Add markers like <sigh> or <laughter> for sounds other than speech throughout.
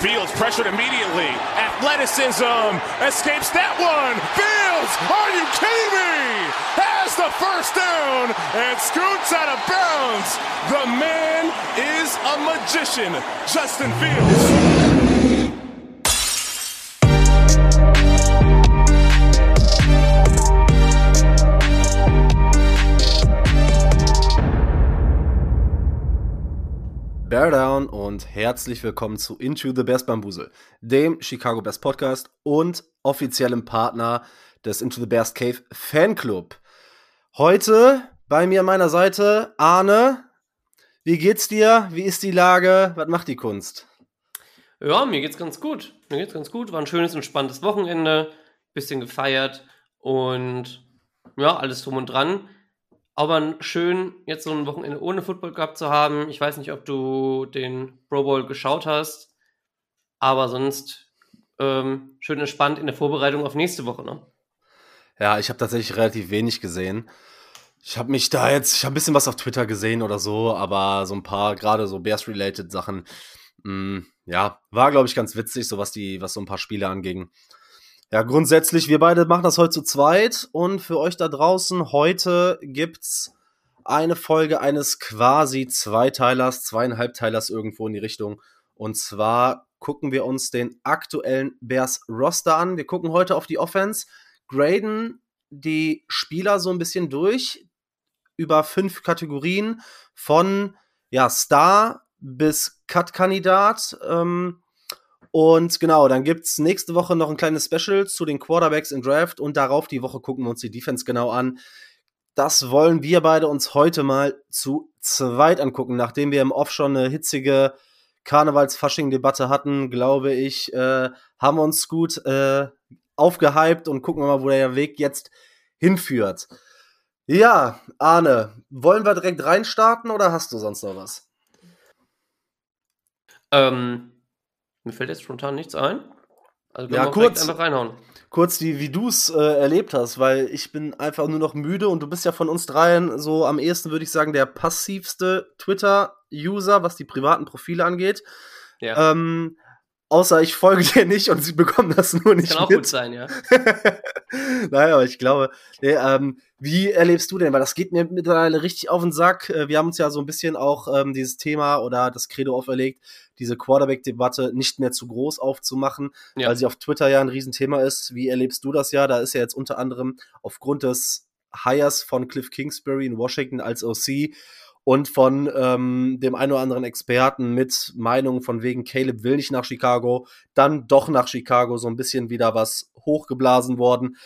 Fields pressured immediately. Athleticism escapes that one. Fields, are you kidding me? Has the first down and scoots out of bounds. The man is a magician, Justin Fields. Bear Down und herzlich willkommen zu Into the Best Bambusel, dem Chicago Best Podcast und offiziellem Partner des Into the Best Cave Fanclub. Heute bei mir an meiner Seite Arne. Wie geht's dir? Wie ist die Lage? Was macht die Kunst? Ja, mir geht's ganz gut. Mir geht's ganz gut. War ein schönes, entspanntes Wochenende. Bisschen gefeiert und ja, alles drum und dran. Aber schön, jetzt so ein Wochenende ohne Football gehabt zu haben. Ich weiß nicht, ob du den Pro Bowl geschaut hast, aber sonst ähm, schön entspannt in der Vorbereitung auf nächste Woche. Ne? Ja, ich habe tatsächlich relativ wenig gesehen. Ich habe mich da jetzt, ich habe ein bisschen was auf Twitter gesehen oder so, aber so ein paar, gerade so Bears-related Sachen, mh, ja, war, glaube ich, ganz witzig, so was die, was so ein paar Spiele anging. Ja, grundsätzlich, wir beide machen das heute zu zweit und für euch da draußen, heute gibt's eine Folge eines quasi Zweiteilers, zweieinhalbteilers irgendwo in die Richtung. Und zwar gucken wir uns den aktuellen Bears Roster an. Wir gucken heute auf die Offense, graden die Spieler so ein bisschen durch über fünf Kategorien von ja, Star bis Cut-Kandidat. Ähm, und genau, dann gibt's nächste Woche noch ein kleines Special zu den Quarterbacks im Draft und darauf die Woche gucken wir uns die Defense genau an. Das wollen wir beide uns heute mal zu zweit angucken, nachdem wir im Off schon eine hitzige Karnevals-Fasching-Debatte hatten, glaube ich, äh, haben wir uns gut äh, aufgehypt und gucken wir mal, wo der Weg jetzt hinführt. Ja, Arne, wollen wir direkt reinstarten oder hast du sonst noch was? Ähm, mir fällt jetzt spontan nichts ein. Also ja, kurz, einfach reinhauen. Kurz, die, wie du es äh, erlebt hast, weil ich bin einfach nur noch müde und du bist ja von uns dreien so am ehesten, würde ich sagen, der passivste Twitter-User, was die privaten Profile angeht. Ja. Ähm, Außer ich folge dir nicht und sie bekommen das nur nicht. Kann auch mit. gut sein, ja. <laughs> naja, aber ich glaube, nee, ähm, wie erlebst du denn? Weil das geht mir mittlerweile richtig auf den Sack. Äh, wir haben uns ja so ein bisschen auch ähm, dieses Thema oder das Credo auferlegt, diese Quarterback-Debatte nicht mehr zu groß aufzumachen, ja. weil sie auf Twitter ja ein Riesenthema ist. Wie erlebst du das ja? Da ist ja jetzt unter anderem aufgrund des Hires von Cliff Kingsbury in Washington als OC und von ähm, dem einen oder anderen Experten mit Meinungen von wegen Caleb will nicht nach Chicago, dann doch nach Chicago so ein bisschen wieder was hochgeblasen worden.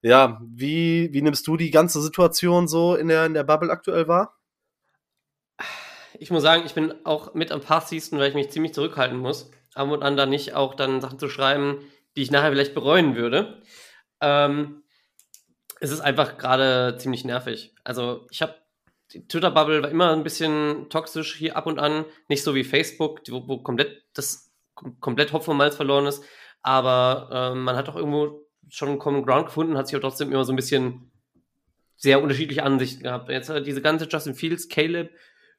Ja, wie, wie nimmst du die ganze Situation so in der, in der Bubble aktuell wahr? Ich muss sagen, ich bin auch mit am passigsten, weil ich mich ziemlich zurückhalten muss, ab und an da nicht auch dann Sachen zu schreiben, die ich nachher vielleicht bereuen würde. Ähm, es ist einfach gerade ziemlich nervig. Also ich habe die Twitter-Bubble war immer ein bisschen toxisch hier ab und an. Nicht so wie Facebook, wo, wo komplett das komplett Hopfen und Malz verloren ist. Aber ähm, man hat doch irgendwo schon einen Common Ground gefunden, hat sich auch trotzdem immer so ein bisschen sehr unterschiedliche Ansichten gehabt. Jetzt hat diese ganze Justin Fields, Caleb,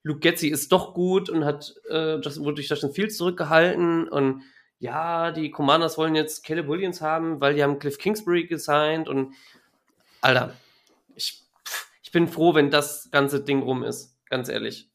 Luke Getzi ist doch gut und hat äh, Justin, wurde durch Justin Fields zurückgehalten und ja, die Commanders wollen jetzt Caleb Williams haben, weil die haben Cliff Kingsbury gesigned und Alter, ich ich bin froh, wenn das ganze Ding rum ist, ganz ehrlich.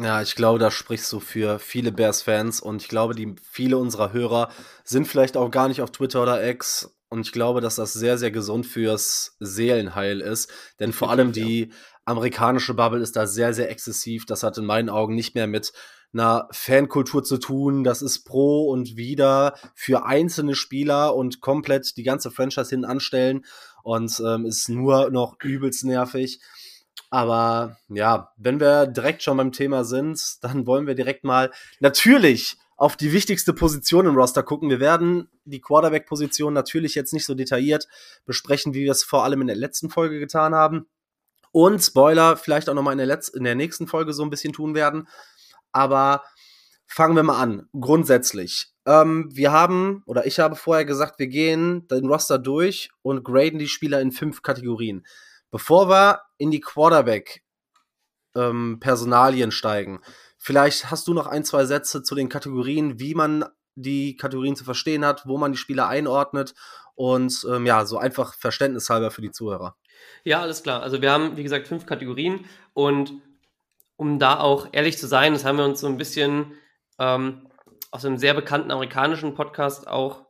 Ja, ich glaube, da sprichst du für viele Bears-Fans und ich glaube, die viele unserer Hörer sind vielleicht auch gar nicht auf Twitter oder X und ich glaube, dass das sehr, sehr gesund fürs Seelenheil ist, denn vor allem die amerikanische Bubble ist da sehr, sehr exzessiv. Das hat in meinen Augen nicht mehr mit einer Fankultur zu tun. Das ist pro und wieder für einzelne Spieler und komplett die ganze Franchise hin anstellen und ähm, ist nur noch übelst nervig. Aber ja, wenn wir direkt schon beim Thema sind, dann wollen wir direkt mal natürlich auf die wichtigste Position im Roster gucken. Wir werden die Quarterback-Position natürlich jetzt nicht so detailliert besprechen, wie wir es vor allem in der letzten Folge getan haben. Und Spoiler, vielleicht auch nochmal in, in der nächsten Folge so ein bisschen tun werden. Aber fangen wir mal an. Grundsätzlich. Ähm, wir haben, oder ich habe vorher gesagt, wir gehen den Roster durch und graden die Spieler in fünf Kategorien. Bevor wir in die Quarterback-Personalien ähm, steigen, vielleicht hast du noch ein, zwei Sätze zu den Kategorien, wie man die Kategorien zu verstehen hat, wo man die Spieler einordnet und ähm, ja, so einfach verständnishalber für die Zuhörer. Ja, alles klar. Also wir haben, wie gesagt, fünf Kategorien und um da auch ehrlich zu sein, das haben wir uns so ein bisschen ähm, aus einem sehr bekannten amerikanischen Podcast auch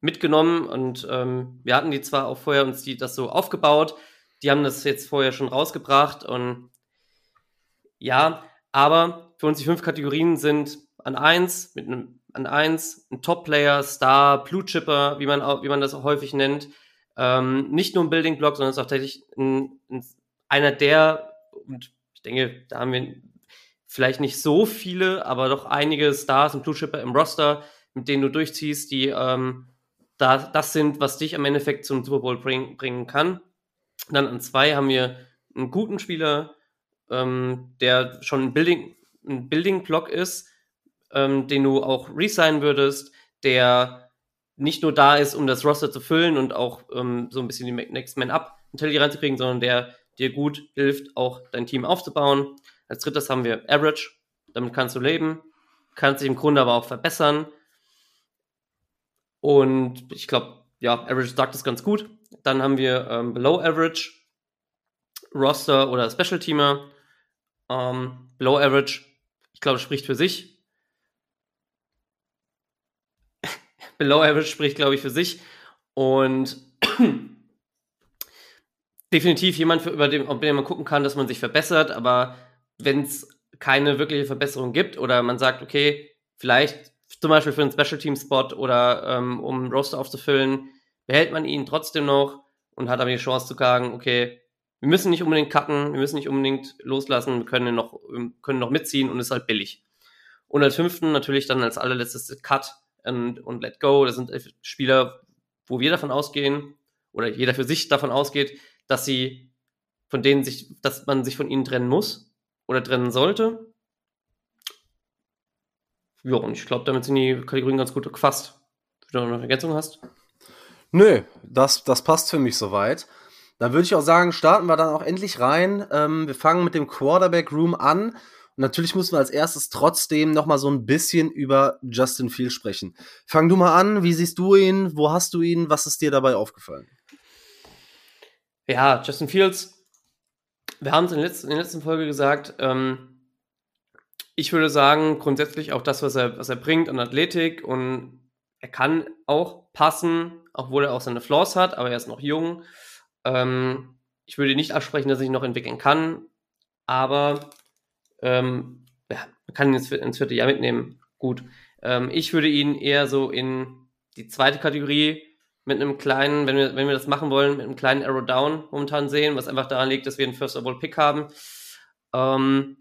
mitgenommen. Und ähm, wir hatten die zwar auch vorher uns die das so aufgebaut, die haben das jetzt vorher schon rausgebracht und ja, aber für uns die fünf Kategorien sind an eins mit einem an eins ein Top-Player, Star, Blue Chipper, wie man auch, wie man das auch häufig nennt, ähm, nicht nur ein Building Block, sondern es ist auch tatsächlich ein, ein, einer der und ich denke, da haben wir vielleicht nicht so viele, aber doch einige Stars und Blue Chipper im Roster, mit denen du durchziehst, die ähm, da, das sind, was dich am Endeffekt zum Super Bowl bring, bringen kann. Dann an zwei haben wir einen guten Spieler, ähm, der schon ein Building, ein Building-Block ist, ähm, den du auch resignen würdest, der nicht nur da ist, um das Roster zu füllen und auch ähm, so ein bisschen die Next Man Up Mentality reinzukriegen, sondern der dir gut hilft, auch dein Team aufzubauen. Als drittes haben wir Average, damit kannst du leben, kannst dich im Grunde aber auch verbessern. Und ich glaube, ja, Average sagt das ganz gut. Dann haben wir ähm, Below Average, Roster oder Special Teamer. Ähm, Below Average, ich glaube, spricht für sich. <laughs> Below Average spricht, glaube ich, für sich. Und <clears throat> definitiv jemand, für, über den, den man gucken kann, dass man sich verbessert. Aber wenn es keine wirkliche Verbesserung gibt oder man sagt, okay, vielleicht zum Beispiel für einen Special Team Spot oder ähm, um einen Roster aufzufüllen, behält man ihn trotzdem noch und hat aber die Chance zu sagen, okay, wir müssen nicht unbedingt cutten, wir müssen nicht unbedingt loslassen, wir können noch, wir können noch mitziehen und ist halt billig. Und als fünften natürlich dann als allerletztes Cut und, und Let Go. Das sind Spieler, wo wir davon ausgehen, oder jeder für sich davon ausgeht, dass sie von denen sich, dass man sich von ihnen trennen muss oder trennen sollte. Ja, und ich glaube, damit sind die Kategorien ganz gut gefasst. Wenn du noch eine Ergänzung hast? Nö, das, das passt für mich soweit. Dann würde ich auch sagen, starten wir dann auch endlich rein. Ähm, wir fangen mit dem Quarterback Room an. Und natürlich müssen wir als erstes trotzdem noch mal so ein bisschen über Justin Fields sprechen. Fang du mal an. Wie siehst du ihn? Wo hast du ihn? Was ist dir dabei aufgefallen? Ja, Justin Fields. Wir haben es in, in, der letzten Folge gesagt. Ähm, ich würde sagen, grundsätzlich auch das, was er, was er bringt an Athletik und er kann auch passen, obwohl er auch seine Flaws hat, aber er ist noch jung. Ähm, ich würde nicht absprechen, dass er sich noch entwickeln kann, aber ähm, ja, man kann ihn ins, ins vierte Jahr mitnehmen. Gut. Ähm, ich würde ihn eher so in die zweite Kategorie mit einem kleinen, wenn wir, wenn wir das machen wollen, mit einem kleinen Arrow Down momentan sehen, was einfach daran liegt, dass wir einen First of All Pick haben. Ähm,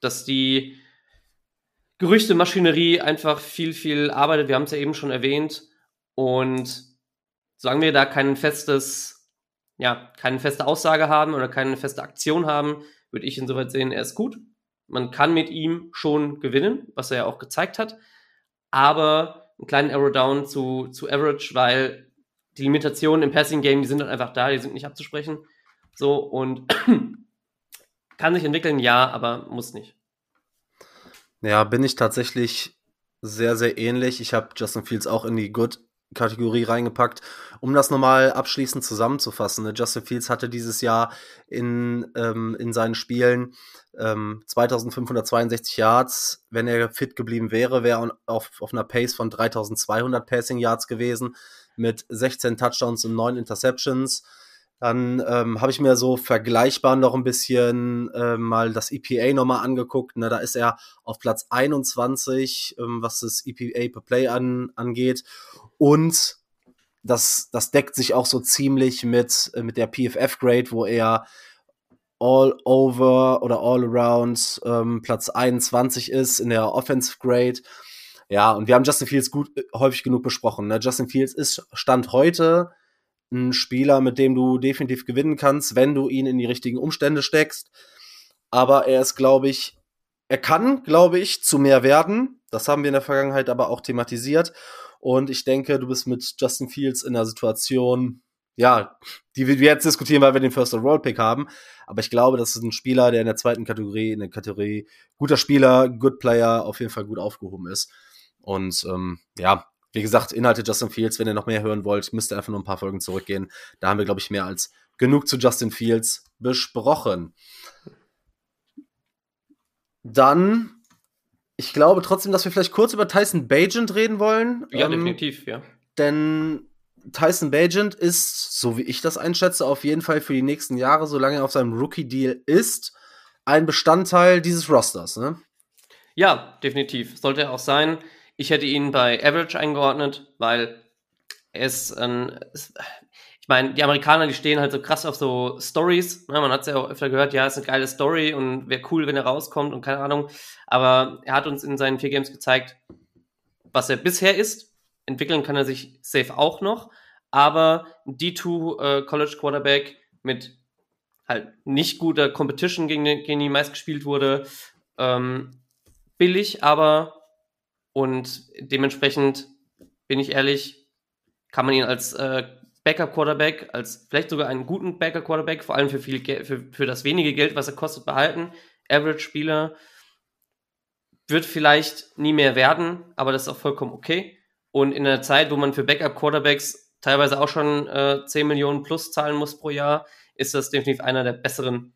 dass die Gerüchte-Maschinerie einfach viel, viel arbeitet. Wir haben es ja eben schon erwähnt. Und solange wir da kein festes, ja, keine feste Aussage haben oder keine feste Aktion haben, würde ich insoweit sehen, er ist gut. Man kann mit ihm schon gewinnen, was er ja auch gezeigt hat. Aber einen kleinen Arrow Down zu, zu Average, weil die Limitationen im Passing Game, die sind dann einfach da, die sind nicht abzusprechen. So und <clears throat> kann sich entwickeln, ja, aber muss nicht. Ja, bin ich tatsächlich sehr, sehr ähnlich. Ich habe Justin Fields auch in die Good-Kategorie reingepackt. Um das nochmal abschließend zusammenzufassen, ne? Justin Fields hatte dieses Jahr in, ähm, in seinen Spielen ähm, 2562 Yards. Wenn er fit geblieben wäre, wäre er auf, auf einer Pace von 3200 Passing Yards gewesen mit 16 Touchdowns und 9 Interceptions. Dann ähm, habe ich mir so vergleichbar noch ein bisschen äh, mal das EPA nochmal angeguckt. Ne? Da ist er auf Platz 21, ähm, was das EPA per Play an, angeht. Und das, das deckt sich auch so ziemlich mit, äh, mit der PFF-Grade, wo er all over oder all around ähm, Platz 21 ist in der Offensive Grade. Ja, und wir haben Justin Fields gut äh, häufig genug besprochen. Ne? Justin Fields ist Stand heute ein Spieler, mit dem du definitiv gewinnen kannst, wenn du ihn in die richtigen Umstände steckst. Aber er ist, glaube ich, er kann, glaube ich, zu mehr werden. Das haben wir in der Vergangenheit aber auch thematisiert. Und ich denke, du bist mit Justin Fields in einer Situation, ja, die wir jetzt diskutieren, weil wir den First Overall Pick haben. Aber ich glaube, das ist ein Spieler, der in der zweiten Kategorie, in der Kategorie guter Spieler, Good Player, auf jeden Fall gut aufgehoben ist. Und ähm, ja, wie gesagt, Inhalte Justin Fields, wenn ihr noch mehr hören wollt, müsst ihr einfach nur ein paar Folgen zurückgehen. Da haben wir, glaube ich, mehr als genug zu Justin Fields besprochen. Dann, ich glaube trotzdem, dass wir vielleicht kurz über Tyson Bagent reden wollen. Ja, ähm, definitiv, ja. Denn Tyson Bagent ist, so wie ich das einschätze, auf jeden Fall für die nächsten Jahre, solange er auf seinem Rookie-Deal ist, ein Bestandteil dieses Rosters, ne? Ja, definitiv. Sollte er auch sein. Ich hätte ihn bei Average eingeordnet, weil es, ähm, es ich meine, die Amerikaner, die stehen halt so krass auf so Stories. Ne? Man hat es ja auch öfter gehört, ja, ist eine geile Story und wäre cool, wenn er rauskommt und keine Ahnung. Aber er hat uns in seinen vier Games gezeigt, was er bisher ist. Entwickeln kann er sich safe auch noch. Aber D2 äh, College Quarterback mit halt nicht guter Competition, gegen, den, gegen die meist gespielt wurde. Ähm, billig, aber und dementsprechend bin ich ehrlich, kann man ihn als äh, Backup-Quarterback, als vielleicht sogar einen guten Backup-Quarterback, vor allem für, viel für, für das wenige Geld, was er kostet, behalten. Average-Spieler wird vielleicht nie mehr werden, aber das ist auch vollkommen okay. Und in einer Zeit, wo man für Backup-Quarterbacks teilweise auch schon äh, 10 Millionen plus zahlen muss pro Jahr, ist das definitiv einer der besseren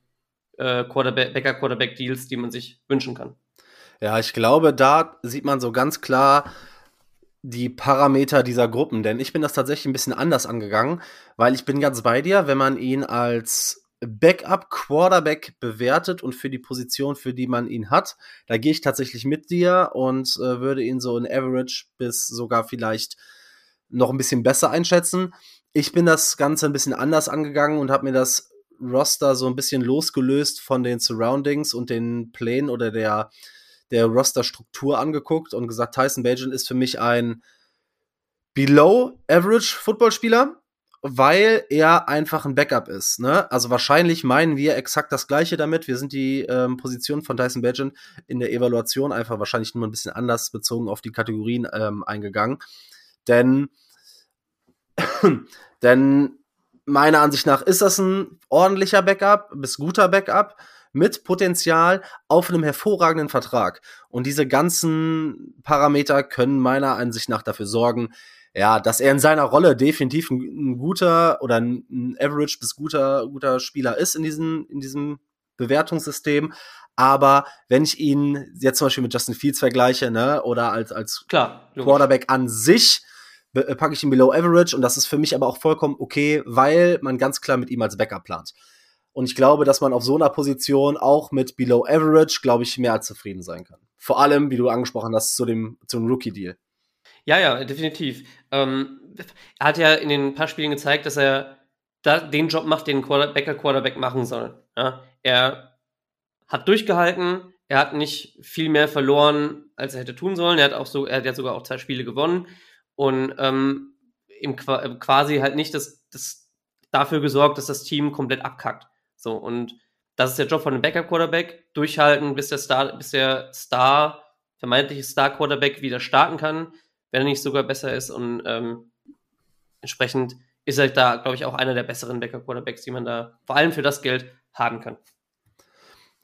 äh, Quarterback, Backup-Quarterback-Deals, die man sich wünschen kann. Ja, ich glaube, da sieht man so ganz klar die Parameter dieser Gruppen, denn ich bin das tatsächlich ein bisschen anders angegangen, weil ich bin ganz bei dir, wenn man ihn als Backup Quarterback bewertet und für die Position, für die man ihn hat, da gehe ich tatsächlich mit dir und äh, würde ihn so in Average bis sogar vielleicht noch ein bisschen besser einschätzen. Ich bin das Ganze ein bisschen anders angegangen und habe mir das Roster so ein bisschen losgelöst von den Surroundings und den Plänen oder der der Roster-Struktur angeguckt und gesagt, Tyson Bagent ist für mich ein Below-Average Footballspieler, weil er einfach ein Backup ist. Ne? Also wahrscheinlich meinen wir exakt das Gleiche damit. Wir sind die ähm, Position von Tyson Bagent in der Evaluation einfach wahrscheinlich nur ein bisschen anders bezogen auf die Kategorien ähm, eingegangen. Denn, <clears throat> denn meiner Ansicht nach ist das ein ordentlicher Backup, bis guter Backup mit Potenzial auf einem hervorragenden Vertrag. Und diese ganzen Parameter können meiner Ansicht nach dafür sorgen, ja, dass er in seiner Rolle definitiv ein, ein guter oder ein, ein, Average bis guter, guter Spieler ist in diesem, in diesem Bewertungssystem. Aber wenn ich ihn jetzt zum Beispiel mit Justin Fields vergleiche, ne, oder als, als Klar, Quarterback an sich, äh, packe ich ihn below average und das ist für mich aber auch vollkommen okay, weil man ganz klar mit ihm als Backup plant. Und ich glaube, dass man auf so einer Position auch mit Below Average, glaube ich, mehr als zufrieden sein kann. Vor allem, wie du angesprochen hast, zu dem, zum Rookie-Deal. Ja, ja, definitiv. Ähm, er hat ja in den paar Spielen gezeigt, dass er da den Job macht, den Quarterbacker Quarterback machen soll. Ja? Er hat durchgehalten, er hat nicht viel mehr verloren, als er hätte tun sollen. Er hat auch so, er hat ja sogar auch zwei Spiele gewonnen und ähm, im, quasi halt nicht das, das dafür gesorgt, dass das Team komplett abkackt. So, und das ist der Job von einem Backup-Quarterback, durchhalten, bis der Star, bis der Star, vermeintliche Star-Quarterback wieder starten kann, wenn er nicht sogar besser ist. Und ähm, entsprechend ist er da, glaube ich, auch einer der besseren Backup-Quarterbacks, die man da vor allem für das Geld haben kann.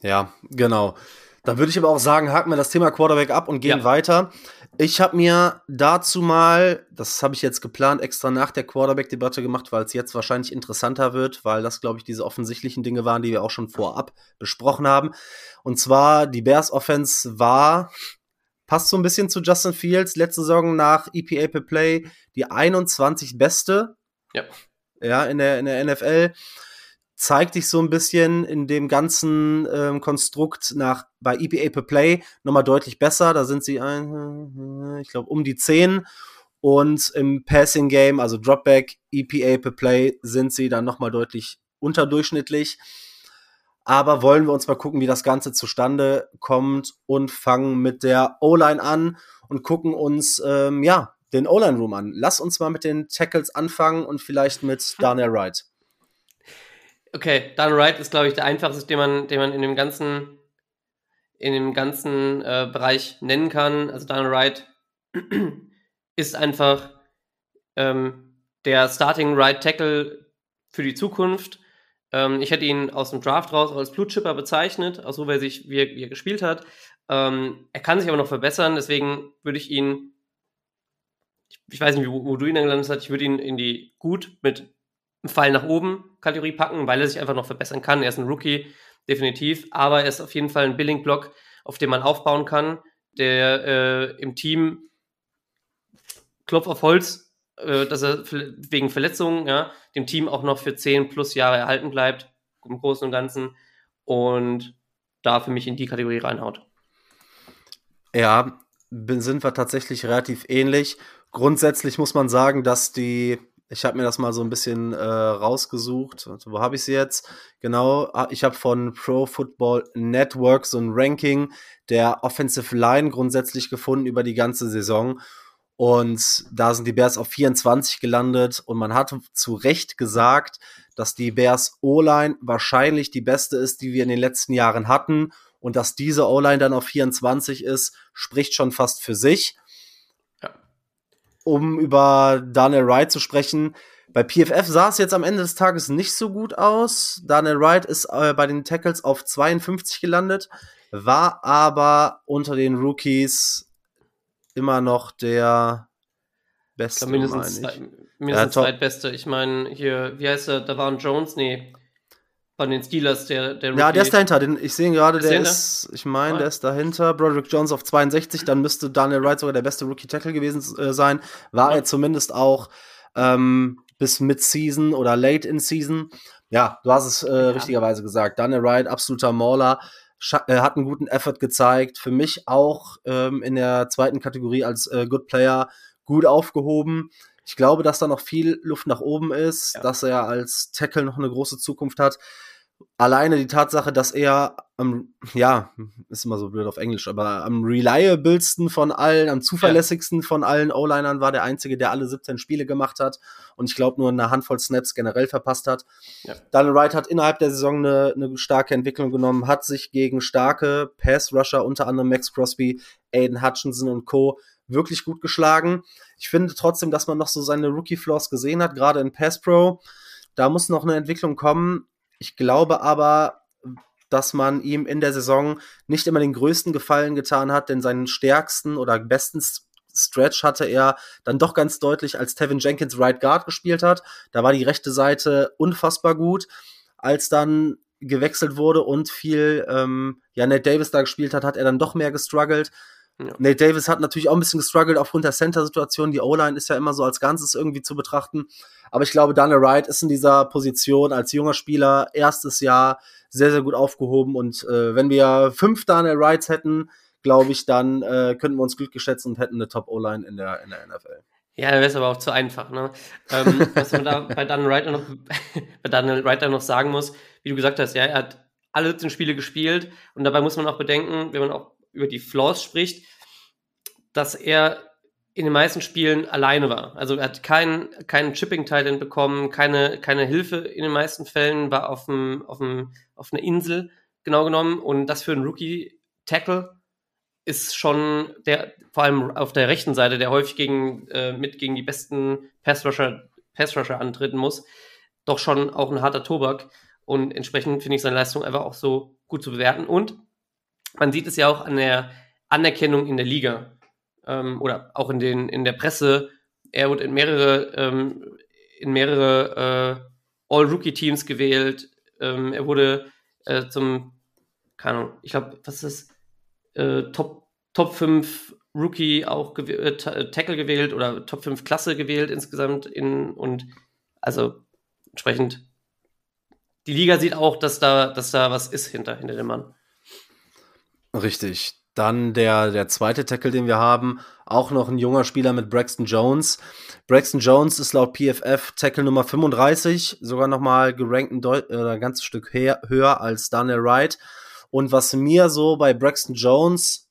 Ja, genau. Da würde ich aber auch sagen, haken wir das Thema Quarterback ab und gehen ja. weiter. Ich habe mir dazu mal, das habe ich jetzt geplant, extra nach der Quarterback-Debatte gemacht, weil es jetzt wahrscheinlich interessanter wird, weil das, glaube ich, diese offensichtlichen Dinge waren, die wir auch schon vorab besprochen haben. Und zwar, die Bears Offense war, passt so ein bisschen zu Justin Fields, letzte Saison nach EPA per Play, die 21 beste. Ja. Ja, in der, in der NFL zeigt sich so ein bisschen in dem ganzen ähm, Konstrukt nach bei EPA per Play nochmal deutlich besser. Da sind sie, ein, ich glaube, um die 10. Und im Passing Game, also Dropback, EPA per Play, sind sie dann nochmal deutlich unterdurchschnittlich. Aber wollen wir uns mal gucken, wie das Ganze zustande kommt und fangen mit der O-Line an und gucken uns, ähm, ja, den O-Line-Room an. Lass uns mal mit den Tackles anfangen und vielleicht mit Daniel Wright. Okay, Dan Wright ist, glaube ich, der einfachste, den man, den man in dem ganzen, in dem ganzen äh, Bereich nennen kann. Also Dan Wright <clears throat> ist einfach ähm, der Starting Right Tackle für die Zukunft. Ähm, ich hätte ihn aus dem Draft raus als Blue Chipper bezeichnet, auch so, wie sich, wie er, wie er gespielt hat. Ähm, er kann sich aber noch verbessern, deswegen würde ich ihn, ich, ich weiß nicht, wo, wo, du ihn gelandet hast, ich würde ihn in die gut mit einem Fall nach oben Kategorie packen, weil er sich einfach noch verbessern kann. Er ist ein Rookie, definitiv, aber er ist auf jeden Fall ein Billing-Block, auf dem man aufbauen kann, der äh, im Team Klopf auf Holz, äh, dass er wegen Verletzungen, ja, dem Team auch noch für 10 plus Jahre erhalten bleibt, im Großen und Ganzen. Und da für mich in die Kategorie reinhaut. Ja, sind wir tatsächlich relativ ähnlich. Grundsätzlich muss man sagen, dass die, ich habe mir das mal so ein bisschen äh, rausgesucht. Wo habe ich sie jetzt? Genau, ah, ich habe von Pro Football Network so ein Ranking der Offensive Line grundsätzlich gefunden über die ganze Saison. Und da sind die Bears auf 24 gelandet und man hat zu Recht gesagt, dass die Bears O-Line wahrscheinlich die beste ist, die wir in den letzten Jahren hatten und dass diese O-Line dann auf 24 ist, spricht schon fast für sich. Um über Daniel Wright zu sprechen, bei PFF sah es jetzt am Ende des Tages nicht so gut aus. Daniel Wright ist äh, bei den Tackles auf 52 gelandet, war aber unter den Rookies immer noch der beste. Ich glaub, mindestens, ich. mindestens ja, zweitbeste. Ich meine, hier, wie heißt er? Da war ein Jones, nee. Von den Steelers, der, der Rookie. Ja, der ist dahinter. Den, ich sehe gerade, der ist, ich meine, der ist dahinter. Broderick Jones auf 62, dann müsste Daniel Wright sogar der beste Rookie-Tackle gewesen äh, sein. War ja. er zumindest auch ähm, bis Mid-Season oder Late in Season. Ja, du hast es äh, ja. richtigerweise gesagt. Daniel Wright, absoluter Mauler. Äh, hat einen guten Effort gezeigt. Für mich auch ähm, in der zweiten Kategorie als äh, Good Player gut aufgehoben. Ich glaube, dass da noch viel Luft nach oben ist, ja. dass er als Tackle noch eine große Zukunft hat alleine die Tatsache, dass er am, ja, ist immer so blöd auf Englisch, aber am reliablesten von allen, am zuverlässigsten von allen O-Linern war der einzige, der alle 17 Spiele gemacht hat und ich glaube nur eine Handvoll Snaps generell verpasst hat. Ja. Daniel Wright hat innerhalb der Saison eine, eine starke Entwicklung genommen, hat sich gegen starke Pass-Rusher, unter anderem Max Crosby, Aiden Hutchinson und Co., wirklich gut geschlagen. Ich finde trotzdem, dass man noch so seine Rookie-Flaws gesehen hat, gerade in Pass Pro. Da muss noch eine Entwicklung kommen ich glaube aber, dass man ihm in der Saison nicht immer den größten Gefallen getan hat, denn seinen stärksten oder besten Stretch hatte er dann doch ganz deutlich, als Tevin Jenkins Right Guard gespielt hat. Da war die rechte Seite unfassbar gut. Als dann gewechselt wurde und viel ähm, ja, Davis da gespielt hat, hat er dann doch mehr gestruggelt. Ja. Nate Davis hat natürlich auch ein bisschen gestruggelt aufgrund der Center-Situation. Die O-Line ist ja immer so als Ganzes irgendwie zu betrachten. Aber ich glaube, Daniel Wright ist in dieser Position als junger Spieler erstes Jahr sehr, sehr gut aufgehoben. Und äh, wenn wir fünf Daniel Wrights hätten, glaube ich, dann äh, könnten wir uns glücklich schätzen und hätten eine Top-O-Line in der, in der NFL. Ja, dann wäre es aber auch zu einfach. Ne? ähm, was man da <laughs> bei Daniel Wright noch, <laughs> bei Daniel Wright noch sagen muss, wie du gesagt hast, ja, er hat alle 17 Spiele gespielt und dabei muss man auch bedenken, wenn man auch über die Flaws spricht, dass er in den meisten Spielen alleine war. Also er hat keinen keinen Chipping Titan bekommen, keine keine Hilfe in den meisten Fällen, war auf dem auf dem auf einer Insel genau genommen. Und das für einen Rookie Tackle ist schon der vor allem auf der rechten Seite, der häufig gegen äh, mit gegen die besten Pass Rusher Pass Rusher antreten muss, doch schon auch ein harter Tobak. Und entsprechend finde ich seine Leistung einfach auch so gut zu bewerten. Und man sieht es ja auch an der Anerkennung in der Liga ähm, oder auch in, den, in der Presse. Er wurde in mehrere, ähm, in mehrere äh, All-Rookie-Teams gewählt. Ähm, er wurde äh, zum, keine Ahnung, ich glaube, was ist das? Äh, Top, Top 5 Rookie auch gew äh, äh, Tackle gewählt oder Top 5 Klasse gewählt insgesamt in und also entsprechend die Liga sieht auch, dass da, dass da was ist hinter, hinter dem Mann. Richtig. Dann der, der zweite Tackle, den wir haben, auch noch ein junger Spieler mit Braxton Jones. Braxton Jones ist laut PFF Tackle Nummer 35, sogar nochmal gerankt ein, Deut äh, ein ganzes Stück höher, als Daniel Wright. Und was mir so bei Braxton Jones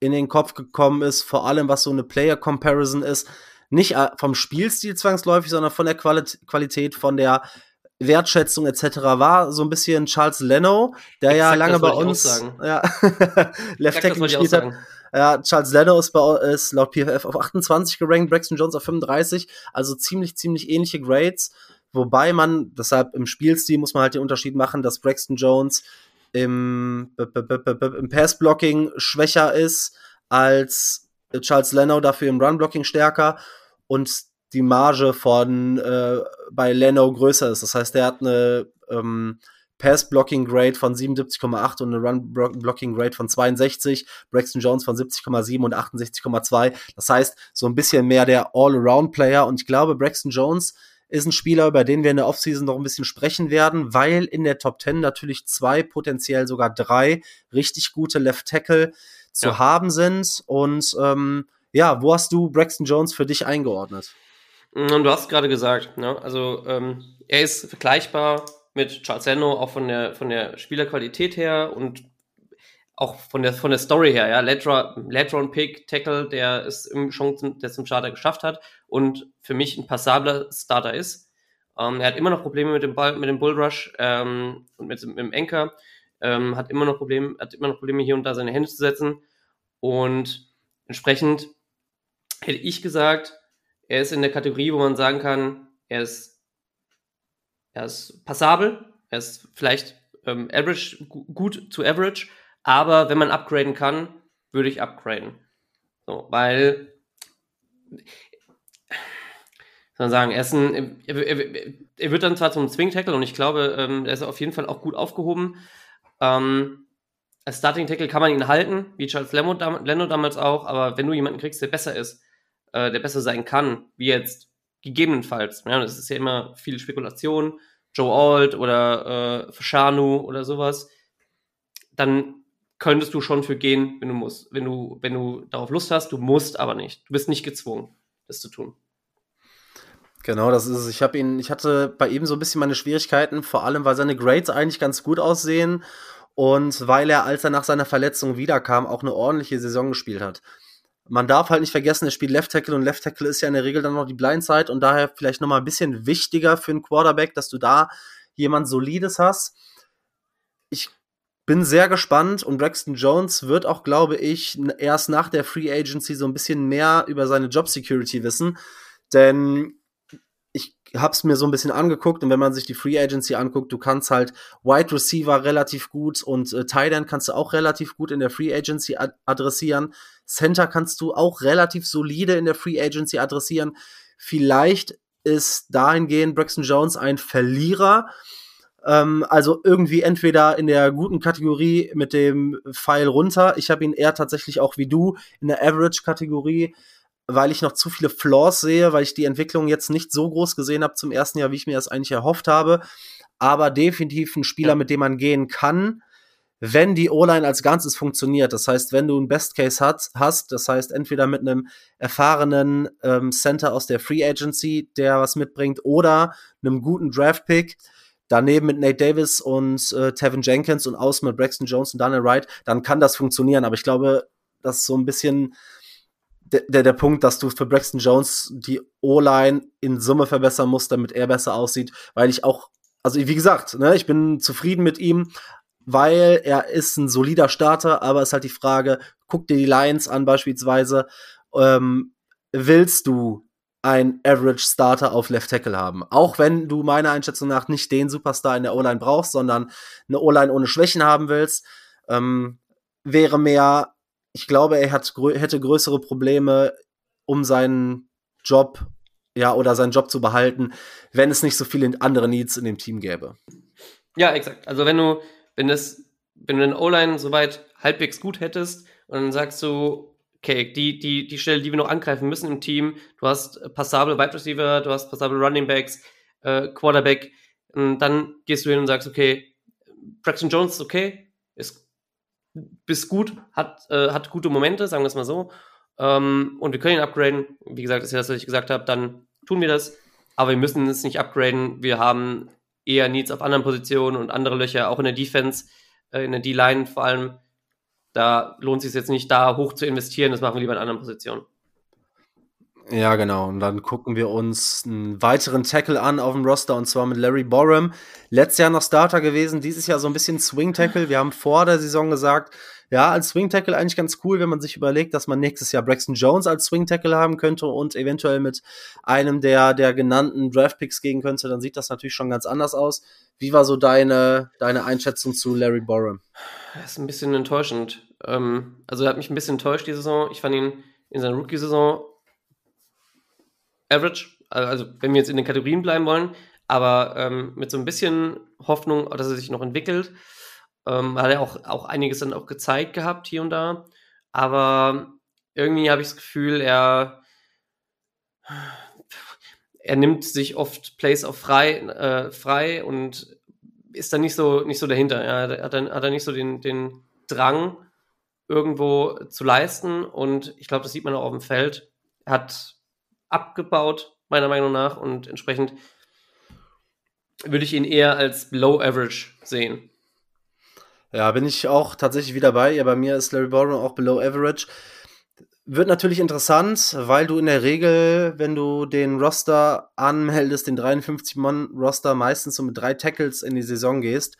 in den Kopf gekommen ist, vor allem was so eine Player Comparison ist, nicht äh, vom Spielstil zwangsläufig, sondern von der Quali Qualität, von der Wertschätzung etc. war so ein bisschen Charles Leno, der Exakt, ja lange bei uns ja, Left Tackle gespielt hat. Ja, Charles Leno ist, bei, ist laut PFF auf 28 gerankt, Braxton Jones auf 35, also ziemlich, ziemlich ähnliche Grades. Wobei man, deshalb im Spielstil muss man halt den Unterschied machen, dass Braxton Jones im, im Pass-Blocking schwächer ist als Charles Leno, dafür im Run-Blocking stärker und die Marge von äh, bei Leno größer ist. Das heißt, er hat eine ähm, Pass-Blocking-Grade von 77,8 und eine Run-Blocking-Grade von 62, Braxton Jones von 70,7 und 68,2. Das heißt, so ein bisschen mehr der All-Around-Player und ich glaube, Braxton Jones ist ein Spieler, über den wir in der Offseason noch ein bisschen sprechen werden, weil in der Top 10 natürlich zwei, potenziell sogar drei richtig gute Left Tackle zu ja. haben sind. Und ähm, ja, wo hast du Braxton Jones für dich eingeordnet? Und du hast gerade gesagt, ne? also ähm, er ist vergleichbar mit Charles Leno, auch von der, von der Spielerqualität her und auch von der, von der Story her, ja, Ledron Pick, Tackle, der es im, zum, der zum Starter geschafft hat und für mich ein passabler Starter ist. Ähm, er hat immer noch Probleme mit dem Ball, mit dem Bullrush ähm, und mit, mit dem Anchor, ähm, hat immer noch Probleme, hat immer noch Probleme hier und da seine Hände zu setzen und entsprechend hätte ich gesagt, er ist in der Kategorie, wo man sagen kann, er ist, er ist passabel, er ist vielleicht ähm, average, gut zu average, aber wenn man upgraden kann, würde ich upgraden. So, weil, soll man sagen, er, ist ein, er, er, er wird dann zwar zum Swing-Tackle und ich glaube, ähm, er ist auf jeden Fall auch gut aufgehoben. Ähm, als Starting-Tackle kann man ihn halten, wie Charles Leno, Leno damals auch, aber wenn du jemanden kriegst, der besser ist, äh, der besser sein kann, wie jetzt gegebenenfalls, ja, das ist ja immer viel Spekulation, Joe Alt oder äh, Fashanu oder sowas, dann könntest du schon für gehen, wenn du musst, wenn du, wenn du darauf Lust hast, du musst aber nicht. Du bist nicht gezwungen, das zu tun. Genau, das ist es. Ich habe ihn, ich hatte bei ihm so ein bisschen meine Schwierigkeiten, vor allem weil seine Grades eigentlich ganz gut aussehen und weil er, als er nach seiner Verletzung wiederkam, auch eine ordentliche Saison gespielt hat. Man darf halt nicht vergessen, er spielt Left Tackle und Left Tackle ist ja in der Regel dann noch die Blindside und daher vielleicht noch mal ein bisschen wichtiger für einen Quarterback, dass du da jemand solides hast. Ich bin sehr gespannt und Braxton Jones wird auch, glaube ich, erst nach der Free Agency so ein bisschen mehr über seine Job Security wissen, denn habe es mir so ein bisschen angeguckt und wenn man sich die Free Agency anguckt, du kannst halt Wide Receiver relativ gut und äh, Tight End kannst du auch relativ gut in der Free Agency ad adressieren. Center kannst du auch relativ solide in der Free Agency adressieren. Vielleicht ist dahingehend Braxton Jones ein Verlierer, ähm, also irgendwie entweder in der guten Kategorie mit dem Pfeil runter. Ich habe ihn eher tatsächlich auch wie du in der Average-Kategorie, weil ich noch zu viele Flaws sehe, weil ich die Entwicklung jetzt nicht so groß gesehen habe zum ersten Jahr, wie ich mir das eigentlich erhofft habe. Aber definitiv ein Spieler, mit dem man gehen kann wenn die O-Line als Ganzes funktioniert, das heißt, wenn du ein Best Case hat, hast, das heißt, entweder mit einem erfahrenen ähm, Center aus der Free Agency, der was mitbringt, oder einem guten Draft Pick, daneben mit Nate Davis und äh, Tevin Jenkins und außen mit Braxton Jones und Daniel Wright, dann kann das funktionieren. Aber ich glaube, das ist so ein bisschen der, der, Punkt, dass du für Braxton Jones die O-Line in Summe verbessern musst, damit er besser aussieht, weil ich auch, also wie gesagt, ne, ich bin zufrieden mit ihm, weil er ist ein solider Starter, aber ist halt die Frage, guck dir die Lions an beispielsweise, ähm, willst du ein Average Starter auf Left Tackle haben. Auch wenn du meiner Einschätzung nach nicht den Superstar in der O-Line brauchst, sondern eine O-Line ohne Schwächen haben willst, ähm, wäre mehr, ich glaube, er hat, hätte größere Probleme, um seinen Job, ja, oder seinen Job zu behalten, wenn es nicht so viele andere Needs in dem Team gäbe. Ja, exakt. Also wenn du, wenn das, wenn du den O-Line soweit halbwegs gut hättest und dann sagst du, okay, die, die, die Stelle, die wir noch angreifen müssen im Team, du hast passable Wide Receiver, du hast passable Running Backs, äh, Quarterback, und dann gehst du hin und sagst, okay, Braxton Jones ist okay, ist bis gut, hat, äh, hat gute Momente, sagen wir es mal so. Ähm, und wir können ihn upgraden. Wie gesagt, ist ja das, was ich gesagt habe, dann tun wir das. Aber wir müssen es nicht upgraden. Wir haben eher Needs auf anderen Positionen und andere Löcher, auch in der Defense, äh, in der D-Line vor allem. Da lohnt es sich jetzt nicht, da hoch zu investieren, das machen wir lieber in anderen Positionen. Ja, genau. Und dann gucken wir uns einen weiteren Tackle an auf dem Roster und zwar mit Larry Borum. Letztes Jahr noch Starter gewesen, dieses Jahr so ein bisschen Swing Tackle. Wir haben vor der Saison gesagt, ja, als Swing Tackle eigentlich ganz cool, wenn man sich überlegt, dass man nächstes Jahr Braxton Jones als Swing Tackle haben könnte und eventuell mit einem der, der genannten Draft Picks gehen könnte, dann sieht das natürlich schon ganz anders aus. Wie war so deine, deine Einschätzung zu Larry Borum? Das ist ein bisschen enttäuschend. Ähm, also er hat mich ein bisschen enttäuscht die Saison. Ich fand ihn in seiner Rookie-Saison average, also wenn wir jetzt in den Kategorien bleiben wollen, aber ähm, mit so ein bisschen Hoffnung, dass er sich noch entwickelt. Ähm, hat er auch, auch einiges dann auch gezeigt gehabt hier und da. Aber irgendwie habe ich das Gefühl, er, er nimmt sich oft Plays auf frei, äh, frei und ist dann nicht so, nicht so dahinter. Er hat dann, hat dann nicht so den, den Drang, irgendwo zu leisten. Und ich glaube, das sieht man auch auf dem Feld. Er hat abgebaut, meiner Meinung nach, und entsprechend würde ich ihn eher als Below Average sehen. Ja, bin ich auch tatsächlich wieder bei ihr. Bei mir ist Larry Borum auch Below Average. Wird natürlich interessant, weil du in der Regel, wenn du den Roster anmeldest, den 53-Mann-Roster, meistens so mit drei Tackles in die Saison gehst.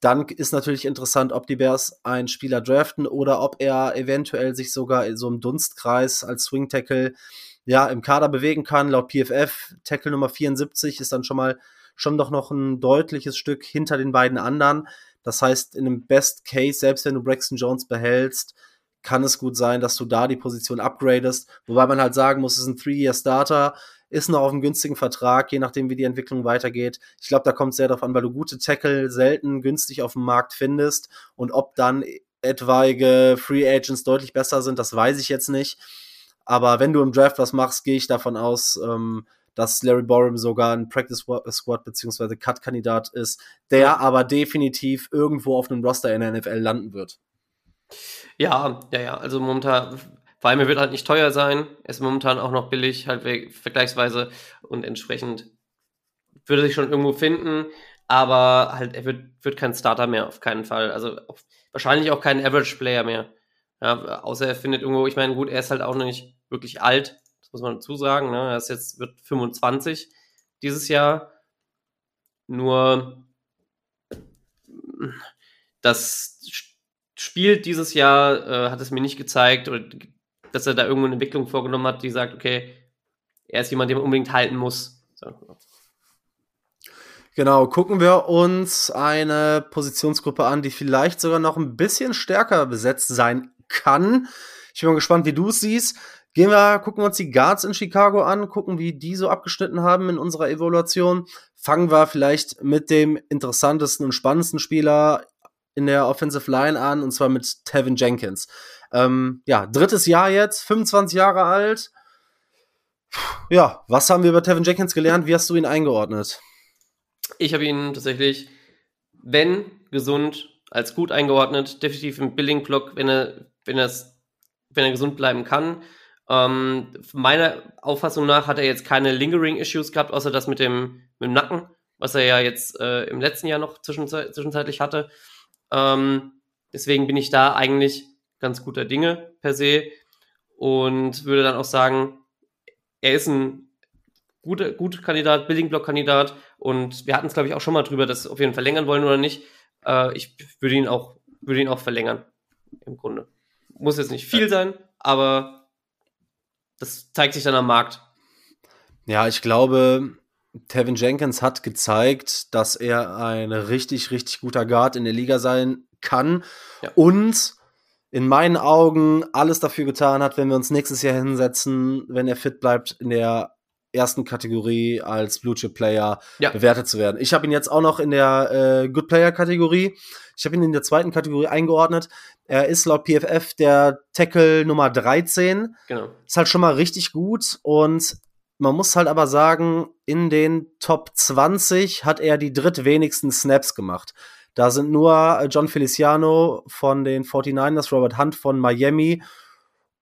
Dann ist natürlich interessant, ob die Bears einen Spieler draften oder ob er eventuell sich sogar in so einem Dunstkreis als Swing Tackle ja im Kader bewegen kann. Laut PFF Tackle Nummer 74 ist dann schon mal schon doch noch ein deutliches Stück hinter den beiden anderen. Das heißt, in einem Best Case, selbst wenn du Braxton Jones behältst, kann es gut sein, dass du da die Position upgradest. Wobei man halt sagen muss, es ist ein Three-Year-Starter ist noch auf einem günstigen Vertrag, je nachdem, wie die Entwicklung weitergeht. Ich glaube, da kommt es sehr darauf an, weil du gute Tackle selten günstig auf dem Markt findest und ob dann etwaige Free Agents deutlich besser sind, das weiß ich jetzt nicht. Aber wenn du im Draft was machst, gehe ich davon aus, ähm, dass Larry Borum sogar ein Practice Squad bzw. Cut-Kandidat ist, der aber definitiv irgendwo auf einem Roster in der NFL landen wird. Ja, ja, ja. Also momentan vor allem, er wird halt nicht teuer sein. Er ist momentan auch noch billig, halt vergleichsweise. Und entsprechend würde sich schon irgendwo finden. Aber halt, er wird, wird kein Starter mehr, auf keinen Fall. Also auf, wahrscheinlich auch kein Average-Player mehr. Ja, außer er findet irgendwo, ich meine, gut, er ist halt auch noch nicht wirklich alt. Das muss man dazu sagen. Ne? Er ist jetzt, wird 25 dieses Jahr. Nur das Spiel dieses Jahr äh, hat es mir nicht gezeigt dass er da irgendwo eine Entwicklung vorgenommen hat, die sagt, okay, er ist jemand, den man unbedingt halten muss. So. Genau, gucken wir uns eine Positionsgruppe an, die vielleicht sogar noch ein bisschen stärker besetzt sein kann. Ich bin mal gespannt, wie du es siehst. Gehen wir, gucken wir uns die Guards in Chicago an, gucken, wie die so abgeschnitten haben in unserer Evaluation. Fangen wir vielleicht mit dem interessantesten und spannendsten Spieler in der Offensive Line an, und zwar mit Tevin Jenkins. Ähm, ja, drittes Jahr jetzt, 25 Jahre alt. Ja, was haben wir über Tevin Jenkins gelernt? Wie hast du ihn eingeordnet? Ich habe ihn tatsächlich, wenn gesund, als gut eingeordnet, definitiv im Billing-Block, wenn er, wenn, wenn er gesund bleiben kann. Ähm, meiner Auffassung nach hat er jetzt keine Lingering-Issues gehabt, außer das mit dem, mit dem Nacken, was er ja jetzt äh, im letzten Jahr noch zwischenzei zwischenzeitlich hatte. Ähm, deswegen bin ich da eigentlich ganz guter Dinge per se und würde dann auch sagen, er ist ein guter, guter Kandidat, Building Block Kandidat und wir hatten es glaube ich auch schon mal drüber, dass wir auf jeden Fall verlängern wollen oder nicht. Äh, ich würde ihn auch würde ihn auch verlängern im Grunde. Muss jetzt nicht viel sein, aber das zeigt sich dann am Markt. Ja, ich glaube, Tevin Jenkins hat gezeigt, dass er ein richtig, richtig guter Guard in der Liga sein kann ja. und in meinen Augen alles dafür getan hat, wenn wir uns nächstes Jahr hinsetzen, wenn er fit bleibt, in der ersten Kategorie als Blue Chip Player ja. bewertet zu werden. Ich habe ihn jetzt auch noch in der äh, Good Player Kategorie. Ich habe ihn in der zweiten Kategorie eingeordnet. Er ist laut PFF der Tackle Nummer 13. Genau. Ist halt schon mal richtig gut und man muss halt aber sagen, in den Top 20 hat er die drittwenigsten Snaps gemacht. Da sind nur äh, John Feliciano von den 49ers, Robert Hunt von Miami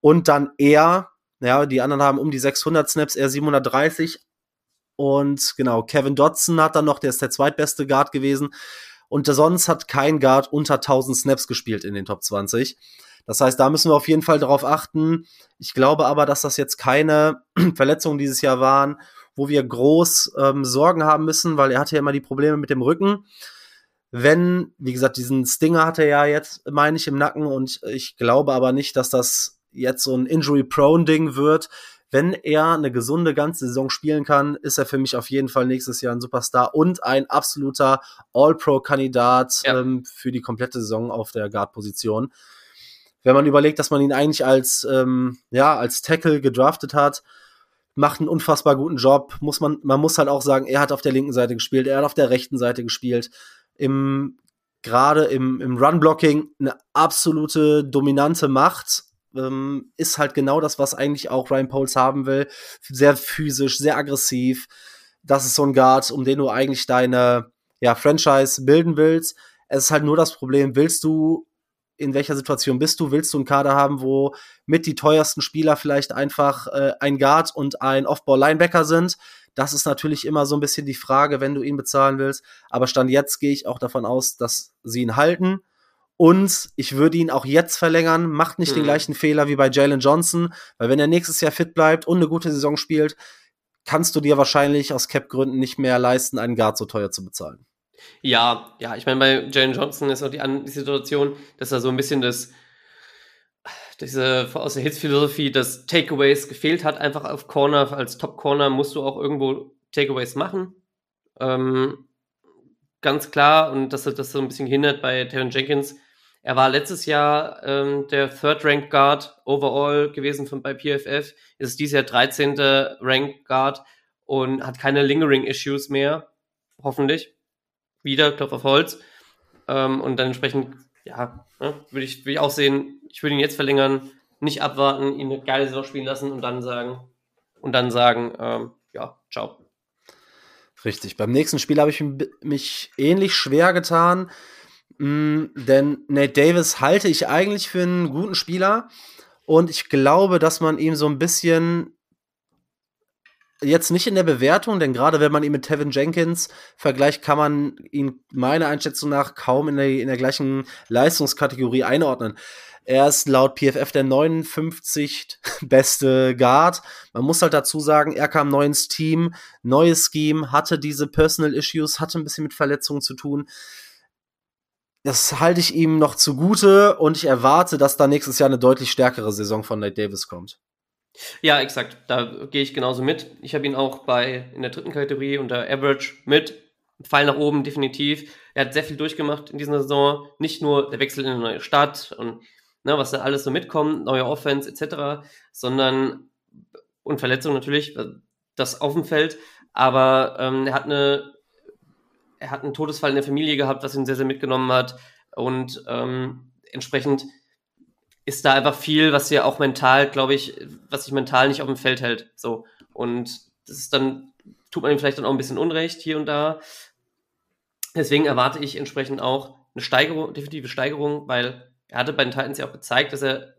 und dann er. Ja, die anderen haben um die 600 Snaps, er 730. Und genau, Kevin Dodson hat dann noch, der ist der zweitbeste Guard gewesen. Und sonst hat kein Guard unter 1000 Snaps gespielt in den Top 20. Das heißt, da müssen wir auf jeden Fall darauf achten. Ich glaube aber, dass das jetzt keine <clears throat> Verletzungen dieses Jahr waren, wo wir groß ähm, Sorgen haben müssen, weil er hatte ja immer die Probleme mit dem Rücken wenn, wie gesagt, diesen Stinger hat er ja jetzt, meine ich, im Nacken und ich glaube aber nicht, dass das jetzt so ein Injury-Prone-Ding wird. Wenn er eine gesunde ganze Saison spielen kann, ist er für mich auf jeden Fall nächstes Jahr ein Superstar und ein absoluter All-Pro-Kandidat ja. ähm, für die komplette Saison auf der Guard-Position. Wenn man überlegt, dass man ihn eigentlich als, ähm, ja, als Tackle gedraftet hat, macht einen unfassbar guten Job. Muss man, man muss halt auch sagen, er hat auf der linken Seite gespielt, er hat auf der rechten Seite gespielt im gerade im, im Run-Blocking eine absolute dominante Macht. Ähm, ist halt genau das, was eigentlich auch Ryan Poles haben will. Sehr physisch, sehr aggressiv. Das ist so ein Guard, um den du eigentlich deine ja, Franchise bilden willst. Es ist halt nur das Problem, willst du, in welcher Situation bist du? Willst du einen Kader haben, wo mit die teuersten Spieler vielleicht einfach äh, ein Guard und ein Off-Ball-Linebacker sind? Das ist natürlich immer so ein bisschen die Frage, wenn du ihn bezahlen willst. Aber Stand jetzt gehe ich auch davon aus, dass sie ihn halten. Und ich würde ihn auch jetzt verlängern. Macht nicht mhm. den gleichen Fehler wie bei Jalen Johnson, weil wenn er nächstes Jahr fit bleibt und eine gute Saison spielt, kannst du dir wahrscheinlich aus Cap-Gründen nicht mehr leisten, einen Guard so teuer zu bezahlen. Ja, ja, ich meine, bei Jalen Johnson ist auch die, die Situation, dass er so ein bisschen das diese aus der Hits-Philosophie, dass Takeaways gefehlt hat, einfach auf Corner, als Top-Corner musst du auch irgendwo Takeaways machen. Ähm, ganz klar, und das hat das so ein bisschen gehindert bei Taron Jenkins. Er war letztes Jahr ähm, der Third-Ranked Guard overall gewesen von, bei PFF, ist dieses Jahr 13. Ranked Guard und hat keine Lingering-Issues mehr, hoffentlich. Wieder, Klopf auf Holz. Ähm, und dann entsprechend, ja, ne, würde ich, würd ich auch sehen, ich würde ihn jetzt verlängern, nicht abwarten, ihn eine geile Saison spielen lassen und dann sagen, und dann sagen, ähm, ja, ciao. Richtig. Beim nächsten Spiel habe ich mich ähnlich schwer getan, mm, denn Nate Davis halte ich eigentlich für einen guten Spieler und ich glaube, dass man ihm so ein bisschen jetzt nicht in der Bewertung, denn gerade wenn man ihn mit Tevin Jenkins vergleicht, kann man ihn meiner Einschätzung nach kaum in der, in der gleichen Leistungskategorie einordnen. Er ist laut PFF der 59 <laughs> beste Guard. Man muss halt dazu sagen, er kam neu ins Team, neues Scheme, hatte diese Personal Issues, hatte ein bisschen mit Verletzungen zu tun. Das halte ich ihm noch zugute und ich erwarte, dass da nächstes Jahr eine deutlich stärkere Saison von Nate Davis kommt. Ja, exakt. Da gehe ich genauso mit. Ich habe ihn auch bei in der dritten Kategorie unter Average mit. Fall nach oben, definitiv. Er hat sehr viel durchgemacht in dieser Saison. Nicht nur der Wechsel in eine neue Stadt und ne, was da alles so mitkommt, neue Offense etc., sondern und Verletzungen natürlich, das auf dem Feld, aber ähm, er hat eine er hat einen Todesfall in der Familie gehabt, was ihn sehr, sehr mitgenommen hat und ähm, entsprechend ist da einfach viel, was ja auch mental, glaube ich, was sich mental nicht auf dem Feld hält. So. Und das ist dann, tut man ihm vielleicht dann auch ein bisschen Unrecht hier und da. Deswegen erwarte ich entsprechend auch eine Steigerung, definitive Steigerung, weil er hatte bei den Titans ja auch gezeigt, dass er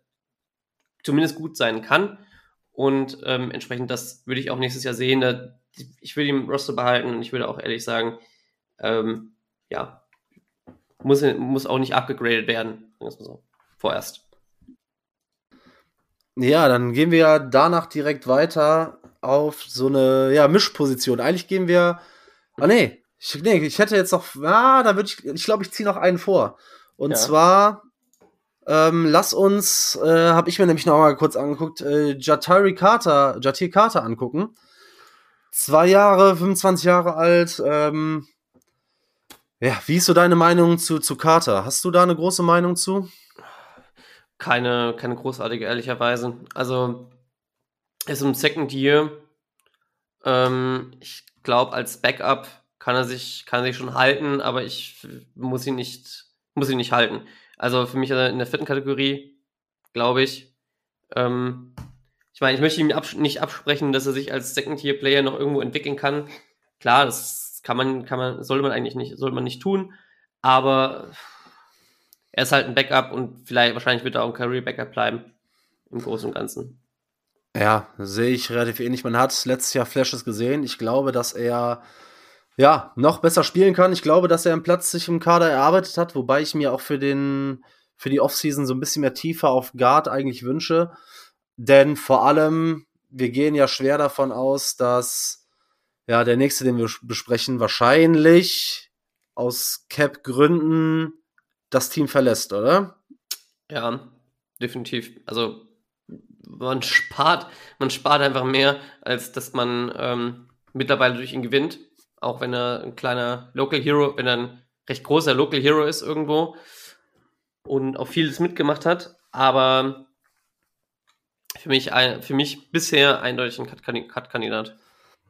zumindest gut sein kann. Und ähm, entsprechend, das würde ich auch nächstes Jahr sehen. Da, ich würde ihn im Roster behalten und ich würde auch ehrlich sagen, ähm, ja, muss, muss auch nicht abgegradet werden. So. Vorerst. Ja, dann gehen wir danach direkt weiter auf so eine ja, Mischposition. Eigentlich gehen wir. Ah, nee. Ich, nee, ich hätte jetzt noch. Ah, da würde ich. Ich glaube, ich ziehe noch einen vor. Und ja. zwar ähm, lass uns, äh, habe ich mir nämlich noch mal kurz angeguckt, äh, Jatari Carter, Jatir Carter angucken. Zwei Jahre, 25 Jahre alt. Ähm, ja, wie ist so deine Meinung zu, zu Carter? Hast du da eine große Meinung zu? Keine, keine großartige, ehrlicherweise. Also, er ist im Second Year. Ähm, ich glaube, als Backup kann er sich, kann er sich schon halten, aber ich muss ihn nicht, muss ihn nicht halten. Also für mich in der vierten Kategorie, glaube ich. Ähm, ich meine, ich möchte ihm abs nicht absprechen, dass er sich als Second-Tier-Player noch irgendwo entwickeln kann. Klar, das kann man, kann man, sollte man eigentlich nicht, sollte man nicht tun. Aber er ist halt ein Backup und vielleicht, wahrscheinlich wird er auch ein Career-Backup bleiben. Im Großen und Ganzen. Ja, sehe ich relativ ähnlich. Man hat letztes Jahr Flashes gesehen. Ich glaube, dass er ja, noch besser spielen kann. Ich glaube, dass er einen Platz sich im Kader erarbeitet hat, wobei ich mir auch für den für die Offseason so ein bisschen mehr tiefer auf Guard eigentlich wünsche. Denn vor allem, wir gehen ja schwer davon aus, dass ja der nächste, den wir besprechen, wahrscheinlich aus Cap-Gründen das Team verlässt, oder? Ja, definitiv. Also man spart, man spart einfach mehr, als dass man ähm, mittlerweile durch ihn gewinnt. Auch wenn er ein kleiner Local Hero, wenn er ein recht großer Local Hero ist irgendwo und auch vieles mitgemacht hat. Aber für mich, für mich bisher eindeutig ein Cut-Kandidat.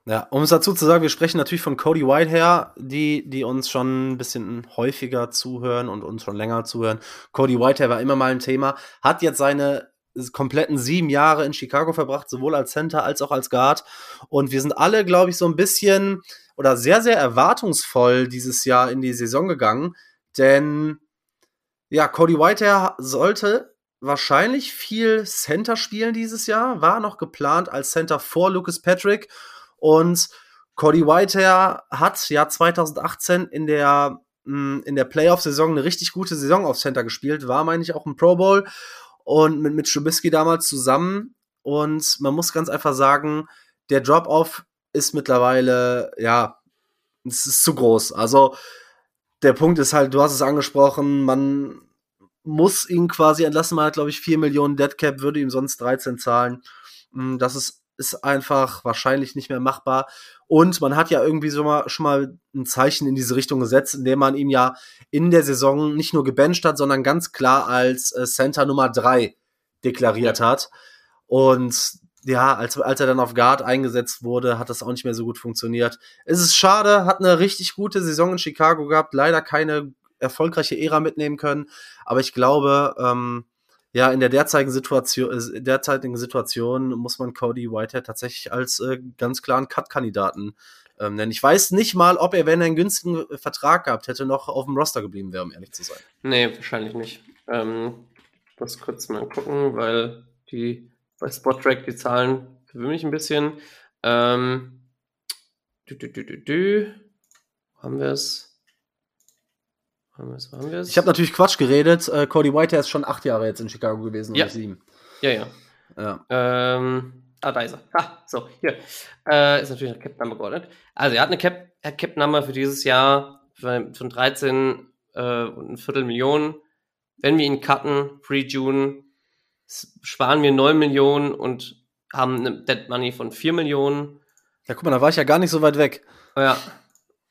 Ja, um es dazu zu sagen, wir sprechen natürlich von Cody Whitehair, die, die uns schon ein bisschen häufiger zuhören und uns schon länger zuhören. Cody Whitehair war immer mal ein Thema, hat jetzt seine kompletten sieben Jahre in Chicago verbracht, sowohl als Center als auch als Guard. Und wir sind alle, glaube ich, so ein bisschen oder sehr, sehr erwartungsvoll dieses Jahr in die Saison gegangen. Denn ja, Cody Whitehair sollte wahrscheinlich viel Center spielen dieses Jahr, war noch geplant als Center vor Lucas Patrick. Und Cody Whitehair hat ja 2018 in der, mm, in der Playoff-Saison eine richtig gute Saison auf Center gespielt, war, meine ich, auch im Pro Bowl und mit, mit Trubisky damals zusammen. Und man muss ganz einfach sagen, der Drop-Off ist mittlerweile, ja, es ist zu groß. Also, der Punkt ist halt, du hast es angesprochen, man muss ihn quasi entlassen. Man hat, glaube ich, 4 Millionen Deadcap, würde ihm sonst 13 zahlen. Mm, das ist ist einfach wahrscheinlich nicht mehr machbar. Und man hat ja irgendwie so mal, schon mal ein Zeichen in diese Richtung gesetzt, indem man ihn ja in der Saison nicht nur gebencht hat, sondern ganz klar als äh, Center Nummer drei deklariert hat. Und ja, als, als er dann auf Guard eingesetzt wurde, hat das auch nicht mehr so gut funktioniert. Es ist schade, hat eine richtig gute Saison in Chicago gehabt, leider keine erfolgreiche Ära mitnehmen können. Aber ich glaube, ähm, ja, in der derzeitigen Situation, äh, derzeitigen Situation muss man Cody Whitehead tatsächlich als äh, ganz klaren Cut-Kandidaten ähm, nennen. Ich weiß nicht mal, ob er, wenn er einen günstigen äh, Vertrag gehabt hätte, noch auf dem Roster geblieben wäre, um ehrlich zu sein. Nee, wahrscheinlich nicht. Ähm, muss kurz mal gucken, weil die bei Spottrack die Zahlen verwirren mich ein bisschen. Ähm, dü, dü, dü, dü, dü. Haben wir es? Haben wir's, haben wir's? Ich habe natürlich Quatsch geredet. Äh, Cody White ist schon acht Jahre jetzt in Chicago gewesen, ja. sieben. Ja, ja. ja. Ähm, ah, da ist er. Ah, so, hier. Äh, ist natürlich eine Cap-Number geordnet. Also, er hat eine Cap, Cap-Number für dieses Jahr von 13 äh, und ein Viertel Millionen. Wenn wir ihn cutten, Free June, sparen wir 9 Millionen und haben eine Dead Money von 4 Millionen. Ja, guck mal, da war ich ja gar nicht so weit weg. Ja,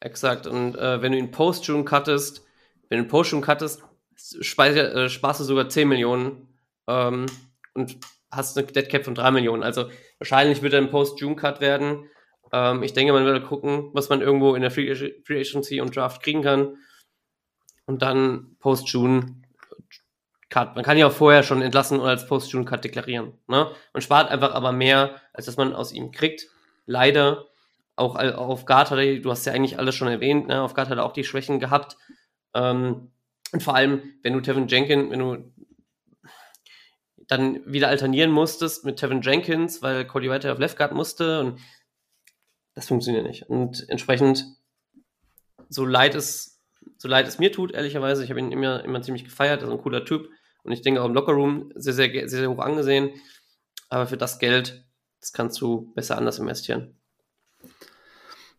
exakt. Und äh, wenn du ihn Post-June cuttest, wenn du einen Post-June cuttest, äh, sparst du sogar 10 Millionen ähm, und hast eine Dead Cap von 3 Millionen. Also wahrscheinlich wird er ein Post-June-Cut werden. Ähm, ich denke, man wird gucken, was man irgendwo in der Free, Free Agency und Draft kriegen kann. Und dann Post-June Cut. Man kann ja auch vorher schon entlassen und als Post-June-Cut deklarieren. Ne? Man spart einfach aber mehr, als dass man aus ihm kriegt. Leider. Auch auf Guard hat er, du hast ja eigentlich alles schon erwähnt, ne? auf Guard hat er auch die Schwächen gehabt. Ähm, und vor allem, wenn du Tevin Jenkins, wenn du dann wieder alternieren musstest mit Tevin Jenkins, weil Cody weiter auf Left Guard musste und das funktioniert nicht. Und entsprechend, so leid es, so leid es mir tut, ehrlicherweise, ich habe ihn immer, immer ziemlich gefeiert, er ist ein cooler Typ und ich denke auch im Lockerroom sehr, sehr, sehr, sehr hoch angesehen. Aber für das Geld, das kannst du besser anders investieren.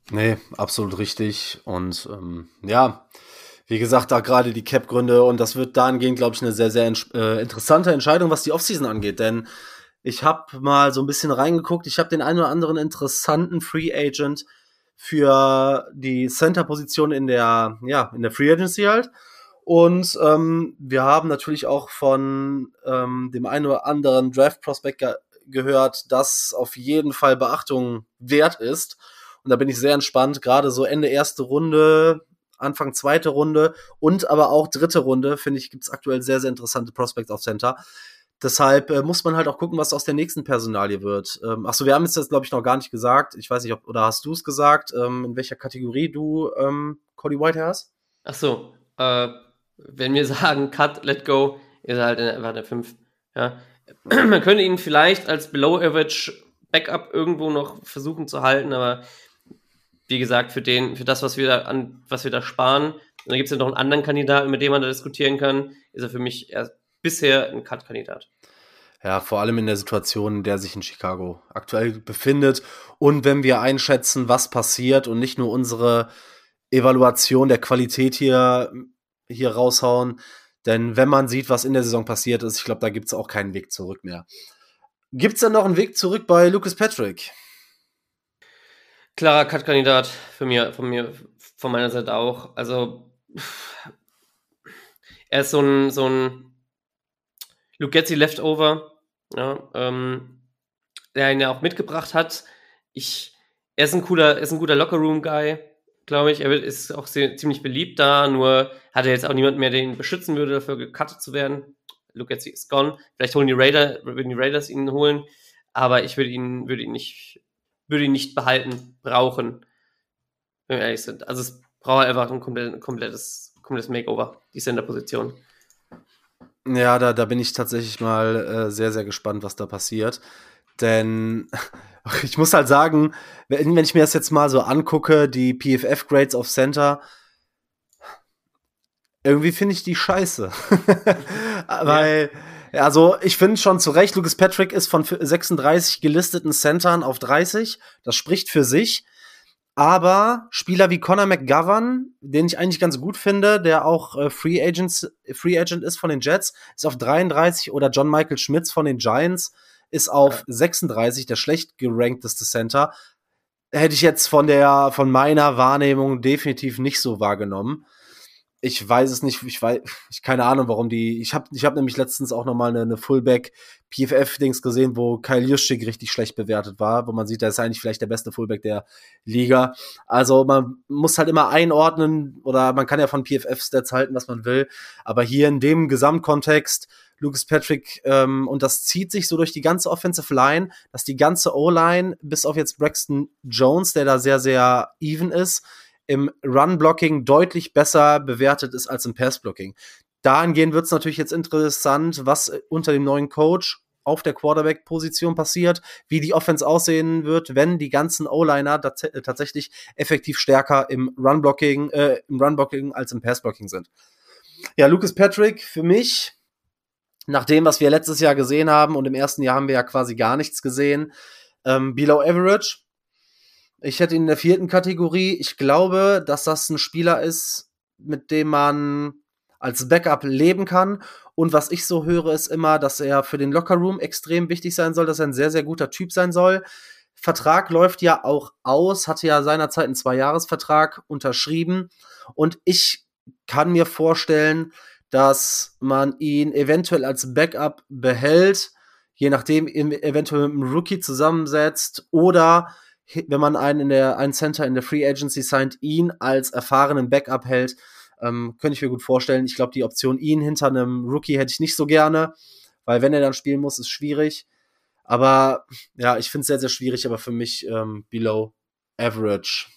Nee, absolut richtig. Und ähm, ja, wie gesagt, da gerade die Cap-Gründe und das wird dahingehend, glaube ich, eine sehr, sehr äh, interessante Entscheidung, was die Offseason angeht, denn ich habe mal so ein bisschen reingeguckt, ich habe den einen oder anderen interessanten Free Agent für die Center-Position in der, ja, in der Free Agency halt. Und ähm, wir haben natürlich auch von ähm, dem einen oder anderen Draft-Prospect ge gehört, das auf jeden Fall Beachtung wert ist. Und da bin ich sehr entspannt, gerade so Ende erste Runde, Anfang zweite Runde und aber auch dritte Runde, finde ich, gibt es aktuell sehr, sehr interessante Prospects auf Center. Deshalb äh, muss man halt auch gucken, was aus der nächsten Personalie wird. Ähm, achso, wir haben es jetzt, glaube ich, noch gar nicht gesagt. Ich weiß nicht, ob, oder hast du es gesagt, ähm, in welcher Kategorie du ähm, Cody White hast? Achso, äh, wenn wir <laughs> sagen Cut, Let Go, ist er halt in der 5. Ja. <clears throat> man könnte ihn vielleicht als Below Average Backup irgendwo noch versuchen zu halten, aber wie gesagt, für den, für das, was wir da an, was wir da sparen. Und dann gibt es ja noch einen anderen Kandidaten, mit dem man da diskutieren kann, ist er für mich bisher ein Cut-Kandidat. Ja, vor allem in der Situation, in der sich in Chicago aktuell befindet. Und wenn wir einschätzen, was passiert und nicht nur unsere Evaluation der Qualität hier, hier raushauen. Denn wenn man sieht, was in der Saison passiert ist, ich glaube, da gibt es auch keinen Weg zurück mehr. Gibt es denn noch einen Weg zurück bei Lucas Patrick? Klarer Cut-Kandidat für mir, von mir, von meiner Seite auch. Also er ist so ein, so ein Lugetzi Leftover, ja, ähm, der ihn ja auch mitgebracht hat. Ich, er ist ein cooler, ist ein guter Lockerroom-Guy, glaube ich. Er ist auch sehr, ziemlich beliebt da, nur hat er jetzt auch niemand mehr, der ihn beschützen würde, dafür gecuttet zu werden. Lugetzi ist gone. Vielleicht holen die Raider, würden die Raiders ihn holen, aber ich würde ihn, würde ihn nicht, würde ihn nicht behalten, brauchen, wenn wir ehrlich sind. Also es braucht einfach ein komplettes, komplettes, komplettes Makeover, die Center-Position. Ja, da, da bin ich tatsächlich mal äh, sehr, sehr gespannt, was da passiert. Denn <laughs> ich muss halt sagen, wenn, wenn ich mir das jetzt mal so angucke, die PFF-Grades auf Center, irgendwie finde ich die scheiße. <laughs> Weil, ja. Also ich finde schon zu Recht, Lucas Patrick ist von 36 gelisteten Centern auf 30. Das spricht für sich. Aber Spieler wie Conor McGovern, den ich eigentlich ganz gut finde, der auch äh, Free, Agents, Free Agent ist von den Jets, ist auf 33 oder John Michael Schmitz von den Giants ist auf ja. 36, der schlecht gerankteste Center. Hätte ich jetzt von der, von meiner Wahrnehmung definitiv nicht so wahrgenommen ich weiß es nicht, ich weiß, ich keine Ahnung, warum die. Ich habe ich hab nämlich letztens auch noch mal eine, eine Fullback PFF Dings gesehen, wo Kyle Juszczyk richtig schlecht bewertet war, wo man sieht, der ist eigentlich vielleicht der beste Fullback der Liga. Also man muss halt immer einordnen oder man kann ja von PFF Stats halten, was man will, aber hier in dem Gesamtkontext Lucas Patrick ähm, und das zieht sich so durch die ganze Offensive Line, dass die ganze O-Line bis auf jetzt Braxton Jones, der da sehr sehr even ist, im Run-Blocking deutlich besser bewertet ist als im Pass-Blocking. Dahingehend wird es natürlich jetzt interessant, was unter dem neuen Coach auf der Quarterback-Position passiert, wie die Offense aussehen wird, wenn die ganzen O-Liner tatsächlich effektiv stärker im Run-Blocking, äh, Run-Blocking als im Pass-Blocking sind. Ja, Lucas Patrick für mich, nach dem, was wir letztes Jahr gesehen haben, und im ersten Jahr haben wir ja quasi gar nichts gesehen, ähm, below average. Ich hätte ihn in der vierten Kategorie. Ich glaube, dass das ein Spieler ist, mit dem man als Backup leben kann. Und was ich so höre, ist immer, dass er für den Lockerroom extrem wichtig sein soll, dass er ein sehr, sehr guter Typ sein soll. Vertrag läuft ja auch aus, hatte ja seinerzeit einen Zweijahresvertrag unterschrieben. Und ich kann mir vorstellen, dass man ihn eventuell als Backup behält, je nachdem eventuell mit einem Rookie zusammensetzt oder wenn man einen in der einen Center in der Free Agency signed, ihn als erfahrenen Backup hält, ähm, könnte ich mir gut vorstellen. Ich glaube, die Option ihn hinter einem Rookie hätte ich nicht so gerne, weil wenn er dann spielen muss, ist schwierig. Aber ja, ich finde es sehr, sehr schwierig, aber für mich ähm, below average.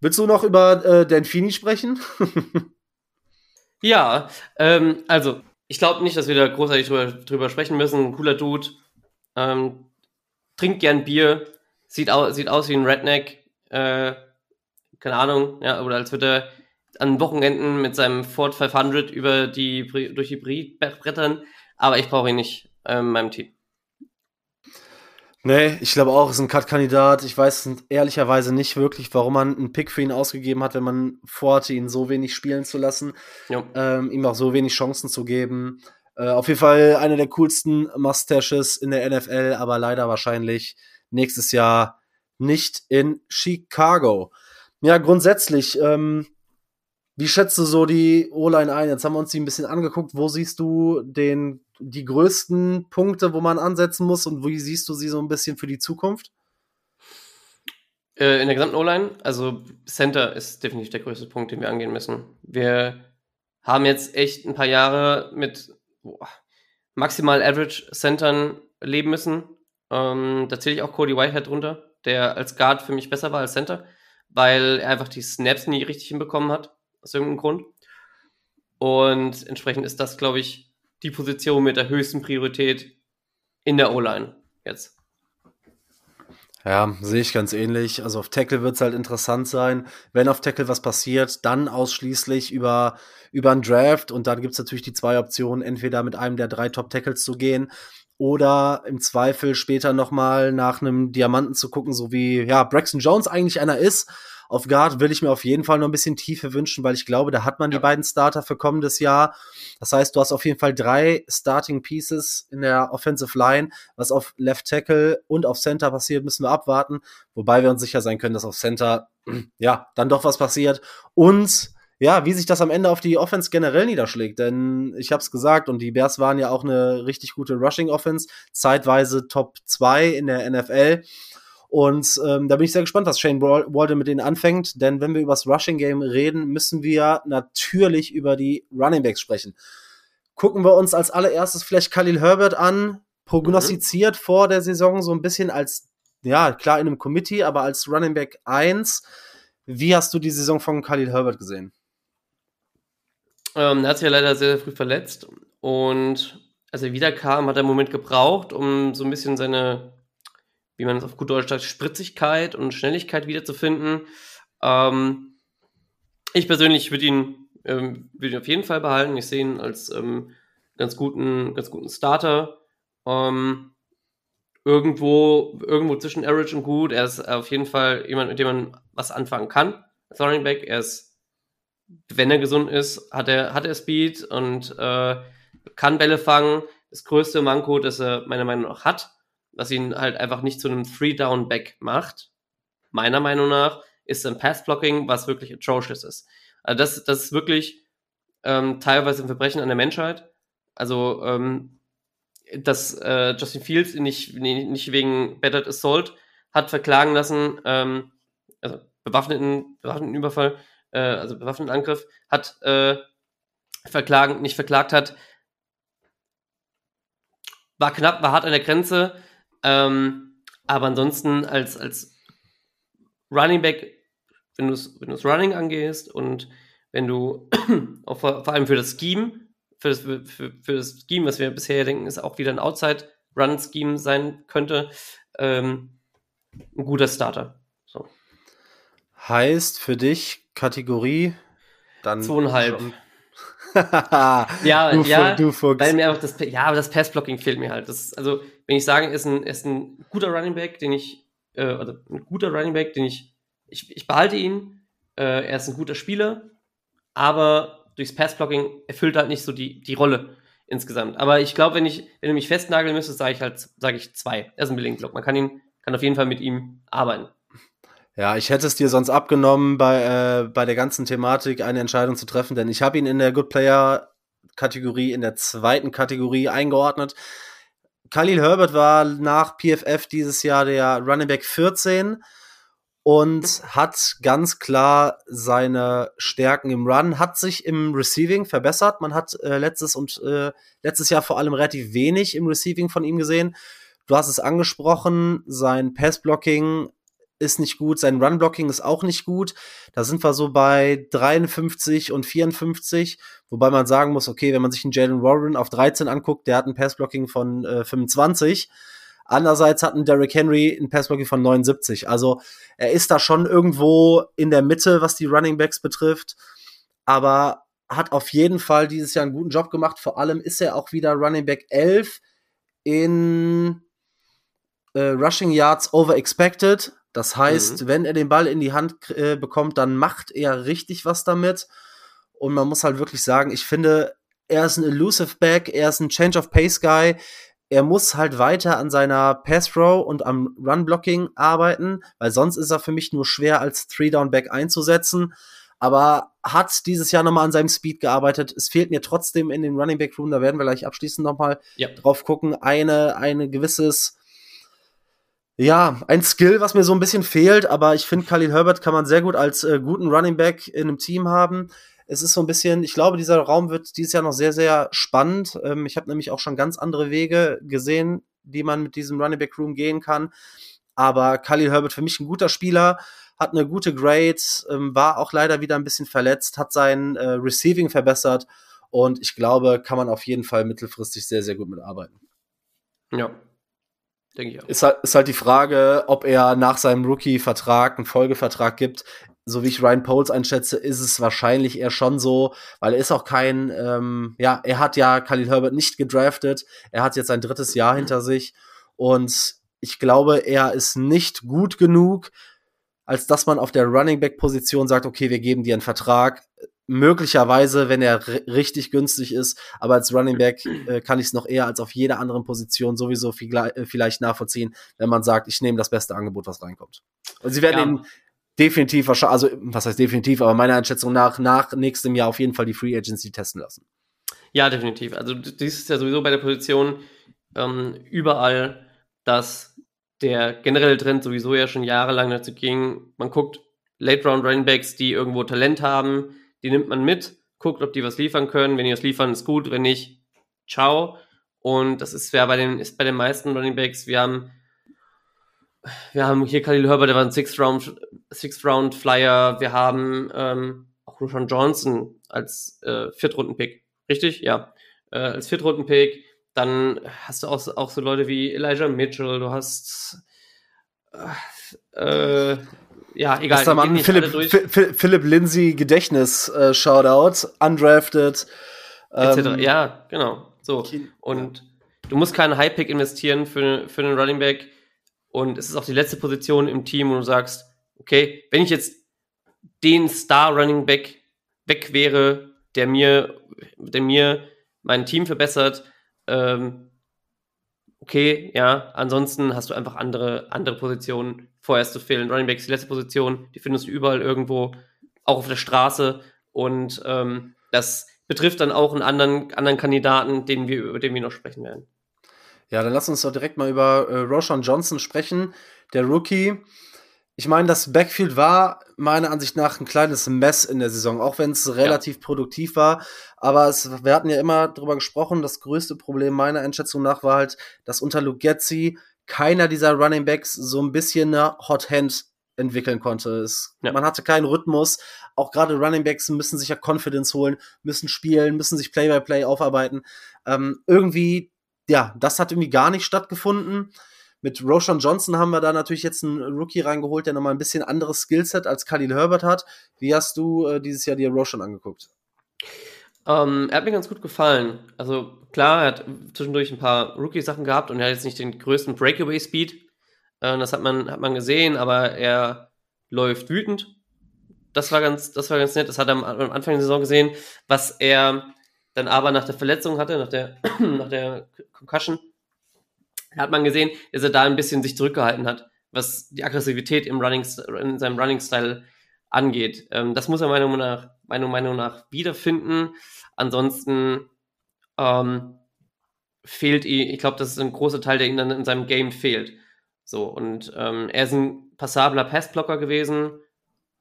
Willst du noch über äh, Danfini sprechen? <laughs> ja, ähm, also ich glaube nicht, dass wir da großartig drüber, drüber sprechen müssen. Cooler Dude. Ähm, trinkt gern Bier, sieht, au sieht aus wie ein Redneck, äh, keine Ahnung, ja, oder als würde er an Wochenenden mit seinem Ford 500 über die, durch die Brie brettern, aber ich brauche ihn nicht äh, in meinem Team. Nee, ich glaube auch, ist ein Cut-Kandidat. Ich weiß ehrlicherweise nicht wirklich, warum man einen Pick für ihn ausgegeben hat, wenn man vorhatte, ihn so wenig spielen zu lassen, ähm, ihm auch so wenig Chancen zu geben. Äh, auf jeden Fall eine der coolsten Mustaches in der NFL, aber leider wahrscheinlich nächstes Jahr nicht in Chicago. Ja, grundsätzlich, ähm, wie schätzt du so die O-Line ein? Jetzt haben wir uns die ein bisschen angeguckt. Wo siehst du den, die größten Punkte, wo man ansetzen muss und wie siehst du sie so ein bisschen für die Zukunft? Äh, in der gesamten O-Line, also Center ist definitiv der größte Punkt, den wir angehen müssen. Wir haben jetzt echt ein paar Jahre mit boah, maximal Average Centern leben müssen. Ähm, da zähle ich auch Cody Whitehead drunter, der als Guard für mich besser war als Center, weil er einfach die Snaps nie richtig hinbekommen hat, aus irgendeinem Grund. Und entsprechend ist das, glaube ich, die Position mit der höchsten Priorität in der O-Line jetzt. Ja, sehe ich ganz ähnlich. Also auf Tackle wird es halt interessant sein. Wenn auf Tackle was passiert, dann ausschließlich über, über einen Draft. Und dann gibt es natürlich die zwei Optionen, entweder mit einem der drei Top-Tackles zu gehen oder im Zweifel später nochmal nach einem Diamanten zu gucken, so wie ja, Braxton Jones eigentlich einer ist. Auf Guard will ich mir auf jeden Fall noch ein bisschen Tiefe wünschen, weil ich glaube, da hat man ja. die beiden Starter für kommendes Jahr. Das heißt, du hast auf jeden Fall drei Starting Pieces in der Offensive Line. Was auf Left Tackle und auf Center passiert, müssen wir abwarten. Wobei wir uns sicher sein können, dass auf Center, <clears throat> ja, dann doch was passiert. Und ja, wie sich das am Ende auf die Offense generell niederschlägt. Denn ich habe es gesagt, und die Bears waren ja auch eine richtig gute Rushing-Offense, zeitweise Top 2 in der NFL. Und ähm, da bin ich sehr gespannt, was Shane Walden mit denen anfängt. Denn wenn wir über das Rushing-Game reden, müssen wir natürlich über die Running Backs sprechen. Gucken wir uns als allererstes vielleicht Khalil Herbert an, prognostiziert mhm. vor der Saison so ein bisschen als, ja, klar in einem Committee, aber als Running Back 1. Wie hast du die Saison von Khalil Herbert gesehen? Ähm, er hat sich ja leider sehr, sehr früh verletzt und als er wiederkam, hat er einen Moment gebraucht, um so ein bisschen seine, wie man es auf gut Deutsch sagt, Spritzigkeit und Schnelligkeit wiederzufinden. Ähm, ich persönlich würde ihn, ähm, würd ihn auf jeden Fall behalten. Ich sehe ihn als ähm, ganz guten, ganz guten Starter. Ähm, irgendwo, irgendwo zwischen Average und gut. Er ist auf jeden Fall jemand, mit dem man was anfangen kann. Als Running Back. Er ist wenn er gesund ist, hat er, hat er Speed und äh, kann Bälle fangen. Das größte Manko, das er meiner Meinung nach hat, was ihn halt einfach nicht zu einem Three-Down-Back macht, meiner Meinung nach, ist ein Pass-Blocking, was wirklich atrocious ist. Also das, das ist wirklich ähm, teilweise ein Verbrechen an der Menschheit. Also, ähm, dass äh, Justin Fields nicht, nicht wegen Battered Assault hat verklagen lassen, ähm, also bewaffneten, bewaffneten Überfall, äh, also bewaffneten Angriff, hat äh, verklagen, nicht verklagt hat, war knapp, war hart an der Grenze, ähm, aber ansonsten als, als Running Back, wenn du es wenn Running angehst und wenn du <clears throat> auch vor, vor allem für das Scheme, für das, für, für das Scheme, was wir bisher denken, ist auch wieder ein Outside-Run-Scheme sein könnte, ähm, ein guter Starter. So. Heißt für dich Kategorie dann. Zweieinhalb. <laughs> ja, du, ja, du Fuchs. weil mir auch das, ja, aber das Passblocking fehlt mir halt. Das, also, wenn ich sage, ist ein, ist ein guter Running Back, den ich, äh, also ein guter Running Back, den ich, ich, ich behalte ihn. Äh, er ist ein guter Spieler, aber durchs Passblocking erfüllt halt nicht so die, die Rolle insgesamt. Aber ich glaube, wenn ich, wenn du mich festnageln müsstest, sage ich halt, sage ich zwei. Er ist ein Building Block. Man kann ihn, kann auf jeden Fall mit ihm arbeiten. Ja, ich hätte es dir sonst abgenommen, bei, äh, bei der ganzen Thematik eine Entscheidung zu treffen, denn ich habe ihn in der Good Player Kategorie, in der zweiten Kategorie eingeordnet. Khalil Herbert war nach PFF dieses Jahr der Running Back 14 und hat ganz klar seine Stärken im Run, hat sich im Receiving verbessert. Man hat äh, letztes und äh, letztes Jahr vor allem relativ wenig im Receiving von ihm gesehen. Du hast es angesprochen, sein Passblocking ist nicht gut, sein Run-Blocking ist auch nicht gut. Da sind wir so bei 53 und 54, wobei man sagen muss, okay, wenn man sich einen Jalen Warren auf 13 anguckt, der hat ein Pass-Blocking von äh, 25. Andererseits hat ein Derrick Henry ein Pass-Blocking von 79. Also er ist da schon irgendwo in der Mitte, was die Running Backs betrifft, aber hat auf jeden Fall dieses Jahr einen guten Job gemacht. Vor allem ist er auch wieder Running Back 11 in äh, Rushing Yards over expected. Das heißt, mhm. wenn er den Ball in die Hand äh, bekommt, dann macht er richtig was damit. Und man muss halt wirklich sagen, ich finde, er ist ein elusive Back, er ist ein Change of Pace Guy. Er muss halt weiter an seiner Pass Throw und am Run Blocking arbeiten, weil sonst ist er für mich nur schwer als Three Down Back einzusetzen. Aber hat dieses Jahr nochmal an seinem Speed gearbeitet. Es fehlt mir trotzdem in den Running Back Room, da werden wir gleich abschließend nochmal ja. drauf gucken, eine, eine gewisses ja, ein Skill, was mir so ein bisschen fehlt, aber ich finde, Khalil Herbert kann man sehr gut als äh, guten Running Back in einem Team haben. Es ist so ein bisschen, ich glaube, dieser Raum wird dieses Jahr noch sehr, sehr spannend. Ähm, ich habe nämlich auch schon ganz andere Wege gesehen, die man mit diesem Running Back Room gehen kann. Aber Khalil Herbert für mich ein guter Spieler, hat eine gute Grade, ähm, war auch leider wieder ein bisschen verletzt, hat sein äh, Receiving verbessert und ich glaube, kann man auf jeden Fall mittelfristig sehr, sehr gut mitarbeiten. Ja, denke ich auch. Ist halt, ist halt die Frage, ob er nach seinem Rookie-Vertrag einen Folgevertrag gibt. So wie ich Ryan Poles einschätze, ist es wahrscheinlich eher schon so, weil er ist auch kein, ähm, ja, er hat ja Khalil Herbert nicht gedraftet. Er hat jetzt sein drittes Jahr hinter sich und ich glaube, er ist nicht gut genug, als dass man auf der Running Back Position sagt, okay, wir geben dir einen Vertrag, möglicherweise, wenn er richtig günstig ist, aber als Running Back äh, kann ich es noch eher als auf jeder anderen Position sowieso viel, äh, vielleicht nachvollziehen, wenn man sagt, ich nehme das beste Angebot, was reinkommt. Und sie werden ja. ihn definitiv wahrscheinlich, also was heißt definitiv, aber meiner Einschätzung nach nach nächstem Jahr auf jeden Fall die Free Agency testen lassen. Ja, definitiv. Also dies ist ja sowieso bei der Position ähm, überall, dass der generelle Trend sowieso ja schon jahrelang dazu ging, man guckt Late Round Running Backs, die irgendwo Talent haben, die nimmt man mit, guckt, ob die was liefern können. Wenn die was liefern, ist gut. Wenn nicht, ciao. Und das ist ja bei den, ist bei den meisten Running Backs. Wir haben, wir haben hier Khalil Herbert, der war ein Sixth Round, Sixth Round Flyer. Wir haben ähm, auch Roshan Johnson als äh, Viertrunden-Pick. Richtig? Ja. Äh, als Viertrunden-Pick. Dann hast du auch, auch so Leute wie Elijah Mitchell. Du hast äh, ja, egal. Da mal Philipp, Philipp Lindsay Gedächtnis äh, Shoutout, undrafted. Ähm, ja, genau. So. Und du musst keinen High-Pick investieren für, für einen Running Back. Und es ist auch die letzte Position im Team, wo du sagst, okay, wenn ich jetzt den Star Running Back weg wäre, der mir, der mir mein Team verbessert, ähm, okay, ja, ansonsten hast du einfach andere, andere Positionen vorerst zu fehlen. Running Backs die letzte Position, die findest du überall irgendwo, auch auf der Straße. Und ähm, das betrifft dann auch einen anderen, anderen Kandidaten, den wir, über den wir noch sprechen werden. Ja, dann lass uns doch direkt mal über äh, Roshan Johnson sprechen, der Rookie. Ich meine, das Backfield war meiner Ansicht nach ein kleines Mess in der Saison, auch wenn es relativ ja. produktiv war. Aber es, wir hatten ja immer darüber gesprochen, das größte Problem meiner Einschätzung nach war halt, dass unter Lugetzi keiner dieser Running Backs so ein bisschen eine Hot Hand entwickeln konnte. Es, ja. Man hatte keinen Rhythmus. Auch gerade Running Backs müssen sich ja Confidence holen, müssen spielen, müssen sich Play-by-Play -play aufarbeiten. Ähm, irgendwie, ja, das hat irgendwie gar nicht stattgefunden. Mit Roshan Johnson haben wir da natürlich jetzt einen Rookie reingeholt, der nochmal ein bisschen anderes Skillset als Khalil Herbert hat. Wie hast du äh, dieses Jahr dir Roshan angeguckt? Ähm, er hat mir ganz gut gefallen. Also klar, er hat zwischendurch ein paar Rookie-Sachen gehabt und er hat jetzt nicht den größten Breakaway-Speed. Äh, das hat man, hat man gesehen, aber er läuft wütend. Das war ganz, das war ganz nett. Das hat er am, am Anfang der Saison gesehen, was er dann aber nach der Verletzung hatte, nach der, <clears throat> nach der Concussion hat man gesehen, dass er da ein bisschen sich zurückgehalten hat, was die Aggressivität im Running, in seinem Running-Style angeht. Ähm, das muss er meiner Meinung nach, meiner Meinung nach wiederfinden. Ansonsten ähm, fehlt ihm, ich glaube, das ist ein großer Teil, der ihm dann in seinem Game fehlt. So, und ähm, er ist ein passabler Passblocker gewesen,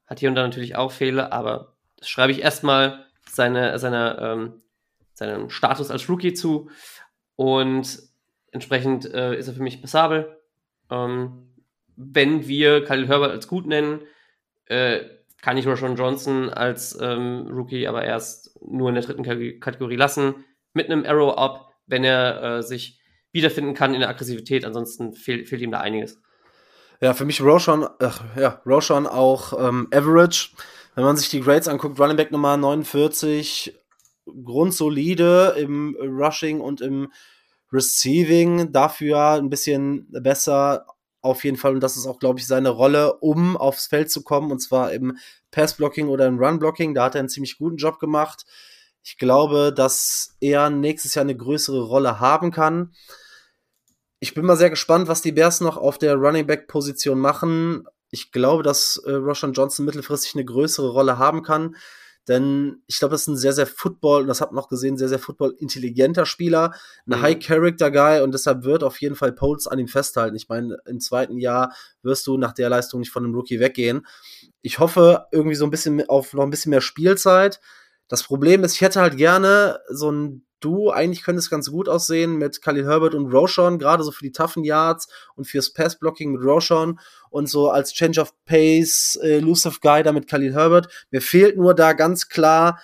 hat hier und da natürlich auch Fehler, aber das schreibe ich erstmal seine, seine, ähm, seinem Status als Rookie zu. Und Entsprechend äh, ist er für mich passabel. Ähm, wenn wir Khalil Herbert als gut nennen, äh, kann ich Roshan Johnson als ähm, Rookie aber erst nur in der dritten Kategorie lassen. Mit einem Arrow-Up, wenn er äh, sich wiederfinden kann in der Aggressivität. Ansonsten fehlt, fehlt ihm da einiges. Ja, für mich Roshan, ach, ja, Roshan auch ähm, Average. Wenn man sich die Grades anguckt, Running Back Nummer 49, grundsolide im Rushing und im Receiving dafür ein bisschen besser auf jeden Fall. Und das ist auch, glaube ich, seine Rolle, um aufs Feld zu kommen. Und zwar im Passblocking oder im Runblocking. Da hat er einen ziemlich guten Job gemacht. Ich glaube, dass er nächstes Jahr eine größere Rolle haben kann. Ich bin mal sehr gespannt, was die Bears noch auf der Running Back Position machen. Ich glaube, dass äh, Roshan Johnson mittelfristig eine größere Rolle haben kann. Denn ich glaube, das ist ein sehr, sehr Football, und das hat man auch gesehen, sehr, sehr Football-intelligenter Spieler, ein mhm. High-Character-Guy und deshalb wird auf jeden Fall Poles an ihm festhalten. Ich meine, im zweiten Jahr wirst du nach der Leistung nicht von einem Rookie weggehen. Ich hoffe irgendwie so ein bisschen auf noch ein bisschen mehr Spielzeit. Das Problem ist, ich hätte halt gerne so ein du, eigentlich könnte es ganz gut aussehen mit Khalil Herbert und Roshan, gerade so für die toughen Yards und fürs Passblocking mit Roshan und so als Change of Pace, äh, Elusive Guy da mit Khalil Herbert. Mir fehlt nur da ganz klar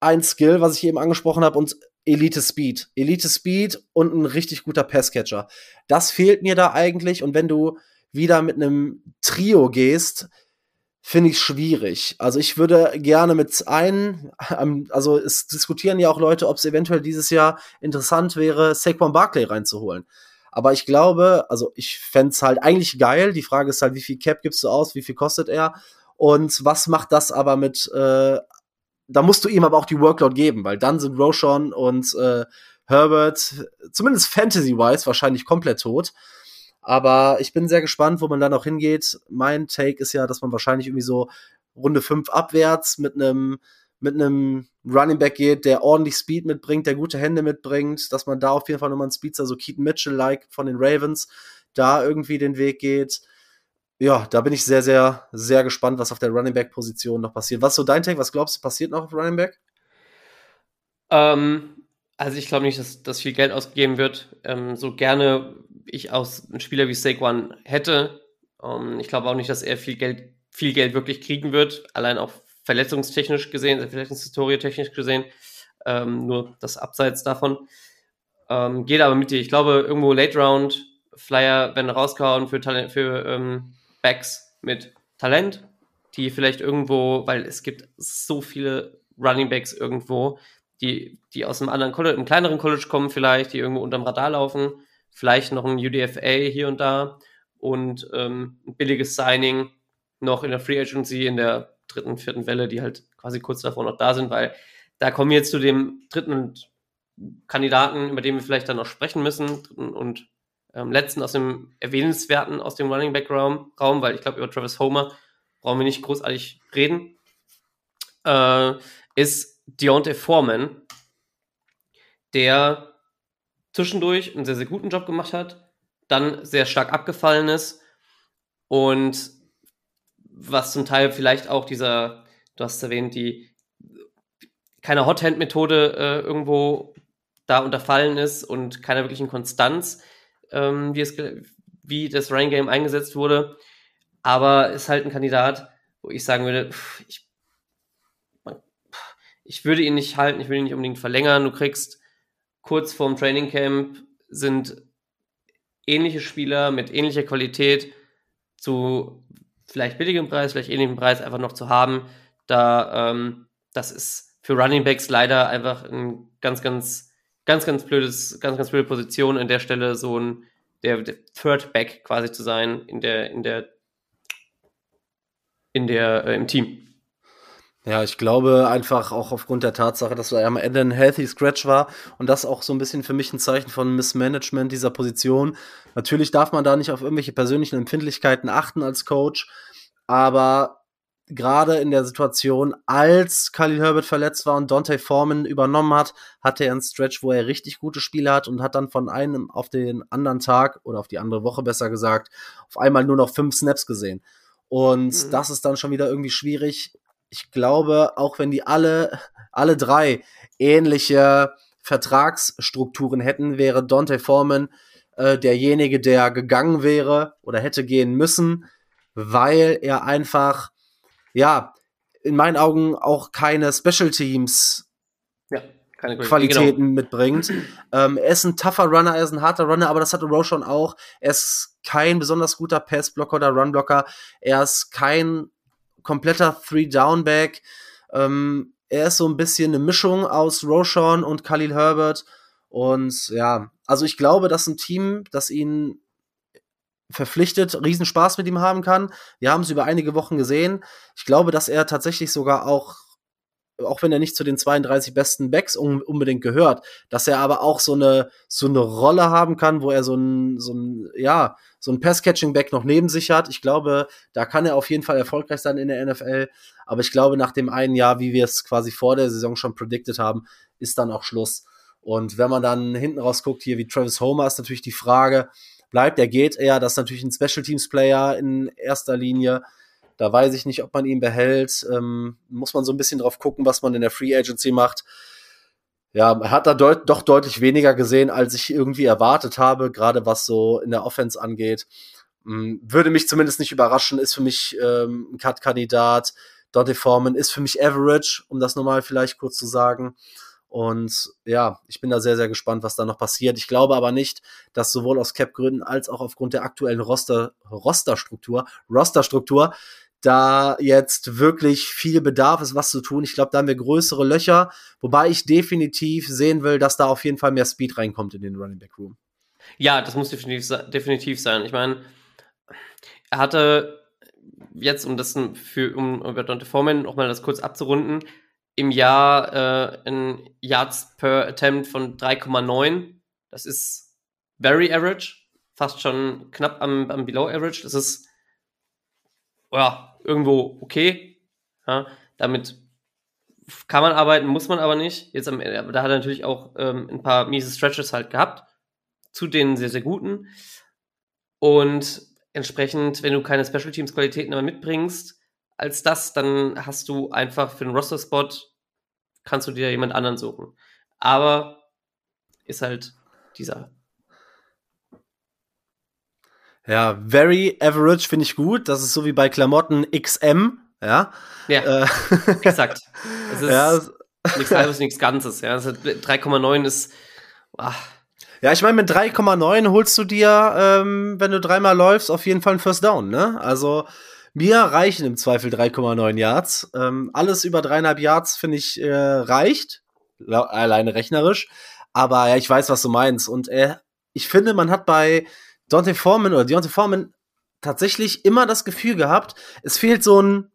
ein Skill, was ich eben angesprochen habe, und Elite Speed. Elite Speed und ein richtig guter Passcatcher. Das fehlt mir da eigentlich. Und wenn du wieder mit einem Trio gehst, finde ich schwierig. Also ich würde gerne mit ein, also es diskutieren ja auch Leute, ob es eventuell dieses Jahr interessant wäre, Saquon Barkley reinzuholen. Aber ich glaube, also ich fände es halt eigentlich geil. Die Frage ist halt, wie viel Cap gibst du aus, wie viel kostet er? Und was macht das aber mit, äh, da musst du ihm aber auch die Workload geben, weil dann sind Roshan und äh, Herbert, zumindest Fantasy-wise, wahrscheinlich komplett tot. Aber ich bin sehr gespannt, wo man dann auch hingeht. Mein Take ist ja, dass man wahrscheinlich irgendwie so Runde 5 abwärts mit einem mit einem Running Back geht, der ordentlich Speed mitbringt, der gute Hände mitbringt, dass man da auf jeden Fall nochmal einen Speedster, so Keaton Mitchell-like von den Ravens, da irgendwie den Weg geht. Ja, da bin ich sehr, sehr, sehr gespannt, was auf der Running Back-Position noch passiert. Was ist so dein Take? Was glaubst du, passiert noch auf Running Back? Ähm, also ich glaube nicht, dass, dass viel Geld ausgegeben wird. Ähm, so gerne ich aus einem Spieler wie Saquon hätte. Ähm, ich glaube auch nicht, dass er viel Geld, viel Geld wirklich kriegen wird. Allein auch verletzungstechnisch gesehen, Verletzungshistorie technisch gesehen, ähm, nur das Abseits davon. Ähm, geht aber mit dir. Ich glaube, irgendwo Late Round, Flyer werden rausgehauen für, Talent, für ähm, Backs mit Talent, die vielleicht irgendwo, weil es gibt so viele Running Backs irgendwo, die, die aus einem anderen College, einem kleineren College kommen vielleicht, die irgendwo unterm Radar laufen, vielleicht noch ein UDFA hier und da und ähm, ein billiges Signing noch in der Free Agency in der dritten, vierten Welle, die halt quasi kurz davor noch da sind, weil da kommen wir jetzt zu dem dritten Kandidaten, über den wir vielleicht dann noch sprechen müssen, dritten und ähm, letzten aus dem erwähnenswerten aus dem Running Back Raum, Raum weil ich glaube, über Travis Homer brauchen wir nicht großartig reden, äh, ist Deontay Foreman, der zwischendurch einen sehr, sehr guten Job gemacht hat, dann sehr stark abgefallen ist und was zum Teil vielleicht auch dieser, du hast erwähnt, die keine Hot-Hand-Methode äh, irgendwo da unterfallen ist und keiner wirklichen Konstanz, ähm, wie, es, wie das Running Game eingesetzt wurde. Aber ist halt ein Kandidat, wo ich sagen würde, ich, ich würde ihn nicht halten, ich will ihn nicht unbedingt verlängern. Du kriegst kurz vorm Training Camp sind ähnliche Spieler mit ähnlicher Qualität zu vielleicht billigem Preis, vielleicht ähnlichem Preis einfach noch zu haben. Da, ähm, das ist für Running Backs leider einfach ein ganz, ganz, ganz, ganz blödes, ganz, ganz blöde Position an der Stelle so ein der, der Third Back quasi zu sein in der, in der, in der, äh, im Team. Ja, ich glaube einfach auch aufgrund der Tatsache, dass er am Ende ein healthy Scratch war und das auch so ein bisschen für mich ein Zeichen von Missmanagement dieser Position. Natürlich darf man da nicht auf irgendwelche persönlichen Empfindlichkeiten achten als Coach, aber gerade in der Situation, als Khalil Herbert verletzt war und Dante Foreman übernommen hat, hatte er einen Stretch, wo er richtig gute Spiele hat und hat dann von einem auf den anderen Tag oder auf die andere Woche besser gesagt, auf einmal nur noch fünf Snaps gesehen. Und mhm. das ist dann schon wieder irgendwie schwierig ich glaube, auch wenn die alle, alle drei ähnliche Vertragsstrukturen hätten, wäre Dante Foreman äh, derjenige, der gegangen wäre oder hätte gehen müssen, weil er einfach, ja, in meinen Augen auch keine Special Teams ja, Qualitäten genau. mitbringt. Ähm, er ist ein tougher Runner, er ist ein harter Runner, aber das hatte Roshan auch. Er ist kein besonders guter Passblocker oder Runblocker. Er ist kein kompletter Three-Down-Back. Ähm, er ist so ein bisschen eine Mischung aus Roshan und Khalil Herbert. Und ja, also ich glaube, dass ein Team, das ihn verpflichtet, Riesenspaß mit ihm haben kann. Wir haben es über einige Wochen gesehen. Ich glaube, dass er tatsächlich sogar auch auch wenn er nicht zu den 32 besten Backs un unbedingt gehört, dass er aber auch so eine, so eine Rolle haben kann, wo er so ein, so ein, ja, so ein Pass-Catching-Back noch neben sich hat. Ich glaube, da kann er auf jeden Fall erfolgreich sein in der NFL. Aber ich glaube, nach dem einen Jahr, wie wir es quasi vor der Saison schon predicted haben, ist dann auch Schluss. Und wenn man dann hinten raus guckt, hier wie Travis Homer, ist natürlich die Frage, bleibt er, geht er, das ist natürlich ein Special Teams Player in erster Linie. Da weiß ich nicht, ob man ihn behält. Ähm, muss man so ein bisschen drauf gucken, was man in der Free Agency macht. Ja, er hat da deut doch deutlich weniger gesehen, als ich irgendwie erwartet habe, gerade was so in der Offense angeht. Ähm, würde mich zumindest nicht überraschen, ist für mich ähm, ein Cut-Kandidat. Dante Foreman ist für mich average, um das nochmal vielleicht kurz zu sagen. Und ja, ich bin da sehr, sehr gespannt, was da noch passiert. Ich glaube aber nicht, dass sowohl aus Cap-Gründen als auch aufgrund der aktuellen Roster, Rosterstruktur, Rosterstruktur da jetzt wirklich viel Bedarf ist, was zu tun. Ich glaube, da haben wir größere Löcher, wobei ich definitiv sehen will, dass da auf jeden Fall mehr Speed reinkommt in den Running Back Room. Ja, das muss definitiv, definitiv sein. Ich meine, er hatte jetzt, um das für um über Dante Foreman nochmal das kurz abzurunden, im Jahr äh, ein Yards per Attempt von 3,9. Das ist very average, fast schon knapp am, am Below Average. Das ist ja, irgendwo okay. Ja, damit kann man arbeiten, muss man aber nicht. Jetzt am, da hat er natürlich auch ähm, ein paar miese Stretches halt gehabt. Zu den sehr, sehr guten. Und entsprechend, wenn du keine Special Teams Qualitäten mehr mitbringst, als das, dann hast du einfach für den Roster-Spot, kannst du dir jemand anderen suchen. Aber ist halt dieser. Ja, very average finde ich gut. Das ist so wie bei Klamotten XM. Ja, ja äh. <laughs> exakt. Es ist ja, <laughs> nichts halbes, nichts Ganzes. Ja, 3,9 ist. Ach. Ja, ich meine, mit 3,9 holst du dir, ähm, wenn du dreimal läufst, auf jeden Fall einen First Down, ne? Also, mir reichen im Zweifel 3,9 Yards. Ähm, alles über dreieinhalb Yards, finde ich, äh, reicht. Alleine rechnerisch. Aber ja, ich weiß, was du meinst. Und äh, ich finde, man hat bei Dante Foreman oder Deontay Foreman tatsächlich immer das Gefühl gehabt, es fehlt so ein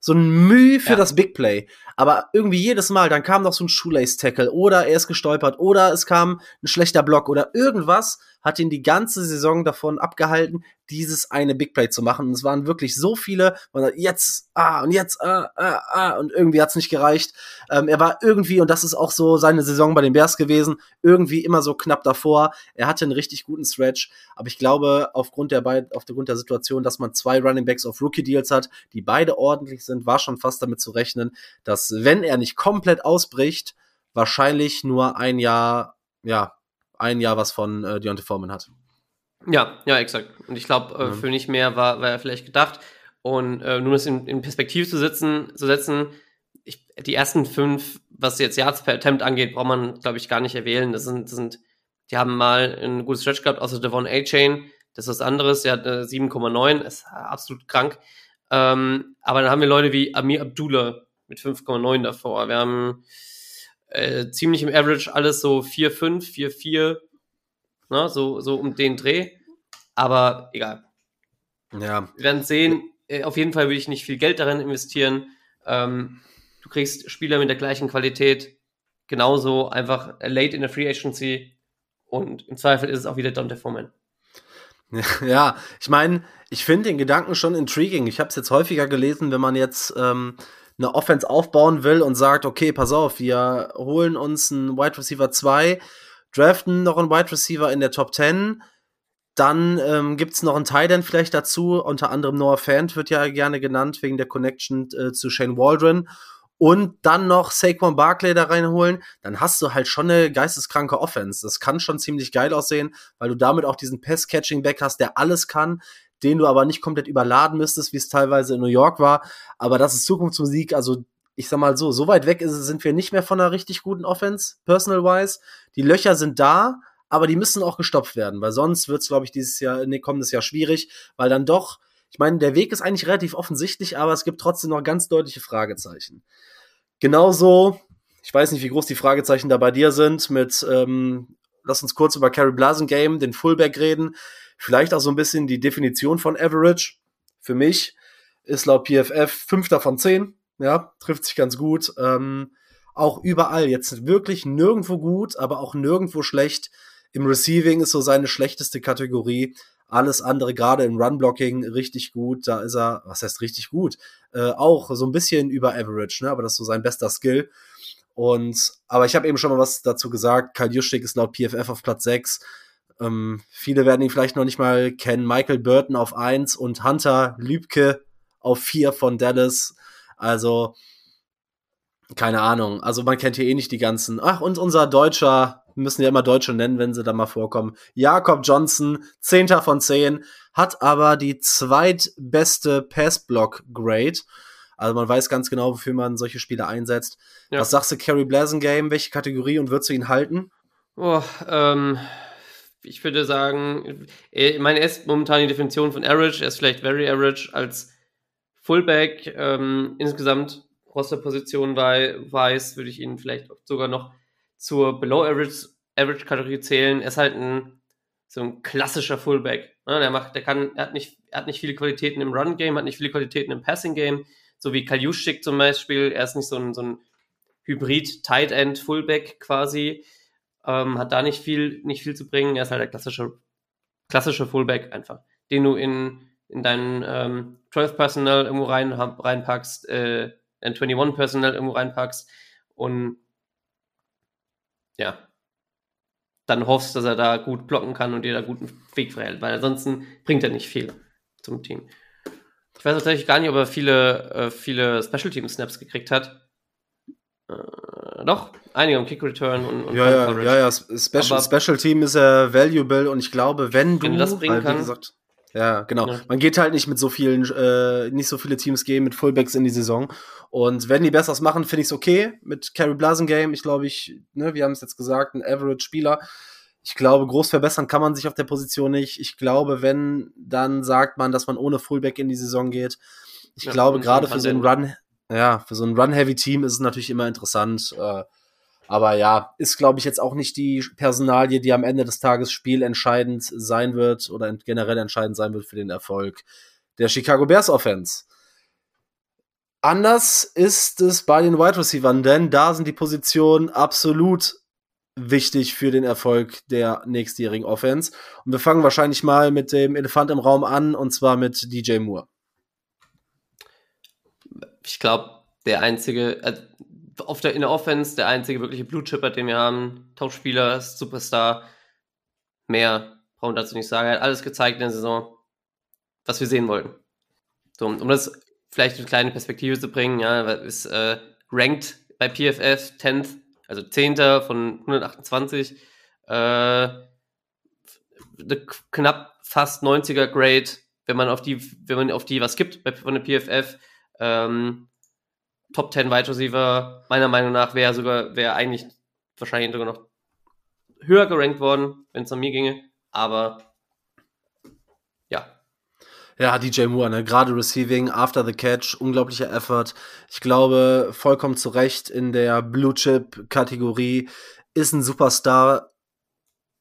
so ein Mühe für ja. das Big Play. Aber irgendwie jedes Mal, dann kam noch so ein Shoelace-Tackle oder er ist gestolpert oder es kam ein schlechter Block oder irgendwas hat ihn die ganze Saison davon abgehalten, dieses eine Big Play zu machen. Und es waren wirklich so viele, man sagt, jetzt, ah, und jetzt, ah, ah, ah, und irgendwie hat's nicht gereicht. Ähm, er war irgendwie, und das ist auch so seine Saison bei den Bears gewesen, irgendwie immer so knapp davor. Er hatte einen richtig guten Stretch, aber ich glaube, aufgrund der, aufgrund der Situation, dass man zwei Running Backs auf Rookie-Deals hat, die beide ordentlich sind, war schon fast damit zu rechnen, dass wenn er nicht komplett ausbricht, wahrscheinlich nur ein Jahr, ja, ein Jahr was von äh, Deontay Foreman hat. Ja, ja, exakt. Und ich glaube, äh, mhm. für nicht mehr war, war er vielleicht gedacht. Und äh, nur das in, in Perspektive zu setzen, zu setzen ich, die ersten fünf, was jetzt Yards per Attempt angeht, braucht man, glaube ich, gar nicht erwähnen. Das sind, das sind, die haben mal ein gutes Stretch gehabt, außer Devon A-Chain. Das ist was anderes. Der hat äh, 7,9, ist absolut krank. Ähm, aber dann haben wir Leute wie Amir Abdullah mit 5,9 davor. Wir haben äh, ziemlich im Average alles so 4, 5, 4, 4, ne, so, so um den Dreh. Aber egal. Ja. Wir werden sehen. Äh, auf jeden Fall will ich nicht viel Geld darin investieren. Ähm, du kriegst Spieler mit der gleichen Qualität genauso einfach late in der Free Agency und im Zweifel ist es auch wieder Dante Foreman. <laughs> Ja, ich meine, ich finde den Gedanken schon intriguing. Ich habe es jetzt häufiger gelesen, wenn man jetzt ähm, eine Offense aufbauen will und sagt, okay, pass auf, wir holen uns einen Wide Receiver 2, draften noch einen Wide Receiver in der Top 10, dann ähm, gibt es noch einen Tight End vielleicht dazu, unter anderem Noah Fant wird ja gerne genannt, wegen der Connection äh, zu Shane Waldron. Und dann noch Saquon Barkley da reinholen, dann hast du halt schon eine geisteskranke Offense. Das kann schon ziemlich geil aussehen, weil du damit auch diesen Pass-Catching-Back hast, der alles kann, den du aber nicht komplett überladen müsstest, wie es teilweise in New York war. Aber das ist Zukunftsmusik. Also ich sag mal so, so weit weg ist, sind wir nicht mehr von einer richtig guten Offense, personal-wise. Die Löcher sind da, aber die müssen auch gestopft werden, weil sonst wird es, glaube ich, dieses Jahr, nee, kommendes Jahr schwierig, weil dann doch, ich meine, der Weg ist eigentlich relativ offensichtlich, aber es gibt trotzdem noch ganz deutliche Fragezeichen. Genauso, ich weiß nicht, wie groß die Fragezeichen da bei dir sind, mit, ähm, lass uns kurz über Carrie Blasen Game, den Fullback reden. Vielleicht auch so ein bisschen die Definition von Average. Für mich ist laut PFF fünfter von zehn. Ja, trifft sich ganz gut. Ähm, auch überall jetzt wirklich nirgendwo gut, aber auch nirgendwo schlecht. Im Receiving ist so seine schlechteste Kategorie. Alles andere, gerade im Run-Blocking, richtig gut. Da ist er, was heißt richtig gut? Äh, auch so ein bisschen über Average, ne? aber das ist so sein bester Skill. Und, aber ich habe eben schon mal was dazu gesagt. Kyle Juszczyk ist laut PFF auf Platz 6. Ähm, viele werden ihn vielleicht noch nicht mal kennen. Michael Burton auf 1 und Hunter Lübke auf 4 von Dallas. Also, keine Ahnung. Also man kennt hier eh nicht die ganzen. Ach, und unser Deutscher, müssen ja immer Deutsche nennen, wenn sie da mal vorkommen. Jakob Johnson, 10. von 10, hat aber die zweitbeste Pass-Block-Grade. Also man weiß ganz genau, wofür man solche Spiele einsetzt. Ja. Was sagst du, Carrie Blasen Game? Welche Kategorie und würdest du ihn halten? Oh, ähm, ich würde sagen, ich meine, er ist momentan die Definition von Average, er ist vielleicht very average als Fullback. Ähm, insgesamt Rosterposition weiß, würde ich ihn vielleicht sogar noch zur Below Average, Average Kategorie zählen. Er ist halt ein so ein klassischer Fullback. Ne? Der macht, der kann, er hat nicht, er hat nicht viele Qualitäten im Run-Game, hat nicht viele Qualitäten im Passing-Game, so wie Kaljuschik zum Beispiel. Er ist nicht so ein, so ein Hybrid-Tight End Fullback quasi. Ähm, hat da nicht viel, nicht viel zu bringen. Er ist halt der klassische, klassische Fullback einfach, den du in, in dein ähm, 12 Personal irgendwo rein, reinpackst, äh, ein 21 Personal irgendwo reinpackst und ja, dann hoffst, dass er da gut blocken kann und dir da guten Weg verhält, weil ansonsten bringt er nicht viel zum Team. Ich weiß tatsächlich gar nicht, ob er viele, äh, viele Special Team Snaps gekriegt hat. Äh, doch, einige am Kick Return und, und ja, ja, ja, ja, Special, Special Team ist ja valuable und ich glaube, wenn du, wenn du das bringen weil, wie gesagt, ja, genau. Ja. Man geht halt nicht mit so vielen, äh, nicht so viele Teams gehen mit Fullbacks in die Saison. Und wenn die Besseres machen, finde ich es okay. Mit Carrie Blasen Game, ich glaube, ich, ne, wir haben es jetzt gesagt, ein Average-Spieler. Ich glaube, groß verbessern kann man sich auf der Position nicht. Ich glaube, wenn, dann sagt man, dass man ohne Fullback in die Saison geht. Ich ja, glaube, gerade für so einen Run, ja, für so ein Run-Heavy-Team ist es natürlich immer interessant. Äh, aber ja, ist, glaube ich, jetzt auch nicht die Personalie, die am Ende des Tages spielentscheidend sein wird oder generell entscheidend sein wird für den Erfolg der Chicago Bears Offense. Anders ist es bei den Wide Receivers, denn da sind die Positionen absolut wichtig für den Erfolg der nächstjährigen Offense. Und wir fangen wahrscheinlich mal mit dem Elefant im Raum an, und zwar mit DJ Moore. Ich glaube, der einzige, äh, auf der, in der Offense der einzige wirkliche Blue Chipper, den wir haben. Topspieler, Superstar. Mehr brauchen dazu nicht sagen. Er hat alles gezeigt in der Saison, was wir sehen wollten. So, um das vielleicht eine kleine Perspektive zu bringen, ja, ist äh, ranked bei PFF 10th, also 10. von 128. Äh, knapp fast 90er Grade, wenn man auf die, wenn man auf die was gibt von der PFF. Ähm, Top 10 Wide Receiver, meiner Meinung nach, wäre sogar, wäre eigentlich wahrscheinlich sogar noch höher gerankt worden, wenn es an mir ginge. Aber ja. Ja, DJ Moore, ne? gerade Receiving, After the Catch, unglaublicher Effort. Ich glaube, vollkommen zu Recht in der Blue Chip-Kategorie ist ein Superstar.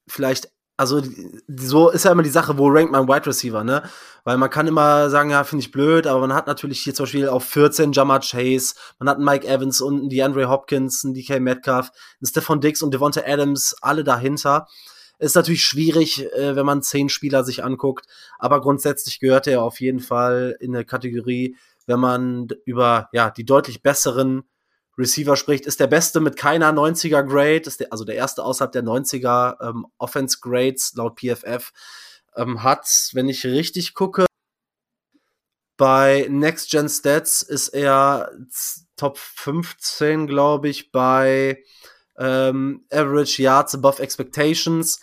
Vielleicht also so ist ja immer die Sache, wo rankt man Wide Receiver, ne? Weil man kann immer sagen, ja, finde ich blöd, aber man hat natürlich hier zum Beispiel auf 14 Jammer Chase, man hat einen Mike Evans und einen DeAndre Hopkins, einen DK Metcalf, einen Stephon Dix und Devonta Adams, alle dahinter. Ist natürlich schwierig, äh, wenn man zehn Spieler sich anguckt, aber grundsätzlich gehört er auf jeden Fall in eine Kategorie, wenn man über ja die deutlich besseren Receiver spricht, ist der beste mit keiner 90er Grade, ist der, also der erste außerhalb der 90er ähm, Offense Grades laut PFF, ähm, hat, wenn ich richtig gucke, bei Next Gen Stats ist er Top 15, glaube ich, bei ähm, Average Yards above Expectations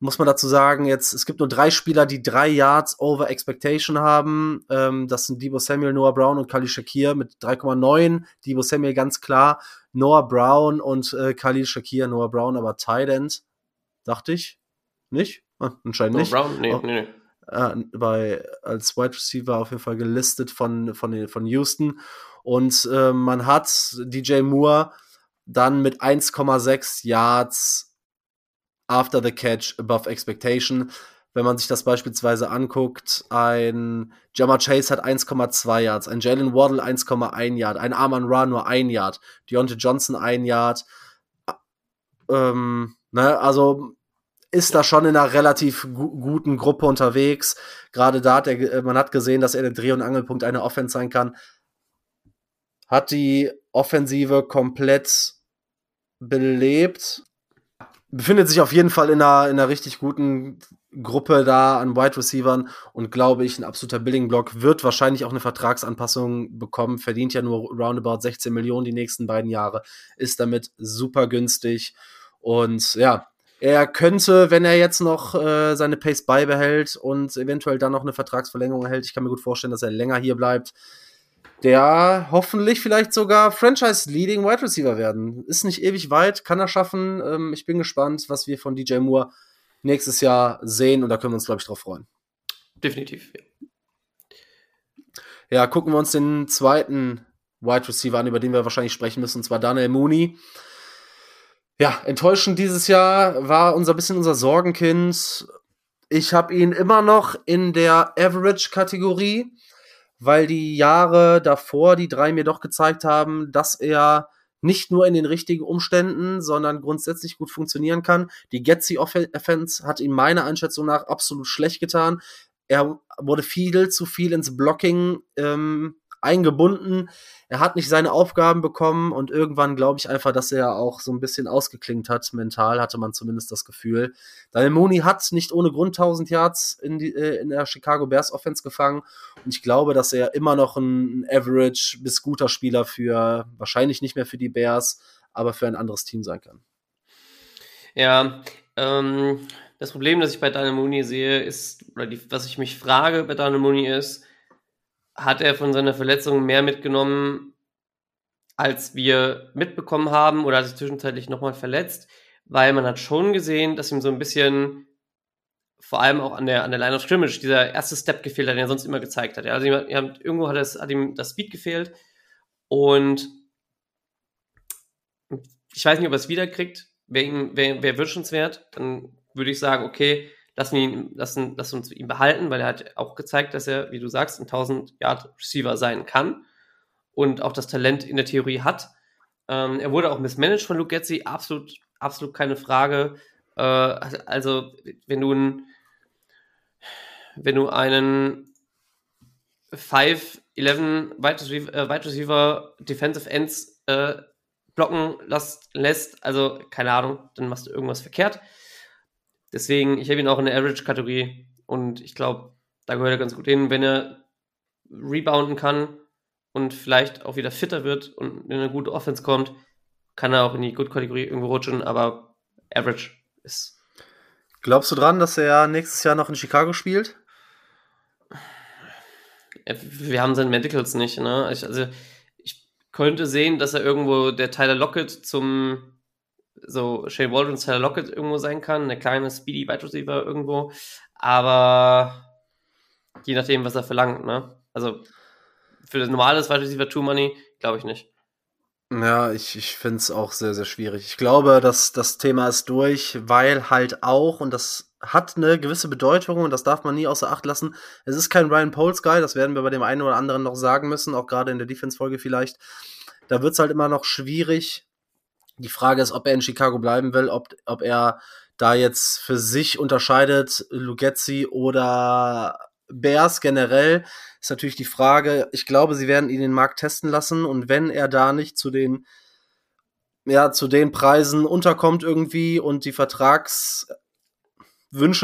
muss man dazu sagen, jetzt, es gibt nur drei Spieler, die drei Yards over Expectation haben. Ähm, das sind Debo Samuel, Noah Brown und Khalil Shakir mit 3,9. Debo Samuel ganz klar. Noah Brown und äh, Khalil Shakir. Noah Brown aber Tight End. Dachte ich. Nicht? Ah, anscheinend nicht. Noah Brown? Nee, oh. nee, nee. Äh, bei, als Wide Receiver auf jeden Fall gelistet von, von, von Houston. Und äh, man hat DJ Moore dann mit 1,6 Yards after the catch, above expectation. Wenn man sich das beispielsweise anguckt, ein Jammer Chase hat 1,2 Yards, ein Jalen Waddle 1,1 Yard, ein Arman Ra nur 1 Yard, Deontay Johnson 1 Yard. Ähm, ne, also ist da schon in einer relativ gu guten Gruppe unterwegs. Gerade da hat er, man hat gesehen, dass er der Dreh- und Angelpunkt einer Offense sein kann. Hat die Offensive komplett belebt befindet sich auf jeden Fall in einer, in einer richtig guten Gruppe da an Wide Receivern und glaube ich, ein absoluter Billing Block wird wahrscheinlich auch eine Vertragsanpassung bekommen, verdient ja nur roundabout 16 Millionen die nächsten beiden Jahre, ist damit super günstig und ja, er könnte, wenn er jetzt noch äh, seine Pace beibehält und eventuell dann noch eine Vertragsverlängerung erhält, ich kann mir gut vorstellen, dass er länger hier bleibt, der hoffentlich vielleicht sogar Franchise-Leading Wide Receiver werden. Ist nicht ewig weit, kann er schaffen. Ähm, ich bin gespannt, was wir von DJ Moore nächstes Jahr sehen und da können wir uns, glaube ich, drauf freuen. Definitiv, ja. Ja, gucken wir uns den zweiten Wide Receiver an, über den wir wahrscheinlich sprechen müssen, und zwar Daniel Mooney. Ja, enttäuschend dieses Jahr war unser bisschen unser Sorgenkind. Ich habe ihn immer noch in der Average-Kategorie, weil die Jahre davor, die drei mir doch gezeigt haben, dass er nicht nur in den richtigen Umständen, sondern grundsätzlich gut funktionieren kann. Die Getzi Offense hat ihm meiner Einschätzung nach absolut schlecht getan. Er wurde viel zu viel ins Blocking ähm, eingebunden. Er hat nicht seine Aufgaben bekommen und irgendwann glaube ich einfach, dass er auch so ein bisschen ausgeklingt hat. Mental hatte man zumindest das Gefühl. Daniel Mooney hat nicht ohne Grund 1000 Yards in, die, äh, in der Chicago Bears Offense gefangen und ich glaube, dass er immer noch ein Average bis guter Spieler für wahrscheinlich nicht mehr für die Bears, aber für ein anderes Team sein kann. Ja, ähm, das Problem, das ich bei Mooney sehe, ist, oder die, was ich mich frage bei Mooney ist, hat er von seiner Verletzung mehr mitgenommen, als wir mitbekommen haben, oder hat sich zwischenzeitlich nochmal verletzt, weil man hat schon gesehen, dass ihm so ein bisschen, vor allem auch an der, an der Line of Scrimmage, dieser erste Step gefehlt hat, den er sonst immer gezeigt hat. Also irgendwo hat, es, hat ihm das Speed gefehlt und ich weiß nicht, ob er es wiederkriegt, wäre wär, wär wünschenswert, dann würde ich sagen, okay, lassen, ihn, lassen, lassen uns ihn behalten, weil er hat auch gezeigt, dass er, wie du sagst, ein 1000 Yard Receiver sein kann und auch das Talent in der Theorie hat. Ähm, er wurde auch mismanaged von Luke Getzi, absolut, absolut keine Frage. Äh, also, wenn du, ein, wenn du einen 5-11 Wide Receiver, äh, äh, blocken lässt, also keine Ahnung, dann machst du irgendwas verkehrt. Deswegen, ich habe ihn auch in der Average-Kategorie und ich glaube, da gehört er ganz gut hin. Wenn er rebounden kann und vielleicht auch wieder fitter wird und in eine gute Offense kommt, kann er auch in die Good-Kategorie irgendwo rutschen, aber Average ist. Glaubst du dran, dass er nächstes Jahr noch in Chicago spielt? Wir haben seine Medicals nicht, ne? Ich, also, ich könnte sehen, dass er irgendwo der Tyler Lockett zum so Shane Waldron, Tyler Lockett irgendwo sein kann, eine kleine Speedy Wide Receiver irgendwo, aber je nachdem, was er verlangt, ne? Also für das normales Wide Receiver Two Money glaube ich nicht. Ja, ich, ich finde es auch sehr, sehr schwierig. Ich glaube, dass das Thema ist durch, weil halt auch, und das hat eine gewisse Bedeutung und das darf man nie außer Acht lassen. Es ist kein Ryan Poles Guy, das werden wir bei dem einen oder anderen noch sagen müssen, auch gerade in der Defense-Folge vielleicht. Da wird es halt immer noch schwierig, die Frage ist, ob er in Chicago bleiben will, ob, ob er da jetzt für sich unterscheidet, Lugetzi oder Bears generell, ist natürlich die Frage. Ich glaube, sie werden ihn den Markt testen lassen und wenn er da nicht zu den, ja, zu den Preisen unterkommt irgendwie und die Vertragswünsche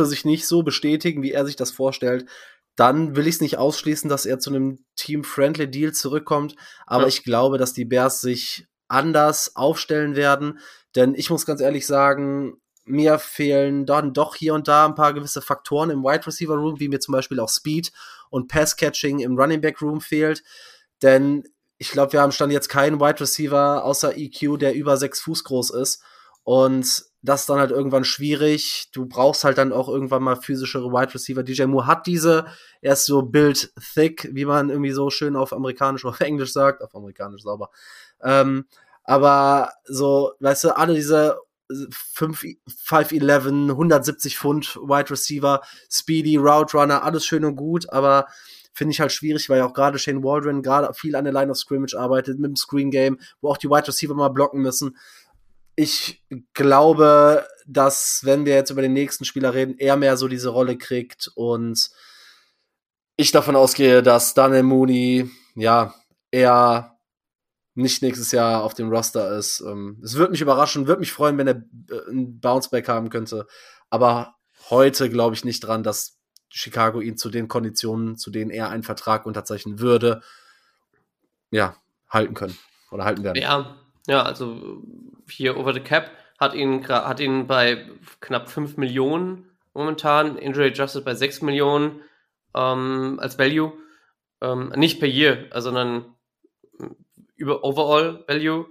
sich nicht so bestätigen, wie er sich das vorstellt, dann will ich es nicht ausschließen, dass er zu einem Team-Friendly Deal zurückkommt. Aber ja. ich glaube, dass die Bears sich anders aufstellen werden. Denn ich muss ganz ehrlich sagen, mir fehlen dann doch hier und da ein paar gewisse Faktoren im Wide Receiver Room, wie mir zum Beispiel auch Speed und Pass Catching im Running Back Room fehlt. Denn ich glaube, wir haben stand jetzt keinen Wide Receiver außer EQ, der über sechs Fuß groß ist. Und das ist dann halt irgendwann schwierig. Du brauchst halt dann auch irgendwann mal physischere Wide Receiver. DJ Moore hat diese. Er ist so build thick, wie man irgendwie so schön auf amerikanisch oder auf Englisch sagt. Auf amerikanisch sauber. Ähm, aber so, weißt du, alle diese 5, 5'11, 170 Pfund Wide Receiver, Speedy, Route Runner, alles schön und gut, aber finde ich halt schwierig, weil ja auch gerade Shane Waldron gerade viel an der Line of Scrimmage arbeitet, mit dem Screen Game, wo auch die Wide Receiver mal blocken müssen. Ich glaube, dass, wenn wir jetzt über den nächsten Spieler reden, er mehr so diese Rolle kriegt und ich davon ausgehe, dass Daniel Mooney, ja, eher nicht nächstes Jahr auf dem Roster ist. Ähm, es würde mich überraschen, würde mich freuen, wenn er äh, ein Bounceback haben könnte. Aber heute glaube ich nicht dran, dass Chicago ihn zu den Konditionen, zu denen er einen Vertrag unterzeichnen würde, ja, halten können oder halten werden. Ja, ja, also hier over the cap hat ihn, hat ihn bei knapp 5 Millionen momentan, Injury Adjusted bei 6 Millionen ähm, als Value. Ähm, nicht per year, sondern über Overall Value.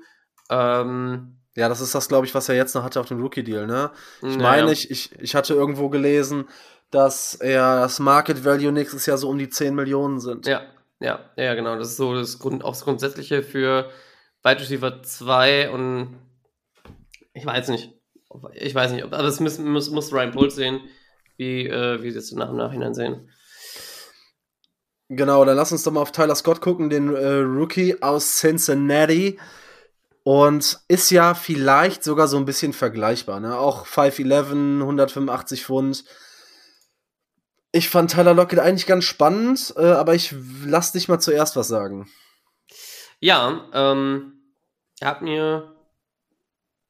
Ähm, ja, das ist das, glaube ich, was er jetzt noch hatte auf dem Rookie-Deal, ne? Ich naja. meine, ich, ich, ich hatte irgendwo gelesen, dass er das Market Value nächstes Jahr so um die 10 Millionen sind. Ja, ja, ja, genau. Das ist so das, Grund, auch das Grundsätzliche für Wide Receiver 2 und ich weiß nicht. Ich weiß nicht, aber das muss, muss, muss Ryan Poles sehen. wie, äh, wie sie es nach im Nachhinein sehen. Genau, dann lass uns doch mal auf Tyler Scott gucken, den äh, Rookie aus Cincinnati. Und ist ja vielleicht sogar so ein bisschen vergleichbar. Ne? Auch 5'11, 185 Pfund. Ich fand Tyler Lockett eigentlich ganz spannend, äh, aber ich lass dich mal zuerst was sagen. Ja, ähm, er hat mir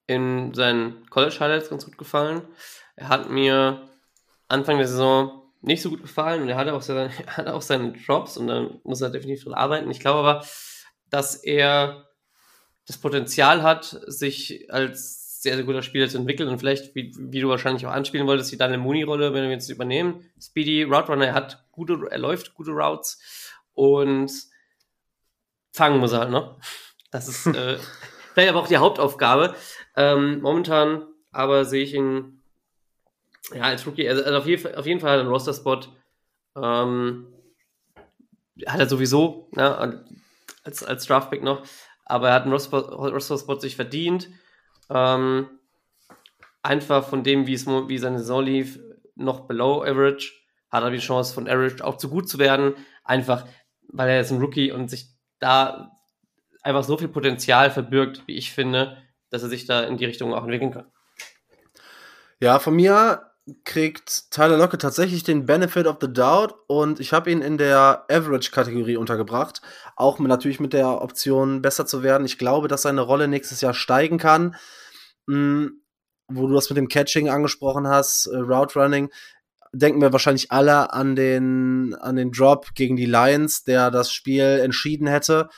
in seinen College-Highlights ganz gut gefallen. Er hat mir Anfang der Saison nicht so gut gefallen und er hatte auch, seine, <laughs> hat auch seine Drops und dann muss er definitiv dran arbeiten. Ich glaube aber, dass er das Potenzial hat, sich als sehr, sehr guter Spieler zu entwickeln und vielleicht, wie, wie du wahrscheinlich auch anspielen wolltest, die Daniel Mooney-Rolle, wenn wir jetzt übernehmen. Speedy Route Runner, er hat gute, er läuft gute Routes und fangen muss er halt noch. Das ist <laughs> äh, vielleicht aber auch die Hauptaufgabe. Ähm, momentan aber sehe ich ihn ja, als Rookie, also, also auf, jeden, auf jeden Fall hat er einen Roster-Spot. Ähm, hat er sowieso, ne, als, als Draftpick noch. Aber er hat einen Roster-Spot sich verdient. Ähm, einfach von dem, wie, es, wie seine Saison lief, noch below average. Hat er die Chance, von average auch zu gut zu werden. Einfach, weil er ist ein Rookie und sich da einfach so viel Potenzial verbirgt, wie ich finde, dass er sich da in die Richtung auch entwickeln kann. Ja, von mir kriegt Tyler Lockett tatsächlich den Benefit of the Doubt und ich habe ihn in der Average-Kategorie untergebracht. Auch natürlich mit der Option, besser zu werden. Ich glaube, dass seine Rolle nächstes Jahr steigen kann. Mhm, wo du das mit dem Catching angesprochen hast, äh, Route Running, denken wir wahrscheinlich alle an den, an den Drop gegen die Lions, der das Spiel entschieden hätte.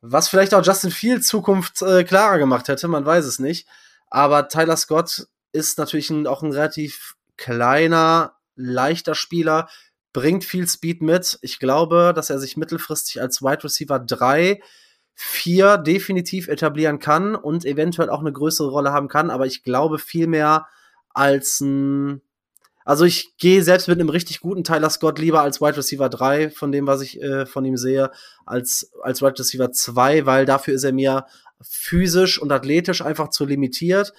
Was vielleicht auch Justin Fields Zukunft äh, klarer gemacht hätte, man weiß es nicht. Aber Tyler Scott ist natürlich ein, auch ein relativ kleiner, leichter Spieler, bringt viel Speed mit. Ich glaube, dass er sich mittelfristig als Wide Receiver 3, 4 definitiv etablieren kann und eventuell auch eine größere Rolle haben kann, aber ich glaube viel mehr als ein also ich gehe selbst mit einem richtig guten Tyler Scott lieber als Wide Receiver 3 von dem, was ich äh, von ihm sehe, als, als Wide Receiver 2, weil dafür ist er mir physisch und athletisch einfach zu limitiert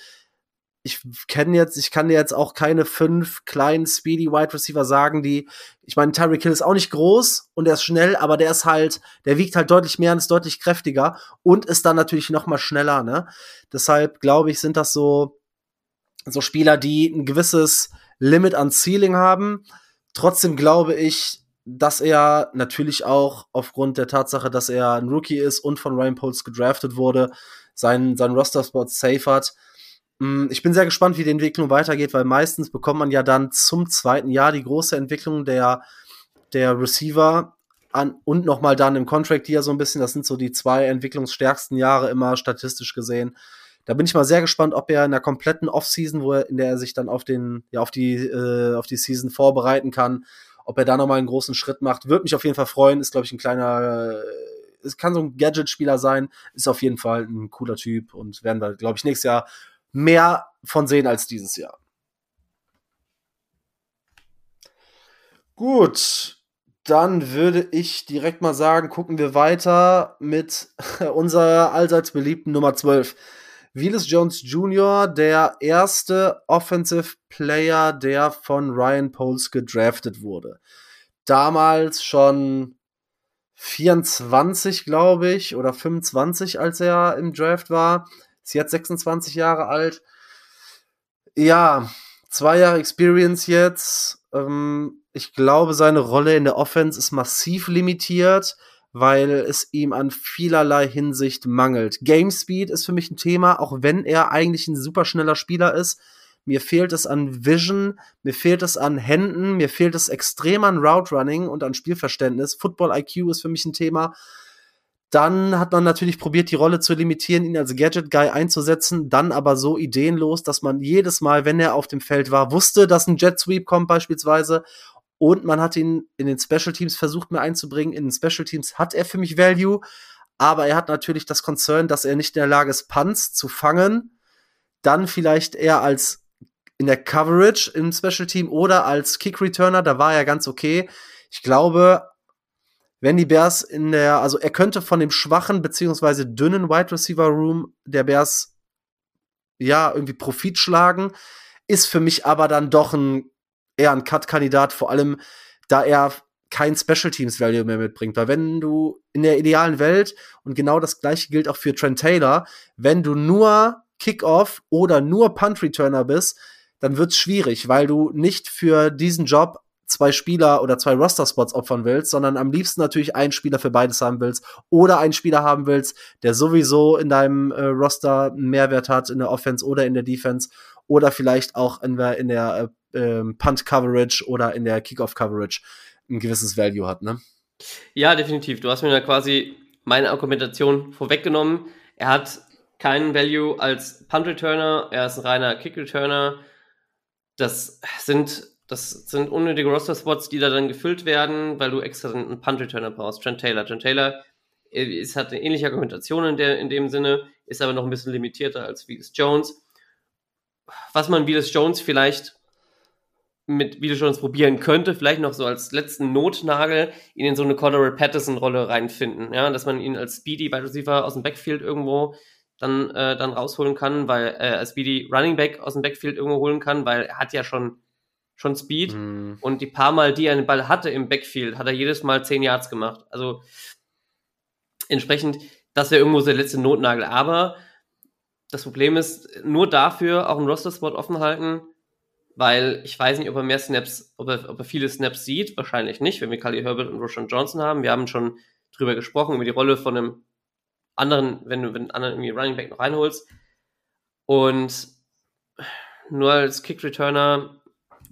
ich kenne jetzt, ich kann dir jetzt auch keine fünf kleinen Speedy Wide Receiver sagen, die, ich meine, Tyreek Hill ist auch nicht groß und er ist schnell, aber der ist halt, der wiegt halt deutlich mehr und ist deutlich kräftiger und ist dann natürlich noch mal schneller, ne? Deshalb glaube ich, sind das so, so Spieler, die ein gewisses Limit an Ceiling haben. Trotzdem glaube ich, dass er natürlich auch aufgrund der Tatsache, dass er ein Rookie ist und von Ryan Poles gedraftet wurde, seinen, seinen Roster-Spot safe hat ich bin sehr gespannt, wie die Entwicklung weitergeht, weil meistens bekommt man ja dann zum zweiten Jahr die große Entwicklung der, der Receiver an und nochmal dann im Contract Year so ein bisschen. Das sind so die zwei entwicklungsstärksten Jahre immer statistisch gesehen. Da bin ich mal sehr gespannt, ob er in der kompletten Offseason, wo er, in der er sich dann auf den, ja, auf die, äh, auf die Season vorbereiten kann, ob er da nochmal einen großen Schritt macht. Würde mich auf jeden Fall freuen. Ist, glaube ich, ein kleiner, äh, es kann so ein Gadget-Spieler sein. Ist auf jeden Fall ein cooler Typ und werden wir, glaube ich, nächstes Jahr mehr von sehen als dieses Jahr. Gut, dann würde ich direkt mal sagen, gucken wir weiter mit <laughs> unserer allseits beliebten Nummer 12. Willis Jones Jr., der erste Offensive Player, der von Ryan Poles gedraftet wurde. Damals schon 24, glaube ich, oder 25, als er im Draft war. Ist jetzt 26 Jahre alt. Ja, zwei Jahre Experience jetzt. Ähm, ich glaube, seine Rolle in der Offense ist massiv limitiert, weil es ihm an vielerlei Hinsicht mangelt. Game Speed ist für mich ein Thema, auch wenn er eigentlich ein super schneller Spieler ist. Mir fehlt es an Vision, mir fehlt es an Händen, mir fehlt es extrem an Route Running und an Spielverständnis. Football IQ ist für mich ein Thema. Dann hat man natürlich probiert, die Rolle zu limitieren, ihn als Gadget-Guy einzusetzen, dann aber so ideenlos, dass man jedes Mal, wenn er auf dem Feld war, wusste, dass ein Jet Sweep kommt beispielsweise. Und man hat ihn in den Special Teams versucht mehr einzubringen. In den Special Teams hat er für mich Value, aber er hat natürlich das Concern, dass er nicht in der Lage ist, Punts zu fangen. Dann vielleicht eher als in der Coverage im Special Team oder als Kick Returner, da war er ganz okay. Ich glaube, wenn die Bears in der, also er könnte von dem schwachen beziehungsweise dünnen Wide Receiver Room der Bears ja irgendwie Profit schlagen, ist für mich aber dann doch ein eher ein Cut-Kandidat, vor allem da er kein Special Teams Value mehr mitbringt. Weil wenn du in der idealen Welt, und genau das gleiche gilt auch für Trent Taylor, wenn du nur Kickoff oder nur Punt Returner bist, dann wird's schwierig, weil du nicht für diesen Job zwei Spieler oder zwei Roster-Spots opfern willst, sondern am liebsten natürlich einen Spieler für beides haben willst oder einen Spieler haben willst, der sowieso in deinem äh, Roster einen Mehrwert hat in der Offense oder in der Defense oder vielleicht auch in der, in der äh, ähm, Punt-Coverage oder in der Kickoff-Coverage ein gewisses Value hat, ne? Ja, definitiv. Du hast mir da quasi meine Argumentation vorweggenommen. Er hat keinen Value als Punt-Returner, er ist ein reiner Kick-Returner. Das sind das sind unnötige Roster-Spots, die da dann gefüllt werden, weil du extra einen Punt-Returner brauchst. Trent Taylor. Trent Taylor äh, ist, hat eine ähnliche Argumentation in, der, in dem Sinne, ist aber noch ein bisschen limitierter als Vegas Jones. Was man Vegas Jones vielleicht mit Vegas Jones probieren könnte, vielleicht noch so als letzten Notnagel, ihn in so eine Cordero Patterson-Rolle reinfinden. Ja, dass man ihn als Speedy Wide Receiver aus dem Backfield irgendwo dann, äh, dann rausholen kann, weil äh, als Speedy Running Back aus dem Backfield irgendwo holen kann, weil er hat ja schon schon Speed. Mhm. Und die paar Mal, die er den Ball hatte im Backfield, hat er jedes Mal 10 Yards gemacht. Also entsprechend, das wäre irgendwo der letzte Notnagel. Aber das Problem ist, nur dafür auch einen Roster-Spot offen halten, weil ich weiß nicht, ob er mehr Snaps, ob er, ob er viele Snaps sieht. Wahrscheinlich nicht, wenn wir Kali Herbert und Roshan Johnson haben. Wir haben schon drüber gesprochen, über die Rolle von einem anderen, wenn du einen anderen irgendwie Running Back noch reinholst. Und nur als Kick-Returner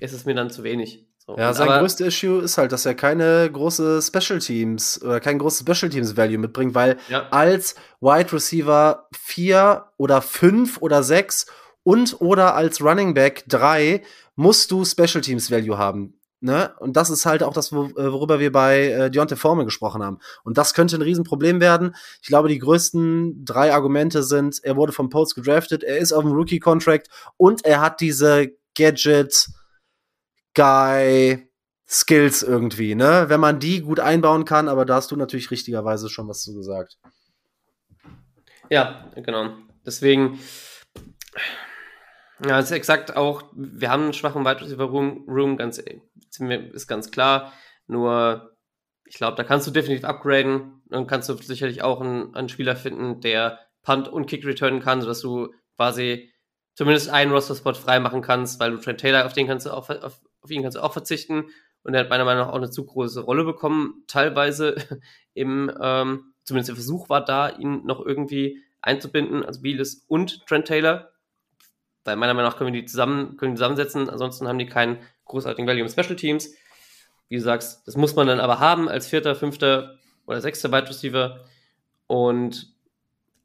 ist es mir dann zu wenig. So. Ja, sein größtes Issue ist halt, dass er keine große Special Teams oder kein großes Special Teams Value mitbringt, weil ja. als Wide Receiver 4 oder 5 oder 6 und oder als Running Back 3 musst du Special Teams Value haben. Ne? Und das ist halt auch das, äh, worüber wir bei äh, Deontay Foreman gesprochen haben. Und das könnte ein Riesenproblem werden. Ich glaube, die größten drei Argumente sind, er wurde vom Post gedraftet, er ist auf dem Rookie-Contract und er hat diese Gadget- Guy, Skills irgendwie, ne? Wenn man die gut einbauen kann, aber da hast du natürlich richtigerweise schon was zu gesagt. Ja, genau. Deswegen, ja, ist exakt auch, wir haben einen schwachen Wide Receiver Room, Room ganz, ist ganz klar. Nur, ich glaube, da kannst du definitiv upgraden. Dann kannst du sicherlich auch einen, einen Spieler finden, der Punt und Kick returnen kann, sodass du quasi zumindest einen Roster-Spot freimachen kannst, weil du Trent Taylor, auf den kannst du auch, auf, auf ihn kannst du auch verzichten. Und er hat meiner Meinung nach auch eine zu große Rolle bekommen, teilweise <laughs> im, ähm, zumindest der Versuch war da, ihn noch irgendwie einzubinden, also Beales und Trent Taylor. Weil meiner Meinung nach können wir die zusammen, können die zusammensetzen, ansonsten haben die keinen großartigen Value im Special Teams. Wie du sagst, das muss man dann aber haben als vierter, fünfter oder sechster Wide Receiver. Und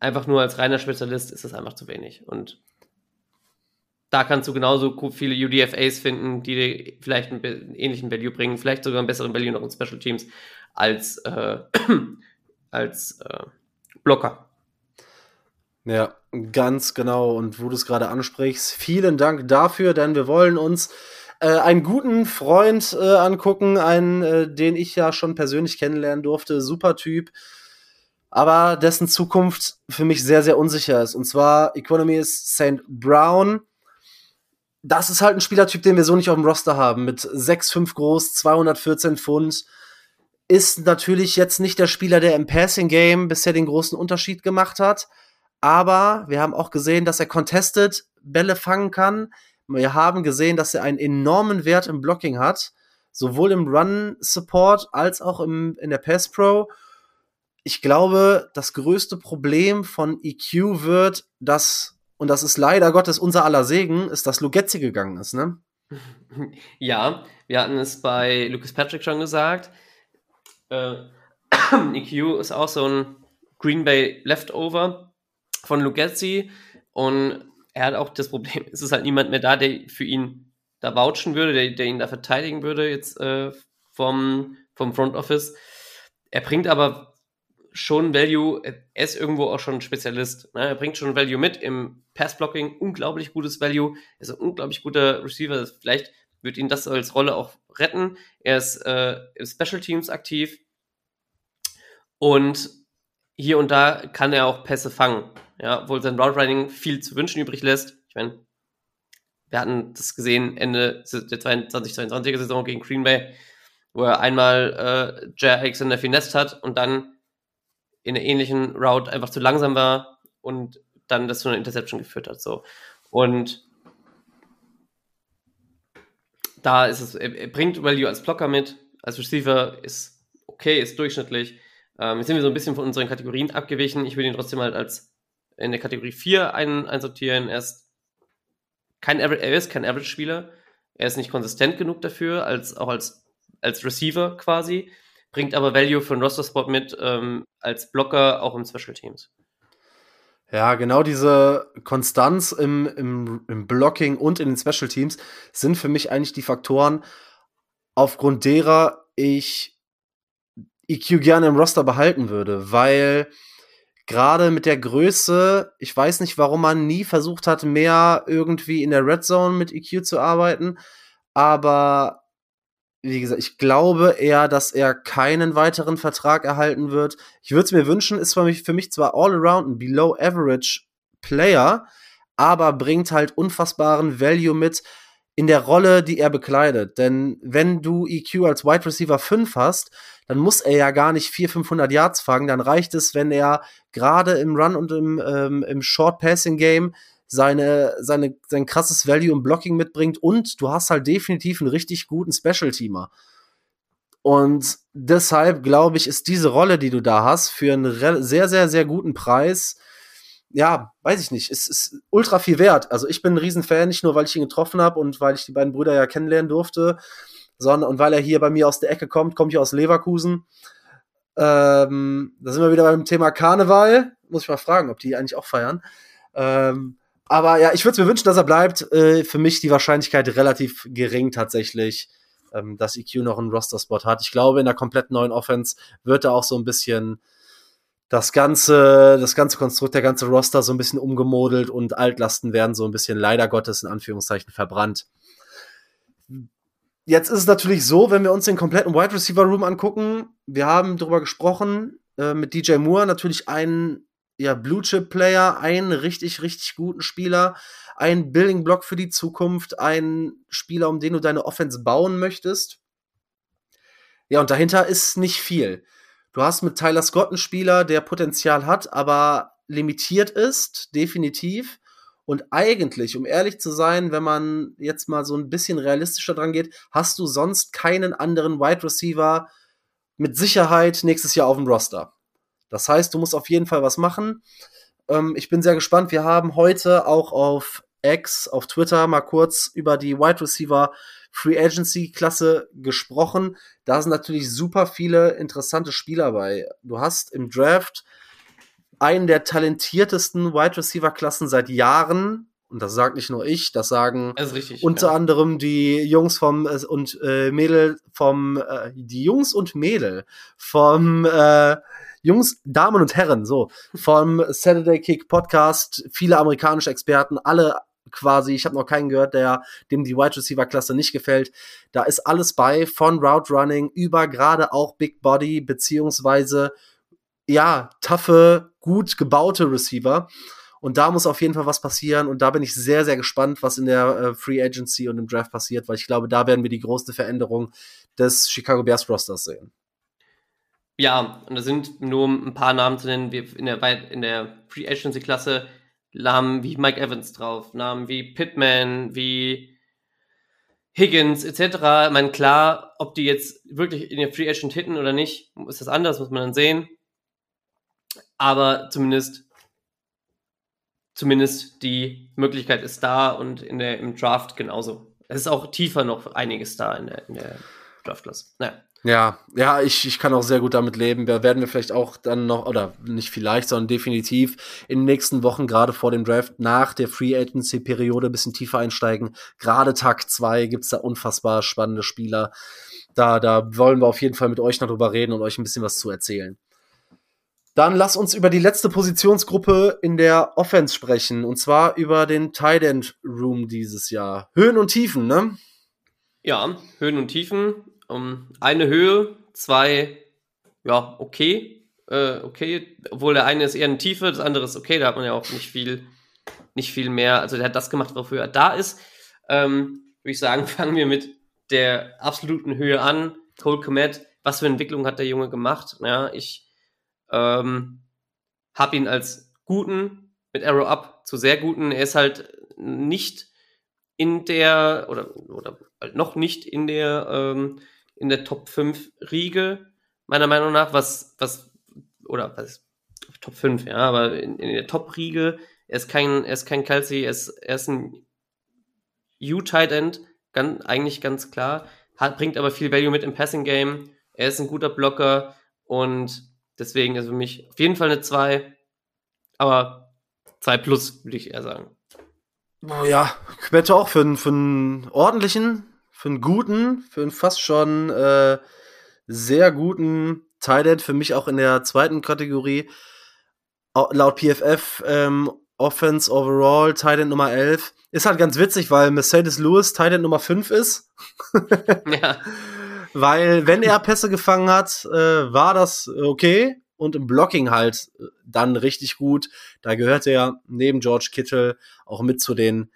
einfach nur als reiner Spezialist ist das einfach zu wenig. Und da kannst du genauso viele UDFAs finden, die dir vielleicht einen, ähnlichen Value bringen, vielleicht sogar einen besseren Value noch in Special Teams als, äh, <clears throat> als äh, Blocker. Ja, ganz genau. Und wo du es gerade ansprichst, vielen Dank dafür, denn wir wollen uns äh, einen guten Freund äh, angucken, einen, äh, den ich ja schon persönlich kennenlernen durfte. Super Typ. Aber dessen Zukunft für mich sehr, sehr unsicher ist. Und zwar Economy ist St. Brown das ist halt ein Spielertyp, den wir so nicht auf dem Roster haben. Mit 6'5 groß, 214 Pfund. Ist natürlich jetzt nicht der Spieler, der im Passing Game bisher den großen Unterschied gemacht hat. Aber wir haben auch gesehen, dass er contested Bälle fangen kann. Wir haben gesehen, dass er einen enormen Wert im Blocking hat. Sowohl im Run Support als auch im, in der Pass Pro. Ich glaube, das größte Problem von EQ wird, dass und das ist leider Gottes unser aller Segen, ist, dass Lugetzi gegangen ist, ne? <laughs> Ja, wir hatten es bei Lucas Patrick schon gesagt. Äh, <coughs> EQ ist auch so ein Green Bay Leftover von Lugetzi und er hat auch das Problem, <laughs> es ist halt niemand mehr da, der für ihn da vouchen würde, der, der ihn da verteidigen würde jetzt äh, vom, vom Front Office. Er bringt aber schon Value, er ist irgendwo auch schon Spezialist. Ne? Er bringt schon Value mit im Passblocking, unglaublich gutes Value, er ist ein unglaublich guter Receiver. Vielleicht wird ihn das als Rolle auch retten. Er ist äh, im Special Teams aktiv und hier und da kann er auch Pässe fangen. Ja, obwohl sein Route Running viel zu wünschen übrig lässt. Ich meine, wir hatten das gesehen Ende der 2022er Saison gegen Green Bay, wo er einmal äh, Jay Alexander finest hat und dann in einer ähnlichen Route einfach zu langsam war und dann das zu einer Interception geführt hat. So. Und da ist es, er, bringt Value als Blocker mit, als Receiver ist okay, ist durchschnittlich. Ähm, jetzt sind wir so ein bisschen von unseren Kategorien abgewichen. Ich würde ihn trotzdem halt als in der Kategorie 4 ein, einsortieren. Er ist kein er kein Average-Spieler. Er ist nicht konsistent genug dafür, als auch als, als Receiver quasi, bringt aber Value für einen Roster-Spot mit, ähm, als Blocker auch im Special Teams. Ja, genau diese Konstanz im, im, im Blocking und in den Special Teams sind für mich eigentlich die Faktoren, aufgrund derer ich EQ gerne im Roster behalten würde, weil gerade mit der Größe, ich weiß nicht, warum man nie versucht hat, mehr irgendwie in der Red Zone mit EQ zu arbeiten, aber wie gesagt, ich glaube eher, dass er keinen weiteren Vertrag erhalten wird. Ich würde es mir wünschen, ist für mich, für mich zwar all around ein below average Player, aber bringt halt unfassbaren Value mit in der Rolle, die er bekleidet. Denn wenn du EQ als Wide Receiver 5 hast, dann muss er ja gar nicht 400, 500 Yards fangen. Dann reicht es, wenn er gerade im Run und im, ähm, im Short Passing Game seine, seine, sein krasses Value im Blocking mitbringt und du hast halt definitiv einen richtig guten Special-Teamer. Und deshalb glaube ich, ist diese Rolle, die du da hast, für einen sehr, sehr, sehr guten Preis, ja, weiß ich nicht, ist, ist ultra viel wert. Also ich bin ein Riesenfan, nicht nur, weil ich ihn getroffen habe und weil ich die beiden Brüder ja kennenlernen durfte, sondern und weil er hier bei mir aus der Ecke kommt, komme ich aus Leverkusen. Ähm, da sind wir wieder beim Thema Karneval. Muss ich mal fragen, ob die eigentlich auch feiern. Ähm, aber ja, ich würde mir wünschen, dass er bleibt. Äh, für mich die Wahrscheinlichkeit relativ gering tatsächlich, ähm, dass EQ noch einen Roster-Spot hat. Ich glaube, in der komplett neuen Offense wird er auch so ein bisschen das ganze, das ganze Konstrukt, der ganze Roster so ein bisschen umgemodelt und Altlasten werden so ein bisschen leider Gottes in Anführungszeichen verbrannt. Jetzt ist es natürlich so, wenn wir uns den kompletten Wide Receiver Room angucken, wir haben darüber gesprochen, äh, mit DJ Moore natürlich einen ja, Blue Chip Player, einen richtig, richtig guten Spieler, einen Building Block für die Zukunft, einen Spieler, um den du deine Offense bauen möchtest. Ja, und dahinter ist nicht viel. Du hast mit Tyler Scott einen Spieler, der Potenzial hat, aber limitiert ist, definitiv. Und eigentlich, um ehrlich zu sein, wenn man jetzt mal so ein bisschen realistischer dran geht, hast du sonst keinen anderen Wide Receiver mit Sicherheit nächstes Jahr auf dem Roster. Das heißt, du musst auf jeden Fall was machen. Ähm, ich bin sehr gespannt. Wir haben heute auch auf X, auf Twitter mal kurz über die Wide Receiver Free Agency Klasse gesprochen. Da sind natürlich super viele interessante Spieler bei. Du hast im Draft einen der talentiertesten Wide Receiver Klassen seit Jahren. Und das sagt nicht nur ich, das sagen das richtig, unter ja. anderem die Jungs vom äh, und äh, Mädel vom äh, die Jungs und Mädel vom äh, Jungs, Damen und Herren, so, vom Saturday Kick Podcast, viele amerikanische Experten, alle quasi, ich habe noch keinen gehört, der dem die Wide Receiver Klasse nicht gefällt. Da ist alles bei, von Route Running über gerade auch Big Body beziehungsweise ja, taffe, gut gebaute Receiver. Und da muss auf jeden Fall was passieren. Und da bin ich sehr, sehr gespannt, was in der äh, Free Agency und im Draft passiert, weil ich glaube, da werden wir die größte Veränderung des Chicago Bears Rosters sehen. Ja, und da sind nur ein paar Namen zu nennen, wie in der, in der Free Agency Klasse Namen wie Mike Evans drauf, Namen wie Pittman, wie Higgins etc. Ich meine, klar, ob die jetzt wirklich in der Free Agent hitten oder nicht, ist das anders, muss man dann sehen. Aber zumindest, zumindest die Möglichkeit ist da und in der, im Draft genauso. Es ist auch tiefer noch einiges da in der, in der Draftklasse. Naja. Ja, ja, ich, ich kann auch sehr gut damit leben. Da werden wir vielleicht auch dann noch, oder nicht vielleicht, sondern definitiv in den nächsten Wochen, gerade vor dem Draft, nach der Free Agency-Periode ein bisschen tiefer einsteigen. Gerade Tag 2 gibt's da unfassbar spannende Spieler. Da, da wollen wir auf jeden Fall mit euch noch drüber reden und euch ein bisschen was zu erzählen. Dann lass uns über die letzte Positionsgruppe in der Offense sprechen. Und zwar über den Tight End Room dieses Jahr. Höhen und Tiefen, ne? Ja, Höhen und Tiefen um, eine Höhe, zwei, ja, okay. Äh, okay, obwohl der eine ist eher eine Tiefe, das andere ist okay, da hat man ja auch nicht viel, nicht viel mehr. Also der hat das gemacht, wofür er da ist. ähm, würde ich sagen, <laughs> fangen wir mit der absoluten Höhe an. Cole Komet, was für Entwicklung hat der Junge gemacht? Ja, ich ähm, habe ihn als guten mit Arrow Up zu sehr guten. Er ist halt nicht in der oder oder halt noch nicht in der ähm, in der Top 5 Riege meiner Meinung nach, was was oder was Top 5, ja, aber in, in der Top Riege, er ist kein er ist kein Kelsey, er ist er ist ein U Tight End, ganz, eigentlich ganz klar, hat, bringt aber viel Value mit im Passing Game. Er ist ein guter Blocker und deswegen ist für mich auf jeden Fall eine 2, aber 2 plus würde ich eher sagen. Oh ja, Quette auch für einen, für einen ordentlichen, für einen guten, für einen fast schon äh, sehr guten Tight für mich auch in der zweiten Kategorie. Laut PFF ähm, Offense Overall Tight Nummer 11. Ist halt ganz witzig, weil Mercedes Lewis Tight Nummer 5 ist. <laughs> ja. <laughs> Weil, wenn er Pässe gefangen hat, äh, war das okay und im Blocking halt äh, dann richtig gut. Da gehört er neben George Kittle auch mit zu den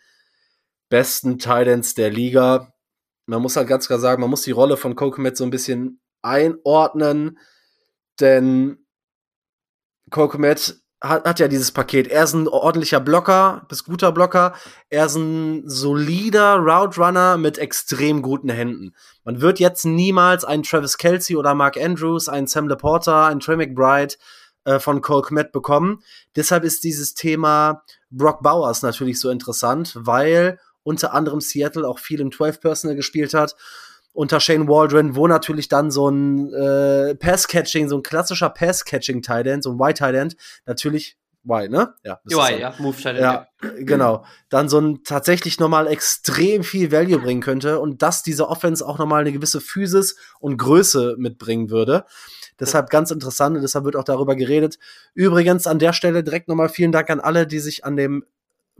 besten Titans der Liga. Man muss halt ganz klar sagen, man muss die Rolle von Kokomet so ein bisschen einordnen, denn Kokomet hat, hat ja dieses Paket. Er ist ein ordentlicher Blocker, bis guter Blocker. Er ist ein solider Route Runner mit extrem guten Händen. Man wird jetzt niemals einen Travis Kelsey oder Mark Andrews, einen Sam Laporta, einen Trey McBride äh, von Cole Kmet bekommen. Deshalb ist dieses Thema Brock Bowers natürlich so interessant, weil unter anderem Seattle auch viel im 12 Personal gespielt hat unter Shane Waldron, wo natürlich dann so ein äh, Pass-Catching, so ein klassischer Pass-Catching-Tight End, so ein White-Tight End, natürlich Y, ne? Ja, y, ja, Move. Ja, ja, genau. Dann so ein tatsächlich nochmal extrem viel Value bringen könnte und dass diese Offense auch nochmal eine gewisse Physis und Größe mitbringen würde. Deshalb ganz interessant und deshalb wird auch darüber geredet. Übrigens an der Stelle direkt nochmal vielen Dank an alle, die sich an dem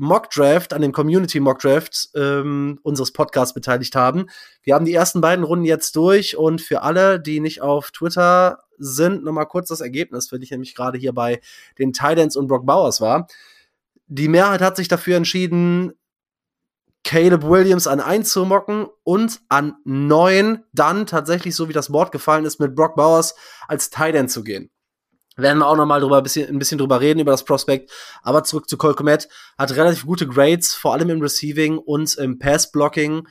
Mockdraft, an dem Community Mockdraft ähm, unseres Podcasts beteiligt haben. Wir haben die ersten beiden Runden jetzt durch und für alle, die nicht auf Twitter sind, nochmal kurz das Ergebnis, weil ich nämlich gerade hier bei den Titans und Brock Bowers war. Die Mehrheit hat sich dafür entschieden, Caleb Williams an 1 zu mocken und an 9 dann tatsächlich, so wie das Board gefallen ist, mit Brock Bowers als Titan zu gehen werden wir auch noch mal drüber ein bisschen, ein bisschen drüber reden über das Prospekt. Aber zurück zu Cole. Hat relativ gute Grades, vor allem im Receiving und im Pass-Blocking.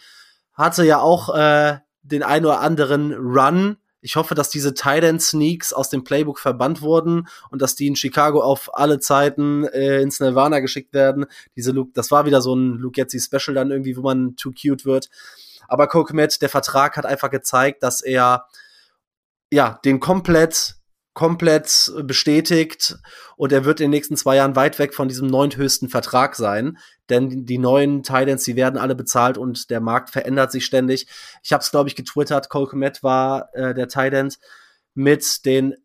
Hatte ja auch äh, den ein oder anderen Run. Ich hoffe, dass diese Tight Sneaks aus dem Playbook verbannt wurden und dass die in Chicago auf alle Zeiten äh, ins Nirvana geschickt werden. Diese Luke, das war wieder so ein Luke Getzi Special dann irgendwie, wo man too cute wird. Aber Kokomet, der Vertrag hat einfach gezeigt, dass er ja den komplett komplett bestätigt und er wird in den nächsten zwei Jahren weit weg von diesem neunthöchsten Vertrag sein, denn die neuen Titans, die werden alle bezahlt und der Markt verändert sich ständig. Ich habe es glaube ich getwittert, Cole Komet war äh, der Titan mit den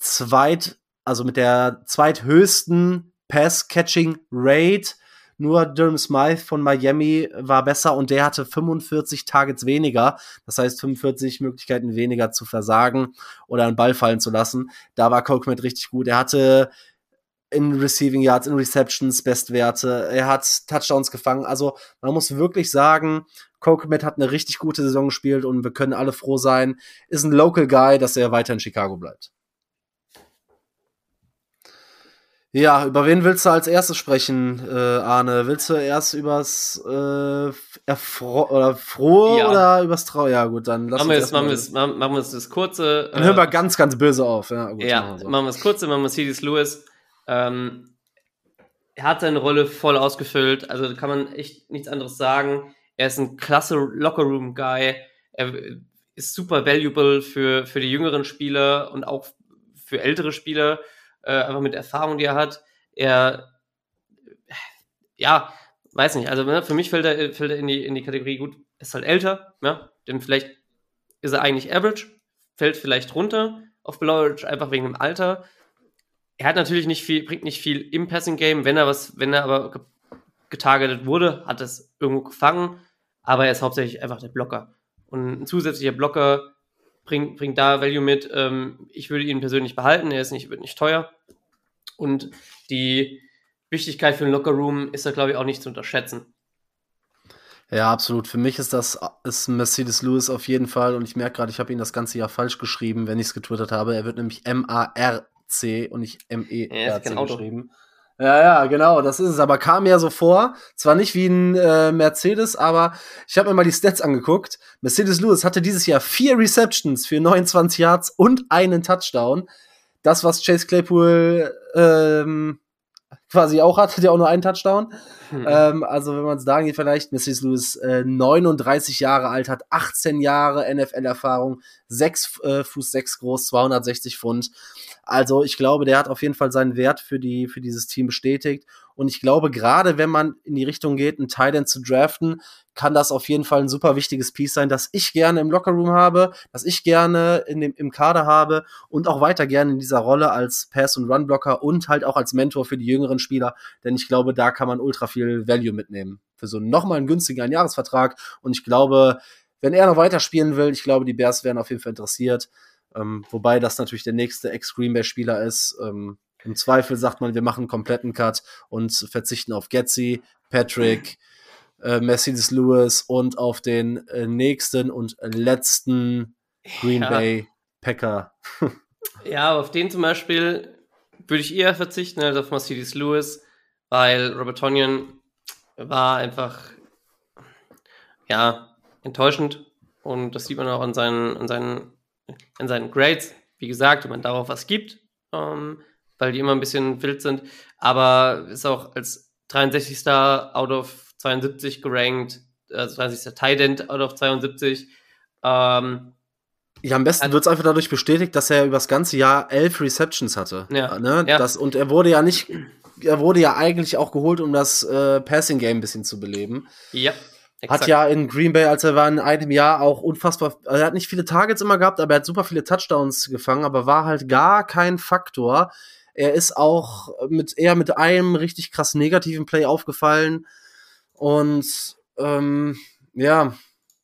zweit also mit der zweithöchsten Pass Catching Rate nur Durham Smythe von Miami war besser und der hatte 45 Targets weniger. Das heißt 45 Möglichkeiten weniger zu versagen oder einen Ball fallen zu lassen. Da war Colquitt richtig gut. Er hatte in Receiving Yards, in Receptions Bestwerte. Er hat Touchdowns gefangen. Also man muss wirklich sagen, Colquitt hat eine richtig gute Saison gespielt und wir können alle froh sein. Ist ein Local Guy, dass er weiter in Chicago bleibt. Ja, über wen willst du als erstes sprechen, äh, Arne? Willst du erst übers äh, Erfro oder Frohe ja. oder übers Trau? Ja, gut, dann lass machen uns wir es, machen, machen wir es das kurze. Dann hören wir äh, ganz, ganz böse auf. Ja, gut, ja machen, wir so. machen wir es kurze, machen wir C.D. Lewis. Ähm, er hat seine Rolle voll ausgefüllt, also da kann man echt nichts anderes sagen. Er ist ein klasse Lockerroom-Guy. Er ist super valuable für, für die jüngeren Spieler und auch für ältere Spieler äh, einfach mit Erfahrung, die er hat. Er, ja, weiß nicht, also ne, für mich fällt er, fällt er in, die, in die Kategorie gut, ist halt älter, ja, denn vielleicht ist er eigentlich average, fällt vielleicht runter auf Below einfach wegen dem Alter. Er hat natürlich nicht viel, bringt nicht viel im Passing Game, wenn er was, wenn er aber getargetet wurde, hat es irgendwo gefangen, aber er ist hauptsächlich einfach der Blocker. Und ein zusätzlicher Blocker bringt, bringt da Value mit. Ähm, ich würde ihn persönlich behalten, er ist nicht, wird nicht teuer. Und die Wichtigkeit für den Lockerroom ist da, glaube ich, auch nicht zu unterschätzen. Ja, absolut. Für mich ist das ist Mercedes Lewis auf jeden Fall. Und ich merke gerade, ich habe ihn das ganze Jahr falsch geschrieben, wenn ich es getwittert habe. Er wird nämlich M-A-R-C und nicht M-E-R-C ja, geschrieben. Ja, ja, genau, das ist es. Aber kam mir so vor, zwar nicht wie ein äh, Mercedes, aber ich habe mir mal die Stats angeguckt. Mercedes Lewis hatte dieses Jahr vier Receptions für 29 Yards und einen Touchdown. Das, was Chase Claypool ähm, quasi auch hat, hat ja auch nur einen Touchdown. Hm. Ähm, also wenn man es da geht, vielleicht, Mrs. Lewis äh, 39 Jahre alt, hat 18 Jahre NFL-Erfahrung, 6 äh, Fuß 6 groß, 260 Pfund. Also ich glaube, der hat auf jeden Fall seinen Wert für, die, für dieses Team bestätigt. Und ich glaube, gerade wenn man in die Richtung geht, einen Titan zu draften, kann das auf jeden Fall ein super wichtiges Piece sein, das ich gerne im Lockerroom habe, das ich gerne in dem, im Kader habe und auch weiter gerne in dieser Rolle als Pass- und Run-Blocker und halt auch als Mentor für die jüngeren Spieler, denn ich glaube, da kann man ultra viel Value mitnehmen. Für so nochmal einen günstigen Einjahresvertrag und ich glaube, wenn er noch weiter spielen will, ich glaube, die Bears wären auf jeden Fall interessiert. Ähm, wobei das natürlich der nächste Ex-Green Bay-Spieler ist. Ähm, Im Zweifel sagt man, wir machen einen kompletten Cut und verzichten auf Getzi, Patrick, äh, Mercedes Lewis und auf den äh, nächsten und letzten Green ja. Bay Packer. <laughs> ja, auf den zum Beispiel würde ich eher verzichten als auf Mercedes Lewis, weil Robert Tonyan war einfach ja enttäuschend und das sieht man auch an seinen, an seinen in seinen Grades. Wie gesagt, wenn man darauf was gibt, ähm, weil die immer ein bisschen wild sind, aber ist auch als 63. out of 72 gerankt, also 30. Tight End out of 72. Ähm, ja, am besten wird es einfach dadurch bestätigt, dass er über das ganze Jahr elf Receptions hatte. Ja, ne? ja. Das, und er wurde ja nicht, er wurde ja eigentlich auch geholt, um das äh, Passing Game ein bisschen zu beleben. Ja. Exakt. Hat ja in Green Bay, als er war in einem Jahr auch unfassbar, also er hat nicht viele Targets immer gehabt, aber er hat super viele Touchdowns gefangen, aber war halt gar kein Faktor. Er ist auch mit eher mit einem richtig krass negativen Play aufgefallen und ähm, ja,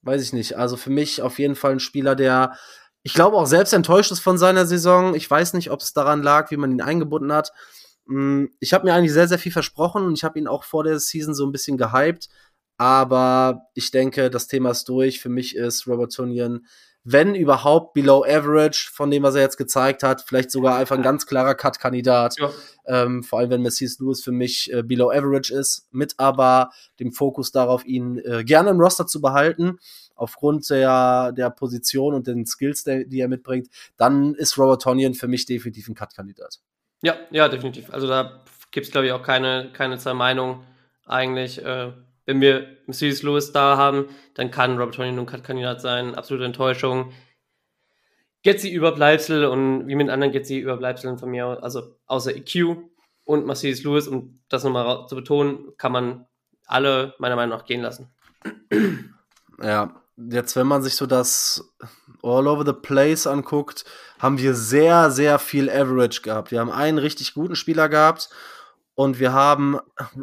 weiß ich nicht. Also für mich auf jeden Fall ein Spieler, der ich glaube auch selbst enttäuscht ist von seiner Saison. Ich weiß nicht, ob es daran lag, wie man ihn eingebunden hat. Mm, ich habe mir eigentlich sehr, sehr viel versprochen und ich habe ihn auch vor der Season so ein bisschen gehypt. Aber ich denke, das Thema ist durch. Für mich ist Robert Tunian, wenn überhaupt, below average von dem, was er jetzt gezeigt hat. Vielleicht sogar einfach ein ganz klarer Cut-Kandidat. Ja. Ähm, vor allem, wenn Messias Lewis für mich äh, below average ist. Mit aber dem Fokus darauf, ihn äh, gerne im Roster zu behalten. Aufgrund der, der Position und den Skills, der, die er mitbringt. Dann ist Robert Tonian für mich definitiv ein Cut-Kandidat. Ja, ja, definitiv. Also da gibt es, glaube ich, auch keine, keine zwei Meinungen eigentlich. Äh wenn wir Mercedes Lewis da haben, dann kann Robert Tony nun Kandidat sein. Absolute Enttäuschung. Getzi Überbleibsel und wie mit anderen Getzi Überbleibseln von mir, also außer EQ und Mercedes Lewis, um das nochmal zu betonen, kann man alle meiner Meinung nach gehen lassen. Ja, jetzt wenn man sich so das All Over the Place anguckt, haben wir sehr, sehr viel Average gehabt. Wir haben einen richtig guten Spieler gehabt und wir haben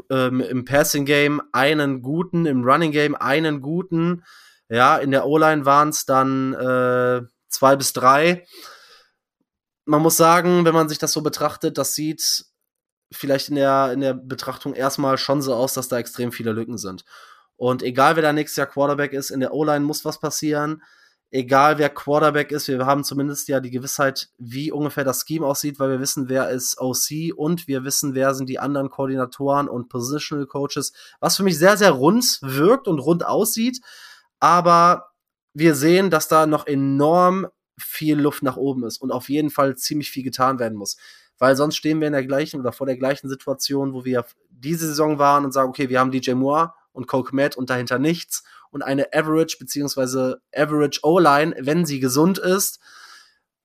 ähm, im Passing Game einen guten, im Running Game einen guten. Ja, in der O-Line waren es dann äh, zwei bis drei. Man muss sagen, wenn man sich das so betrachtet, das sieht vielleicht in der, in der Betrachtung erstmal schon so aus, dass da extrem viele Lücken sind. Und egal wer da nächstes Jahr Quarterback ist, in der O-Line muss was passieren egal wer Quarterback ist, wir haben zumindest ja die Gewissheit, wie ungefähr das Scheme aussieht, weil wir wissen, wer ist OC und wir wissen, wer sind die anderen Koordinatoren und Positional Coaches, was für mich sehr, sehr rund wirkt und rund aussieht. Aber wir sehen, dass da noch enorm viel Luft nach oben ist und auf jeden Fall ziemlich viel getan werden muss. Weil sonst stehen wir in der gleichen oder vor der gleichen Situation, wo wir diese Saison waren und sagen, okay, wir haben DJ Moore und Cole Kmet und dahinter nichts und eine Average beziehungsweise Average O-Line, wenn sie gesund ist.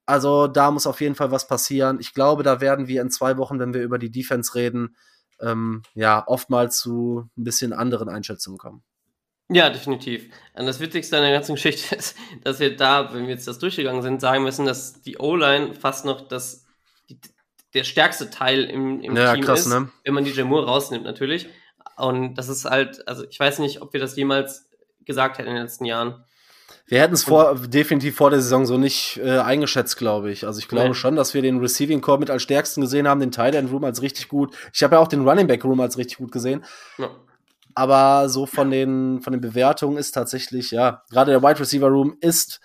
Also da muss auf jeden Fall was passieren. Ich glaube, da werden wir in zwei Wochen, wenn wir über die Defense reden, ähm, ja, oftmals zu ein bisschen anderen Einschätzungen kommen. Ja, definitiv. Und das Witzigste an der ganzen Geschichte <laughs> ist, dass wir da, wenn wir jetzt das durchgegangen sind, sagen müssen, dass die O-Line fast noch das, die, der stärkste Teil im, im ja, Team krass, ist, ne? wenn man DJ Moore rausnimmt natürlich. Und das ist halt, also ich weiß nicht, ob wir das jemals gesagt hätten in den letzten Jahren. Wir hätten es vor, definitiv vor der Saison so nicht äh, eingeschätzt, glaube ich. Also ich glaube nee. schon, dass wir den Receiving Core mit als stärksten gesehen haben, den Tight End Room als richtig gut. Ich habe ja auch den Running Back Room als richtig gut gesehen. Ja. aber so von den, von den Bewertungen ist tatsächlich, ja, gerade der Wide Receiver Room ist,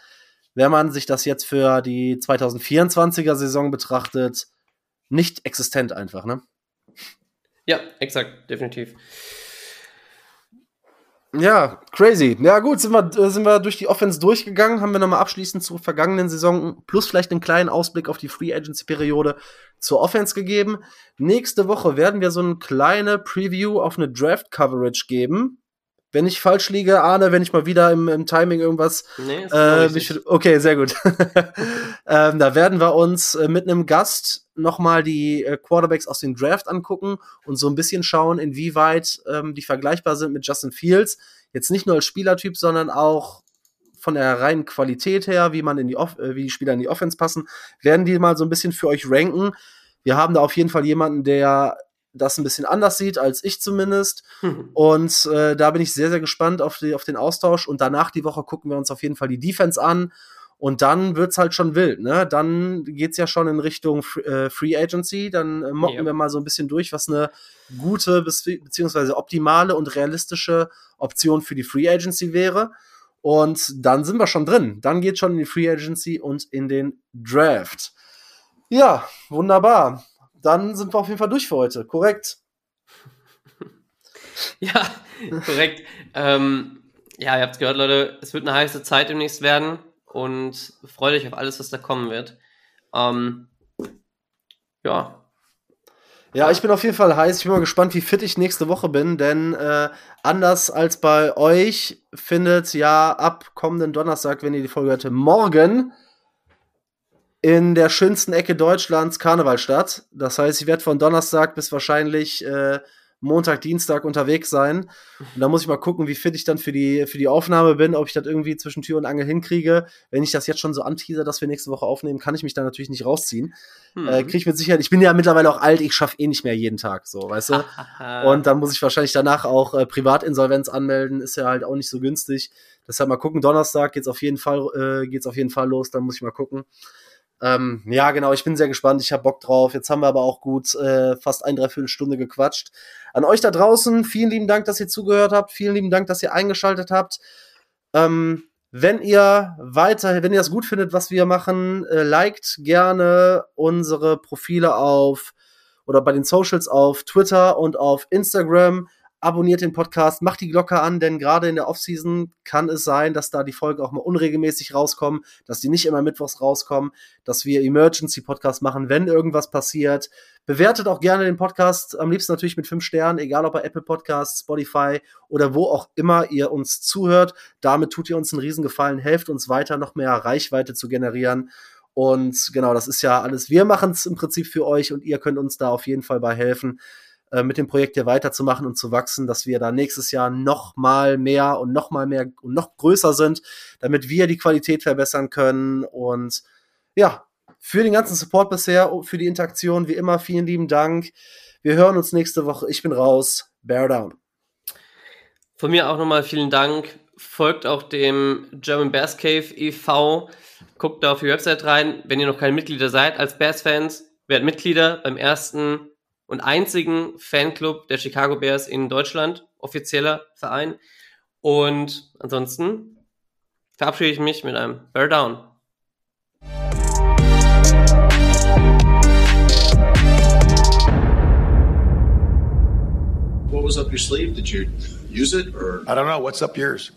wenn man sich das jetzt für die 2024er Saison betrachtet, nicht existent einfach, ne? Ja, exakt, definitiv. Ja, crazy. Ja, gut, sind wir, sind wir durch die Offense durchgegangen, haben wir nochmal abschließend zur vergangenen Saison plus vielleicht einen kleinen Ausblick auf die Free Agency-Periode zur Offense gegeben. Nächste Woche werden wir so eine kleine Preview auf eine Draft-Coverage geben. Wenn ich falsch liege, Arne, wenn ich mal wieder im, im Timing irgendwas. Nee, ist Äh, äh, ich, okay, sehr gut. <laughs> ähm, da werden wir uns äh, mit einem Gast nochmal die äh, Quarterbacks aus dem Draft angucken und so ein bisschen schauen, inwieweit ähm, die vergleichbar sind mit Justin Fields. Jetzt nicht nur als Spielertyp, sondern auch von der reinen Qualität her, wie man in die Off äh, wie die Spieler in die Offense passen, werden die mal so ein bisschen für euch ranken. Wir haben da auf jeden Fall jemanden, der das ein bisschen anders sieht als ich zumindest. Und äh, da bin ich sehr, sehr gespannt auf, die, auf den Austausch. Und danach die Woche gucken wir uns auf jeden Fall die Defense an. Und dann wird's halt schon wild, ne? Dann geht's ja schon in Richtung äh, Free Agency. Dann äh, mocken Ja. wir mal so ein bisschen durch, was eine gute bis, beziehungsweise optimale und realistische Option für die Free Agency wäre. Und dann sind wir schon drin. Dann geht's schon in die Free Agency und in den Draft. Ja, wunderbar. Dann sind wir auf jeden Fall durch für heute. Korrekt. <laughs> Ja, korrekt. ähm, ja, ihr habt gehört, Leute, es wird eine heiße Zeit demnächst werden und freut euch auf alles, was da kommen wird. Ähm, ja, Ja, ich bin auf jeden Fall heiß. Ich bin mal gespannt, wie fit ich nächste Woche bin, denn äh, anders als bei euch findet ja ab kommenden Donnerstag, wenn ihr die Folge hört, morgen in der schönsten Ecke Deutschlands Karneval statt. Das heißt, ich werde von Donnerstag bis wahrscheinlich äh, Montag, Dienstag unterwegs sein. Und da muss ich mal gucken, wie fit ich dann für die, für die Aufnahme bin, ob ich das irgendwie zwischen Tür und Angel hinkriege. Wenn ich das jetzt schon so anteaser, dass wir nächste Woche aufnehmen, kann ich mich da natürlich nicht rausziehen. hm. Äh, krieg ich mit Sicherheit. Ich bin ja mittlerweile auch alt, ich schaffe eh nicht mehr jeden Tag, so, weißt du? <laughs> Und dann muss ich wahrscheinlich danach auch äh, Privatinsolvenz anmelden, ist ja halt auch nicht so günstig. Deshalb mal gucken, Donnerstag geht's auf jeden Fall, äh, geht's auf jeden Fall los, dann muss ich mal gucken. Ähm, ja, genau, ich bin sehr gespannt, ich habe Bock drauf. Jetzt haben wir aber auch gut äh, fast ein, dreiviertel Stunde gequatscht. An euch da draußen, vielen lieben Dank, dass ihr zugehört habt, vielen lieben Dank, dass ihr eingeschaltet habt. Ähm, wenn ihr weiter, wenn ihr das gut findet, was wir machen, äh, liked gerne unsere Profile auf oder bei den Socials auf Twitter und auf Instagram. Abonniert den Podcast, macht die Glocke an, denn gerade in der Offseason kann es sein, dass da die Folgen auch mal unregelmäßig rauskommen, dass die nicht immer mittwochs rauskommen, dass wir Emergency Podcast machen, wenn irgendwas passiert. Bewertet auch gerne den Podcast, am liebsten natürlich mit fünf Sternen, egal ob bei Apple Podcasts, Spotify oder wo auch immer ihr uns zuhört. Damit tut ihr uns einen Riesengefallen, helft uns weiter, noch mehr Reichweite zu generieren. Und genau, das ist ja alles. Wir machen es im Prinzip für euch und ihr könnt uns da auf jeden Fall bei helfen, äh, mit dem Projekt hier weiterzumachen und zu wachsen, dass wir da nächstes Jahr noch mal mehr und noch mal mehr und noch größer sind, damit wir die Qualität verbessern können. Und ja, für den ganzen Support bisher, für die Interaktion, wie immer, vielen lieben Dank. Wir hören uns nächste Woche. Ich bin raus. Bear down. Von mir auch nochmal vielen Dank. Folgt auch dem German Bears Cave e.V. Guckt da auf die Website rein. Wenn ihr noch keine Mitglieder seid als Bears-Fans, werdet Mitglieder beim ersten und einzigen Fanclub der Chicago Bears in Deutschland, offizieller Verein. Und ansonsten verabschiede ich mich mit einem Bear Down. What was up your sleeve? Did you use it or? I don't know. What's up yours?